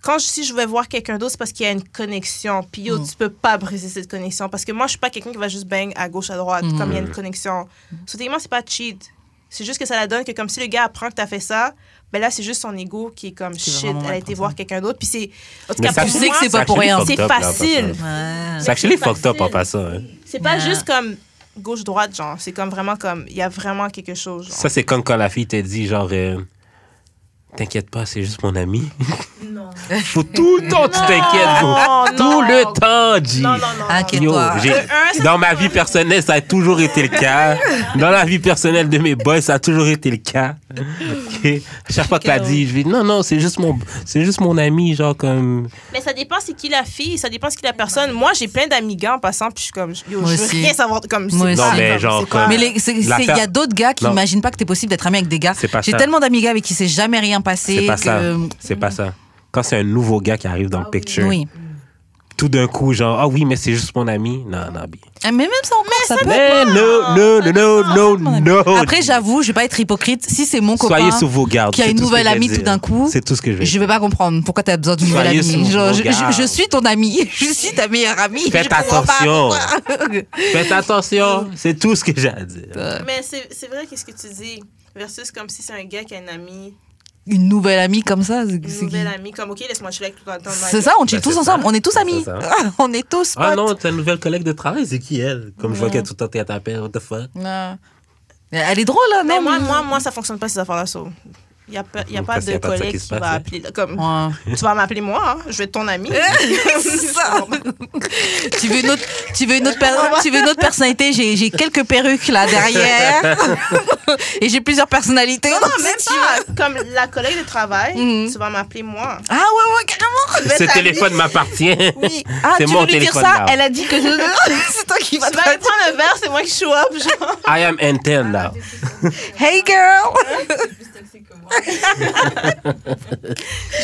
quand je, si je vais voir quelqu'un d'autre, c'est parce qu'il y a une connexion. Puis yo, Mm. tu peux pas briser cette connexion. Parce que moi, je suis pas quelqu'un qui va juste bang à gauche, à droite, Mm. comme il y a une connexion. So, techniquement, c'est pas cheat. C'est juste que ça la donne que comme si le gars apprend que t'as fait ça, ben là, c'est juste son ego qui est comme shit, elle a été voir quelqu'un d'autre. Puis c'est. En tout cas, pour Tu sais que moi, c'est pas pour rien. actually C'est facile. C'est actually fucked up en passant. hein. C'est pas juste comme gauche-droite, genre. C'est comme vraiment comme. Il y a vraiment quelque chose. Genre. Ça, c'est comme quand la fille t'a dit, genre, euh, t'inquiète pas, c'est juste mon ami. Non. Faut tout le temps, tu t'inquiètes, bro. Non, Tout non. le temps, G. Non, non, non. Inquiète. Yo, j'ai- dans c'est ma vie personnelle, ça a toujours été le cas. Dans la vie personnelle de mes boys, ça a toujours été le cas. Ok? À chaque fois que t'as dit, je vais non, non, c'est juste mon, c'est juste mon ami, genre comme. Mais ça dépend c'est qui la fille, ça dépend c'est qui la personne. Moi, j'ai plein d'amis gars en passant, puis je suis comme, yo, Moi je veux aussi. rien savoir. Comme, c'est Moi aussi. Non, mais comme, genre c'est pas- comme- Mais les- c'est- c'est- il y L'affaire- a d'autres gars qui Non. n'imaginent pas que t'es possible d'être ami avec des gars. C'est pas J'ai ça. tellement d'amis gars avec qui s'est jamais rien passé. C'est pas ça. que- C'est pas ça. Quand c'est un nouveau gars qui arrive dans le Ah picture, Oui. tout d'un coup, genre, ah oui, mais c'est juste mon ami. Non, non, bi. Mais même ça encore, ça peut. Mais non, non, non, non, non, non. Après, j'avoue, je vais pas être hypocrite. Si c'est mon copain Soyez sous vos gardes. qui a une nouvelle amie tout d'un coup, C'est tout ce que je vais je vais pas comprendre pourquoi tu as besoin d'une nouvelle amie. sous Genre, vos je, je- gardes. je suis ton amie. Je suis ta meilleure amie. Faites attention. Faites attention. C'est tout ce que j'ai à dire. Mais c'est c'est vrai, qu'est-ce que tu dis? Versus comme si c'est un gars qui a une amie, Une nouvelle amie comme ça. c'est- une nouvelle qui amie, comme, OK, laisse-moi chiller avec toi. C'est ça, on chill Ben, tous ensemble. ça. On est tous amis. ça. On est tous potes. Ah non, ta nouvelle collègue de travail, c'est qui elle? Comme je vois qu'elle tout le temps à t'appeler, what the fuck? Ouais. Elle est drôle, là, Mais non moi, mais- moi, moi, ça fonctionne pas ces affaires-là. Il n'y a pas, y a pas de a pas de ça collègue qui qui, va appeler. Comme, Ouais. Tu vas m'appeler moi, hein, je vais être ton ami. Tu veux une autre, tu veux une autre, per- tu veux une autre personnalité J'ai, j'ai quelques perruques là derrière et j'ai plusieurs personnalités. Non, non, Si même pas. Comme la collègue de travail, Mhm. tu vas m'appeler moi. Ah ouais ouais carrément. Ce téléphone m'appartient. Oui. Ah C'est tu mon veux lui dire ça? Elle a dit que je... c'est toi qui vas. Tu vas aller prendre un verre, c'est moi qui show up. Genre. I am N10 now. Hey girl.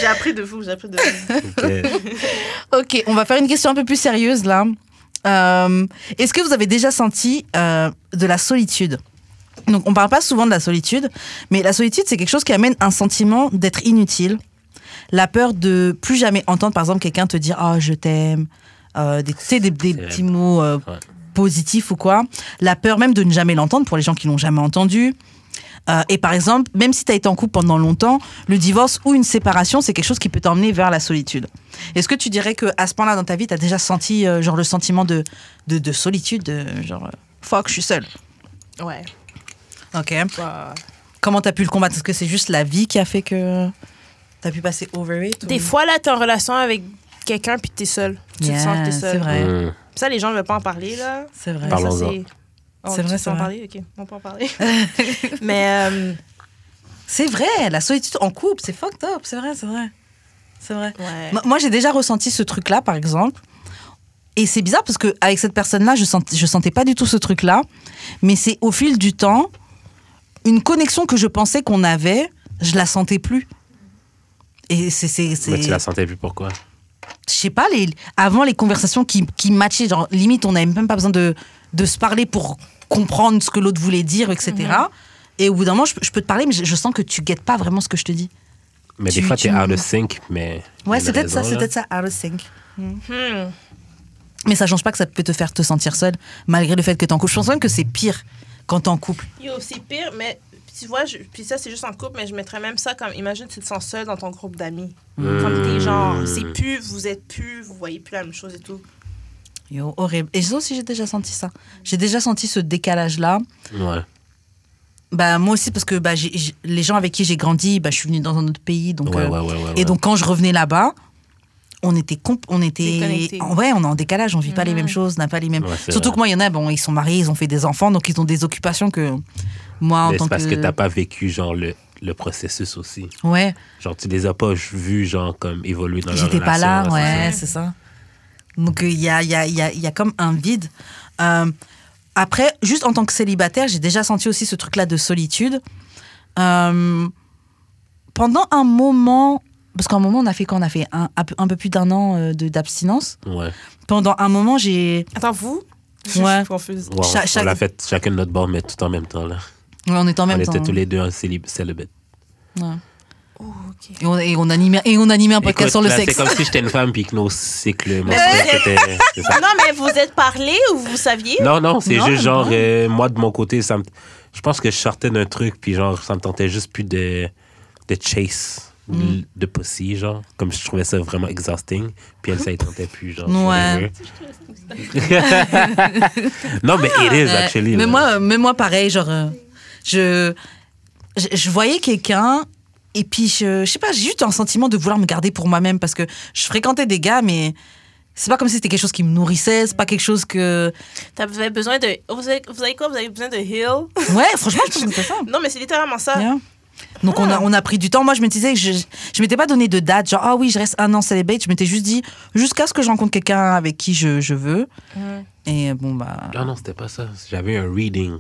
J'ai appris de vous, j'ai appris de vous. Ok. Ok, on va faire une question un peu plus sérieuse là. Euh, est-ce que vous avez déjà senti euh, de la solitude? Donc, on parle pas souvent de la solitude, mais la solitude, c'est quelque chose qui amène un sentiment d'être inutile, la peur de plus jamais entendre, par exemple, quelqu'un te dire « Oh, je t'aime euh, des, petits mots euh, Ouais. positifs ou quoi. La peur même de ne jamais l'entendre pour les gens qui l'ont jamais entendu. Euh, et par exemple, même si tu as été en couple pendant longtemps, le divorce ou une séparation, c'est quelque chose qui peut t'emmener vers la solitude. Est-ce que tu dirais que à ce point-là dans ta vie, tu as déjà senti euh, genre le sentiment de, de, de solitude, de, genre fuck, je suis seule. Ouais. Ok. Bah, Comment tu as pu le combattre? Est-ce que c'est juste la vie qui a fait que tu as pu passer over it ou- Des fois, là, t'es en relation avec quelqu'un puis t'es seul. Tu Yeah, te sens que t'es c'est seul. vrai. Hmm. Ça, les gens ne veulent pas en parler, là. C'est vrai. Ça. C'est Oh, C'est vrai, veux c'est en vrai. parler? OK, on peut en parler. Mais euh, C'est vrai, la solitude en couple, c'est fucked up, c'est vrai, c'est vrai. C'est vrai. ouais. Moi- j'ai déjà ressenti ce truc-là, par exemple. Et c'est bizarre parce que avec cette personne-là, je sent, je sentais pas du tout ce truc-là. Mais c'est au fil du temps, une connexion que je pensais qu'on avait, je la sentais plus. Et c'est, c'est, c'est- Mais tu la sentais plus pourquoi? je sais pas, les, avant les conversations qui, qui matchaient, genre limite, on n'avait même pas besoin de, de se parler pour comprendre ce que l'autre voulait dire, etc. Et au bout d'un moment, je, peux- je peux te parler, mais je, je sens que tu guettes pas vraiment ce que je te dis. Mais Tu- des fois, tu- t'es out of sync, mais. Ouais, c'est peut-être ça, c'est peut-être ça, out of sync. Hmm. Mais ça change pas que ça peut te faire te sentir seule, malgré le fait que t'es en couple. Je pense même que c'est pire quand t'es en couple. Yo, c'est pire, mais tu vois, je- puis ça, c'est juste en couple, mais je mettrais même ça comme, imagine, tu te sens seul dans ton groupe d'amis. Comme t'es genre, c'est plus, vous êtes plus, vous voyez plus la même chose et tout. Yo, horrible. Et ça aussi, j'ai déjà senti ça. J'ai déjà senti ce décalage-là. Ouais. Bah, moi aussi, parce que bah, les gens avec qui j'ai grandi, bah, je suis venue dans un autre pays. Donc, Ouais, euh, ouais, ouais, ouais, Et ouais. donc, quand je revenais là-bas, on était, comp- on était, Déconnectés. ouais, on est en décalage, on vit pas les mêmes choses, on n'a pas les mêmes. Surtout vrai. que moi, il y en a, bon, ils sont mariés, ils ont fait des enfants, donc ils ont des occupations que moi, en Mais tant c'est parce que, que t'as pas vécu, genre, le, le processus aussi. ouais, Genre, tu les as pas vus, genre, comme évoluer dans leur j'étais pas là, relation, ouais, c'est ça. Donc euh, il y a, il y, a, il y, a, y a comme un vide. Euh, après, juste en tant que célibataire, j'ai déjà senti aussi ce truc-là de solitude. Euh, pendant un moment, parce qu'à un moment, on a fait quoi? On a fait un, un peu- plus d'un an euh, de- d'abstinence. Ouais. pendant un moment, j'ai. Attends, vous? Je Ouais. suis confuse. Ouais, Cha- on l'a fait chacun de notre bord, mais tout en même temps. Là. Ouais, on était en On même temps. était tous les deux en célib- célibate. Ouais. Oh. Et on, et on animait, et on animait un podcast Écoute, sur le là, sexe. C'est comme si j'étais une femme puis que nos cycles. Non, mais vous êtes parlé ou vous saviez? Non, non, c'est juste genre, euh, moi de mon côté, ça me- je pense que je sortais d'un truc, puis genre, ça me tentait juste plus de, de chase, Mm. de pussy, genre. Comme je trouvais ça vraiment exhausting, puis elle, ça ne tentait plus, genre. Ouais. non, mais it is, actually. mais là. moi, mais moi, pareil, genre, euh, je, je, je voyais quelqu'un. Et puis, je, je sais pas, j'ai juste un sentiment de vouloir me garder pour moi-même parce que je fréquentais des gars, mais c'est pas comme si c'était quelque chose qui me nourrissait, c'est pas quelque chose que. T'avais besoin de. Vous avez, vous avez quoi? Vous avez besoin de heal? Ouais, franchement, je pense que c'est ça. Non, mais c'est littéralement ça. Yeah. Donc on, a, on a pris du temps. Moi, je me disais que je je m'étais pas donné de date, genre ah oui, je reste un an célibate. Je m'étais juste dit jusqu'à ce que je rencontre quelqu'un avec qui je, je veux. Mhm. Et bon bah. Non, non, c'était pas ça. J'avais un reading.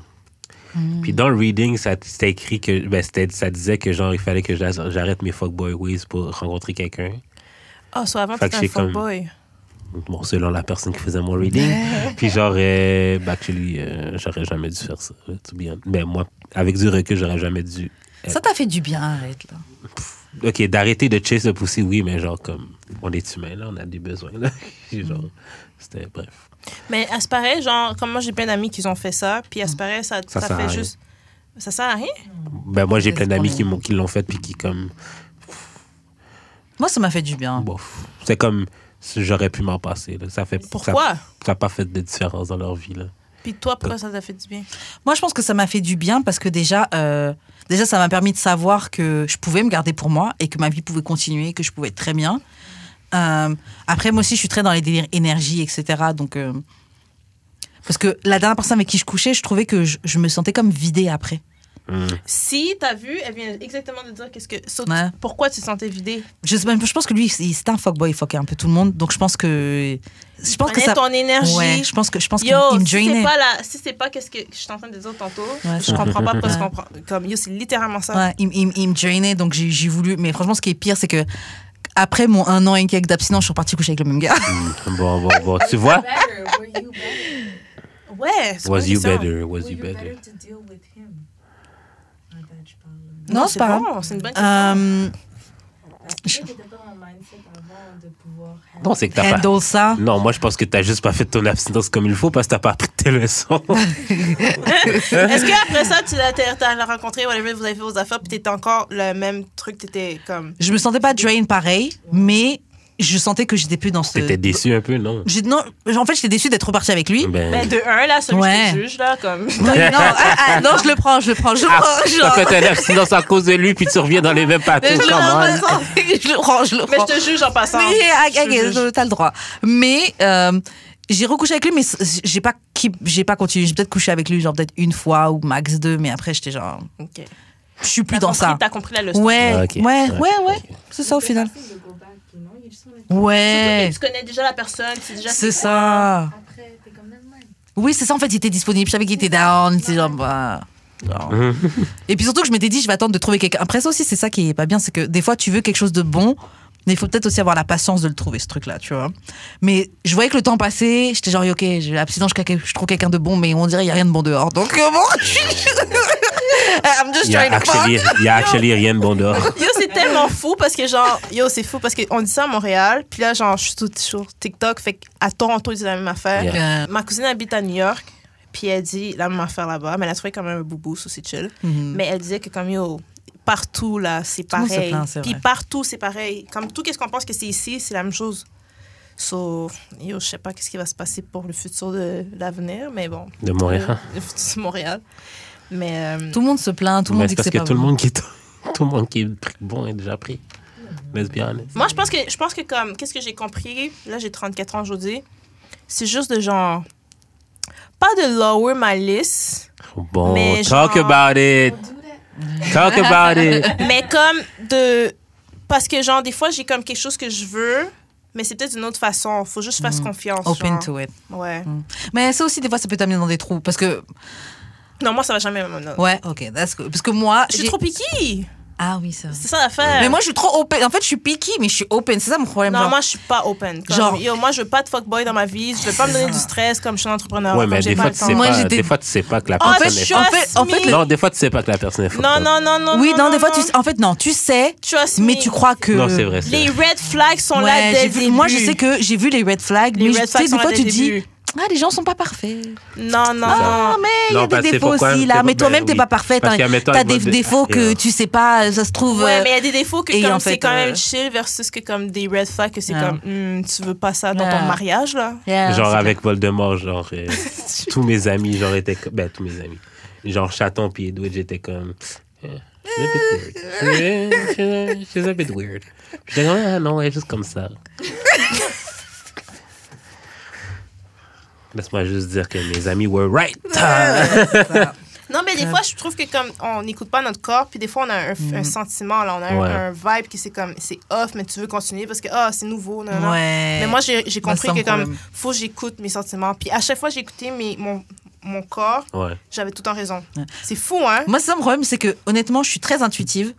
Mm. Puis dans le reading, ça c'était écrit que ben, ça disait que genre il fallait que j'a- j'arrête mes fuckboy ways pour rencontrer quelqu'un. Ah, soit avant, t'étais un j'ai comme- fuckboy. Bon, selon la personne qui faisait mon reading. Puis genre, euh, bah, actually, euh, j'aurais jamais dû faire ça. to be. Ben moi, avec du recul, j'aurais jamais dû. Ça t'a fait du bien, arrête là. Ok, d'arrêter de chase le pousser, oui, mais genre comme on est humain là, on a des besoins là. Genre, c'était bref. Mais à ce paraît, genre, comme moi, j'ai plein d'amis qui ont fait ça, puis à ce paraît, ça, Ça fait rien. juste. Ça sert à rien? Ben moi, j'ai plein d'amis qui qui l'ont fait puis qui comme Moi, ça m'a fait du bien. C'est comme si j'aurais pu m'en passer. Là. Ça fait Pourquoi? Ça n'a pas fait de différence dans leur vie là. Puis toi, pourquoi ça t'a fait du bien? Moi, je pense que ça m'a fait du bien parce que déjà, euh, déjà, ça m'a permis de savoir que je pouvais me garder pour moi et que ma vie pouvait continuer, que je pouvais être très bien. Euh, après, moi aussi, je suis très dans les délires énergie, etc. Donc, euh, parce que la dernière personne avec qui je couchais, je trouvais que je, je me sentais comme vidée après. Hmm. Si t'as vu, elle vient exactement de dire qu'est-ce que. so- Ouais. Pourquoi tu te sentais vidé Je, je pense que lui, c'était un fuckboy, il fuckait un peu tout le monde. Donc, je pense que, je pense que ça, ton énergie. ouais, je pense que, je pense qu'il Yo, il me si c'est drainait. pas la, si c'est pas qu'est-ce que je suis en train de dire tantôt, Ouais, je comprends pas parce Ouais. qu'on comprend. Comme yo, c'est littéralement ça. Ouais, il, il- il me drainait, donc j'ai voulu. Mais franchement, ce qui est pire, c'est que après mon un an et quelques d'abstinence, je suis repartie coucher avec le même gars. Hmm. Bon, bon, bon. Tu vois? Ouais. c'est Was you better? Was you better? Non, c'est pas grave. bon, C'est une bonne question. Mindset avant de pouvoir Non, c'est que t'as pas. ça. Non, moi, je pense que t'as juste pas fait ton abstinence comme il faut parce que t'as pas appris tes leçons. Est-ce qu'après ça, tu l'as t'as rencontré, whatever, vous avez fait vos affaires, puis t'étais encore le même truc, t'étais comme. Je me sentais pas drain pareil, mais je sentais que j'étais plus dans ce. T'étais déçu un peu, non? J'ai- Non, en fait, j'étais déçue d'être repartie avec lui. Ben, Ben, de un, là, celui Ouais. je te juge, là, comme. Oui, non, ah, ah, non, je le prends, je le prends, je le Ah, prends. t'as genre. fait un abstinence à cause de lui, puis tu reviens dans les mêmes Mais patous. je, le prends, je le Mais prends. je te juge en passant. Oui, ah, Je te juge. t'as le droit. Mais euh, j'ai recouché avec lui, mais c- j'ai pas, keep- j'ai pas continué. J'ai peut-être couché avec lui, genre peut-être une fois ou max deux, mais après j'étais genre, Ok. je suis plus T'as dans compris- ça. T'as compris la leçon. Ouais, Ah, ok. ouais, ouais, Ouais, ouais, ok. c'est ça au final. Surtout Ouais, que tu connais déjà la personne, tu sais déjà c'est ça. Après, t'es. Oui, c'est ça, en fait, il était disponible. Je savais qu'il était down. C'est genre, bah. Et puis surtout que je m'étais dit, je vais attendre de trouver quelqu'un. Après, ça aussi, c'est ça qui est pas bien, c'est que des fois, tu veux quelque chose de bon, mais il faut peut-être aussi avoir la patience de le trouver, ce truc-là, tu vois. Mais je voyais que le temps passait, j'étais genre, ok, j'ai l'abstinence, je, je trouve quelqu'un de bon, mais on dirait qu'il n'y a rien de bon dehors. Donc, euh, bon. I'm just trying to fuck. il y a actually rien de bon dehors. Yo, c'est tellement fou parce que, genre, yo, c'est fou parce qu'on dit ça à Montréal, puis là, genre, je suis tout sur TikTok, fait qu'à Toronto, ils disent la même affaire. Yeah. Ma cousine habite à New York, puis elle dit la même affaire là-bas, mais elle a trouvé quand même un boubou, ça c'est chill. mhm. Mais elle disait que, comme yo, partout, là, c'est pareil. plaint, c'est Puis vrai. partout, c'est pareil. Comme tout, qu'est-ce qu'on pense que c'est ici, c'est la même chose. So, yo, je sais pas qu'est-ce qui va se passer pour le futur de l'avenir, mais bon. De Montréal. Le, le futur de Montréal. Mais. euh, Tout le monde se plaint, tout le monde dit que parce que tout le bon. monde qui est tout le monde qui est bon est déjà pris. Let's be honest. Moi, je pense que, je pense que comme, qu'est-ce que j'ai compris, là, j'ai 34 ans aujourd'hui, c'est juste de genre, pas de lower my list, Bon, Mais talk genre- about it. Talk about it. mais comme de, parce que genre, des fois, j'ai comme quelque chose que je veux, mais c'est peut-être d'une autre façon. Faut juste faire confiance. Open genre. to it. Ouais. Mais ça aussi, des fois, ça peut t'amener dans des trous. Parce que, Non, moi, ça va jamais me ouais, ok, that's good. Parce que moi, Je suis trop piquée. Ah oui, ça. C'est ça l'affaire. Mais moi, je suis trop open. En fait, je suis picky, mais je suis open. C'est ça mon problème. Non, genre. moi, je suis pas open. Comme, Genre- yo, moi, je veux pas de fuckboy dans ma vie. Je veux pas me donner du stress comme je suis un entrepreneur. Ouais, mais des fois, tu sais Moi, pas, j'étais- des fois, tu sais pas que la Oh, personne est en fait- en fait. Non, des fois, tu sais pas que la personne est Non, non, non, non. oui, non, des fois, non. tu. En fait, non, tu sais, Trust mais me. tu crois que. Non, c'est vrai. Les red flags sont Ouais, là dès le début. moi, je sais que j'ai vu les red flags, Les mais red tu flags sais, des fois, tu dis. Ah, les gens sont pas parfaits. Non, non, Ah, non. mais il y a des défauts aussi, là. Mais toi-même, ben t'es oui. pas parfait. Parce T'as des de- défauts que tu sais pas, ça se trouve. Ouais, euh, mais il y a des défauts que comme c'est quand même euh, chill versus que comme des red flags que c'est Yeah. comme hmm, tu veux pas ça dans Yeah. ton mariage là. yeah, Genre avec Voldemort, genre euh, tous mes amis, genre étaient comme- ben tous mes amis, genre Chaton puis Edwidge j'étais comme eh, she's a bit weird. She's- she's a bit weird. J'étais comme ah non, elle est juste comme ça. Laisse-moi juste dire que mes amis were right. Non, mais des fois, je trouve que comme on n'écoute pas notre corps, puis des fois, on a un, un sentiment, là, on a un- Ouais. un, vibe qui c'est comme, c'est off, mais tu veux continuer parce que, ah, c'est nouveau, non, non. Ouais. Mais moi, j'ai Bah, compris que comme, faut que j'écoute mes sentiments. Puis à chaque fois j'écoutais mes, mon, mon corps, Ouais. j'avais tout le temps raison. Ouais. C'est fou, hein? Moi, c'est ça mon problème, c'est que honnêtement, je suis très intuitive.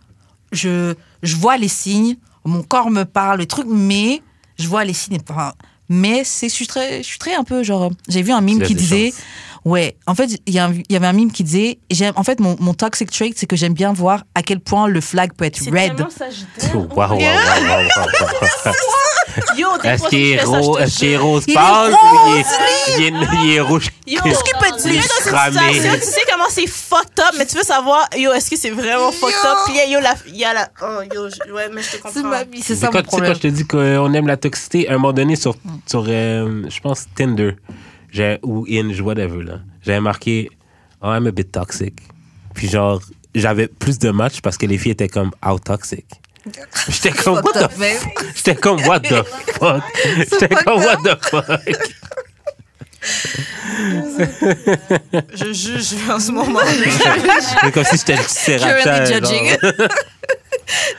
Je, je vois les signes, mon corps me parle, le truc, mais je vois les signes. Enfin, mais c'est, je suis très, je suis très un peu genre. J'ai vu un mime qui disait. Ouais, en fait, il y, y avait un mime qui disait, j'aime, en fait, mon, mon toxic trait, c'est que j'aime bien voir à quel point le flag peut être C'est red. Waouh, waouh, waouh, waouh, waouh. Yo, des Est-ce qu'il est rose, est-ce qu'il est rose? Pâle il est, il est, il est rouge? Yo, Qu'est-ce qu'il peut être tu dans sais comment c'est fucked up, mais tu veux savoir, yo, est-ce que c'est vraiment fucked up? Puis yo, la, il y a la, oh, yo, ouais, mais je te C'est comprends. ma vie, c'est ça quand, mon tu sais, quand problème. je te dis qu'on aime la toxicité, à un moment donné, sur, sur euh, je pense, Tinder, j'ai- ou Inge, whatever, là, j'avais marqué oh, I'm a bit toxic. Puis genre, j'avais plus de matchs parce que les filles étaient comme out toxic. J'étais comme, what the Mais- fuck? J'étais comme, what the fuck? J'étais comme, what the fuck? Je juge en ce moment. C'est comme si j'étais le sriracha. Judging.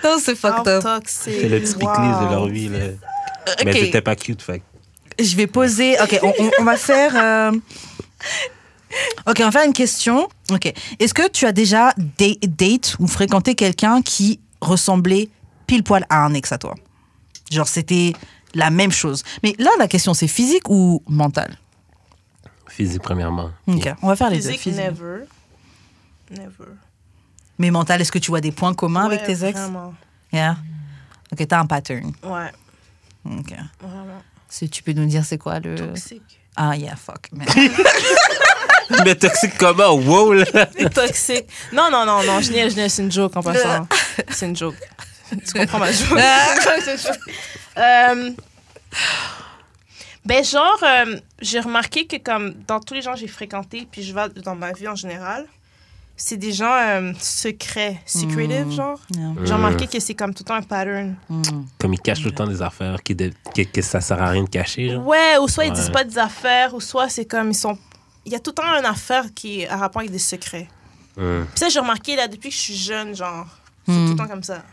non, c'est fucked up. toxic. C'est le petit Wow. piclis de leur vie, là. Mais Ok. c'était pas cute, fait. Je vais poser. Ok, on, on- on va faire. euh, Ok, on va faire une question. Ok, est-ce que tu as déjà da- date ou fréquenté quelqu'un qui ressemblait pile poil à un ex à toi? Genre, c'était la même chose. Mais là, la question, c'est physique ou mental? Physique, premièrement. Ok, on va faire les deux. Physique, physique. never. Never. Mais mental, est-ce que tu vois des points communs avec tes ex? Vraiment. Yeah. Ok, t'as un pattern. Ouais, Ok. vraiment. Si tu peux nous dire c'est quoi le. Toxique. Ah, yeah, fuck. man. Mais toxique comment? Wow, là! Toxique. Non, non, non, non, je n'ai, je n'ai, c'est une joke en passant. C'est une joke. Tu comprends ma joke? C'est une joke. Euh, ben, genre, euh, j'ai remarqué que comme dans tous les gens que j'ai fréquentés, puis je vais dans ma vie en général, c'est des gens euh, secrets, secretive, genre? Yeah. J'ai remarqué que c'est comme tout le temps un pattern. Mm. Comme ils cachent tout le temps des affaires qui de- que, que ça sert à rien de cacher, genre? Ouais, ou soit ils Ouais. disent pas des affaires, ou soit c'est comme ils sont. Il y a tout le temps une affaire qui est à rapport avec des secrets. Hum. Puis ça, j'ai remarqué là depuis que je suis jeune, genre. C'est Hmm. tout le temps comme ça.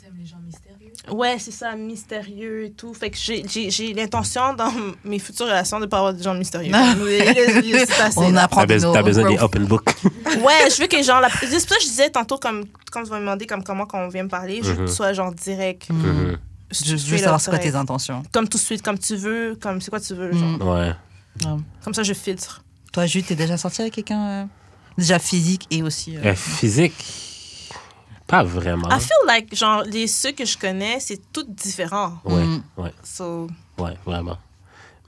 T'aimes les gens mystérieux? Ouais, c'est ça, mystérieux et tout. Fait que j'ai- l'intention dans mes futures relations de pas avoir des gens mystérieux. On apprend T'as besoin, nos t'as besoin des open book. Ouais, je veux que les gens. C'est pour ça que je disais tantôt, comme, quand tu vas me demander comme, comment qu'on vient me parler, je veux que tu sois genre direct. Mhm. Je je veux savoir c'est quoi tes intentions. Comme tout de suite, comme tu veux, comme c'est quoi tu veux. Genre. Mm. Ouais. Comme ça, je filtre. Toi, Jules, t'es déjà sorti avec quelqu'un euh, déjà physique et aussi. euh, Euh, physique, pas vraiment. I feel like, genre, les ceux que je connais, c'est tout différent. Ouais, Mm. ouais, So, ouais, vraiment.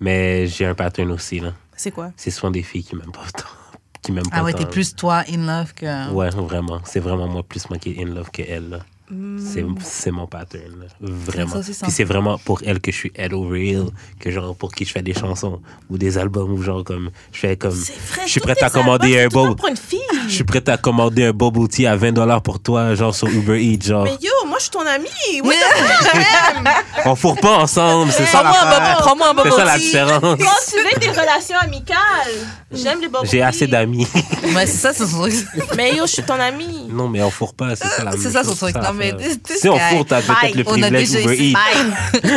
Mais j'ai un pattern aussi, là. c'est quoi? C'est souvent des filles qui m'aiment pas tant. Qui m'aiment pas Ah ouais, tant. t'es plus toi in love que. Ouais, vraiment. C'est vraiment moi plus moi qui est in love que elle, là. Mm. C'est, c'est mon pattern. Vraiment. Puis c'est vraiment pour elle que je suis head over heel, que genre pour qui je fais des chansons ou des albums ou genre comme je fais comme vrai. je suis prête à commander albums, un fille. je suis prête à commander un bubble tea à 20 dollars pour toi genre sur Uber Eats genre Mais yo, moi, je suis ton amie. Oui, On fourre pas ensemble, c'est ça Prends-moi un l'affaire. bobo- prends-moi un C'est ça la différence. veux des relations amicales, j'aime les bobos. J'ai assez d'amis. Ouais, c'est ça, son truc. Mais yo, je suis ton amie. Non, mais on fourre pas, c'est ça la C'est ça son truc. c'est Non, mais Si on fourre, t'as peut-être le On a privilège Uber.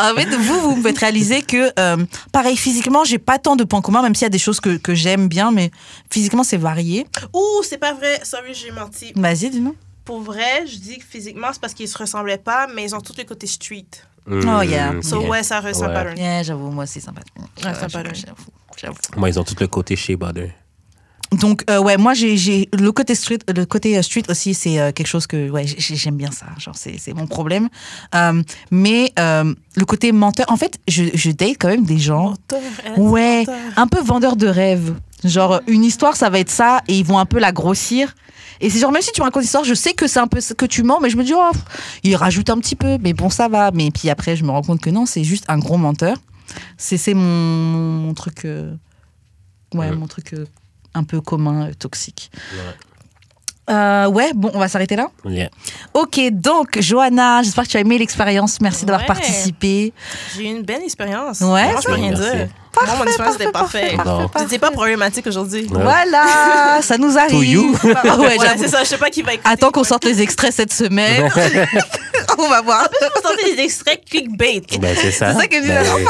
En fait, vous, vous me faites réaliser que, euh, pareil, physiquement, j'ai pas tant de points communs, même s'il y a des choses que, que j'aime bien, mais physiquement, c'est varié. Ouh, c'est pas vrai. Sorry, j'ai menti. Vas-y, dis-nous. Pour vrai, je dis que physiquement, c'est parce qu'ils se ressemblaient pas, mais ils ont tous les côtés street. Oh, yeah. Mm, So, yeah. ouais, ça ressemble Ouais. à. Yeah, j'avoue, moi aussi, sympa. Ouais, sympa, j'avoue, ouais. j'avoue, j'avoue. Moi, ils ont tout le côté chez Butter. Donc, euh, ouais, moi, j'ai, j'ai le côté street, le côté euh, street aussi, c'est euh, quelque chose que, ouais, j'ai- j'aime bien ça. Genre, c'est, c'est mon problème. Euh, mais euh, le côté menteur, en fait, je, je date quand même des gens, Menteur, ouais, menteur. un peu vendeurs de rêves. Genre, une histoire, ça va être ça, et ils vont un peu la grossir. Et c'est genre, même si tu me racontes une histoire, je sais que c'est un peu que tu mens, mais je me dis, oh, il rajoute un petit peu, mais bon, ça va. Mais puis après, je me rends compte que non, c'est juste un gros menteur. C'est, mon, mon truc, euh, ouais, Ouais. mon truc euh, un peu commun, euh, toxique. Ouais, bon, on va s'arrêter là. Yeah. Ok, donc, Johanna, j'espère que tu as aimé l'expérience. Merci d'avoir participé. J'ai eu une belle expérience. Ouais. Moi, je peux rien Merci. Dire. Moi, mon expérience était parfaite. C'était pas problématique aujourd'hui. Voilà, ça nous arrive. To you. Ah ouais, Ouais, c'est ça. Je sais pas qui va écouter. Attends qu'on sorte les extraits cette semaine. on va voir. On sortait des extraits clickbait. Ben, c'est ça. C'est ça que Ben, oui.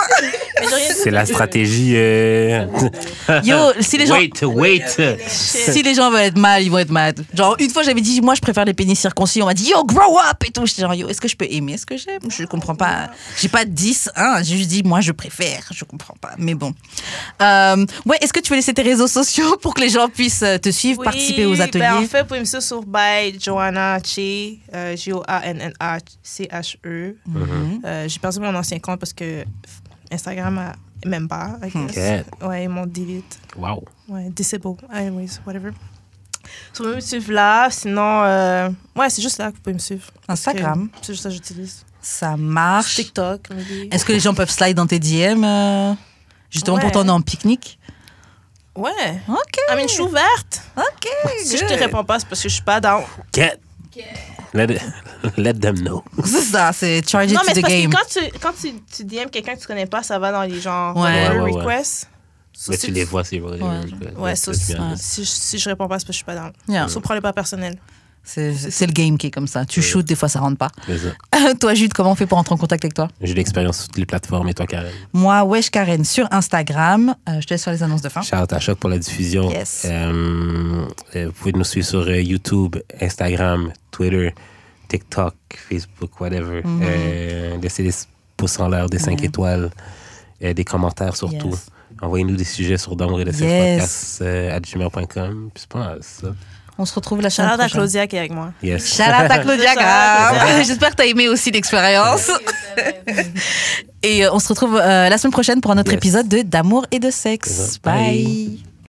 C'est la stratégie. euh, Yo, si les gens. Wait, wait. Si les gens veulent être mal, ils vont être mad. Genre, une fois, j'avais dit, moi, je préfère les pénis circoncis. On m'a dit, yo, grow up et tout. J'étais genre, yo, est-ce que je peux aimer? Ce que j'aime? Je comprends pas. J'ai pas 10, hein. J'ai juste dit, moi, je préfère. Je comprends pas. Mais bon. Euh, ouais, est-ce que tu veux laisser tes réseaux sociaux pour que les gens puissent euh, te suivre, Oui, participer aux ateliers? Ben, en fait, vous pouvez me suivre sur by Joanna Che, euh, J-O-A-N-N-A-C-H-E. Euh, J'ai perdu mon ancien compte parce que Instagram a même pas. I guess. Ouais, ils m'ont delete. Wow. Ouais, disable. Anyways, whatever. So, vous pouvez me suivre là. Sinon, euh, ouais, c'est juste là que vous pouvez me suivre. Instagram. C'est juste ça que j'utilise. Ça marche. TikTok. Est-ce que les gens peuvent slide dans tes DM euh, Justement pour Ouais. ton en pique-nique Ouais. Ok. I mean, je suis ouverte. Ok. Si je te good. réponds pas, c'est parce que je suis pas dans. Get. Let, it- let them know. C'est ça, c'est charge it Non, to mais the c'est parce game. que quand tu, quand tu, tu DM quelqu'un que tu connais pas, ça va dans les genres Ouais. Ouais, ouais, ouais. requests. So, Mais si tu les vois, c'est vrai. Ouais. Ouais, so, si, bien. si, je- si je réponds pas, c'est parce que je suis pas dans. Yeah. So, prends-le pas personnel. C'est le game qui est comme ça. Tu Ouais. shootes, des fois ça rentre pas. Toi, Jude, comment on fait pour entrer en contact avec toi? J'ai l'expérience sur toutes les plateformes et toi, Karen. Moi, Wesh Karen sur Instagram. Euh, je te laisse faire les annonces de fin. Shout out à Choc pour la diffusion. Yes. Euh, euh, vous pouvez nous suivre sur YouTube, Instagram, Twitter, TikTok, Facebook, whatever. Mhm. Euh, laissez des pouces en l'air, des 5 Mhm. étoiles, des commentaires surtout. Yes. Envoyez-nous des sujets sur d'amour et de Yes. podcast à gmail.com. Puis c'est pas ça. On se retrouve la Shout semaine out à prochaine. Claudia qui est avec moi. Yes. Shout out à Claudia Graham. J'espère que tu as aimé aussi l'expérience. Et euh, on se retrouve euh, la semaine prochaine pour un autre Yes. épisode de D'amour et de sexe. Bye.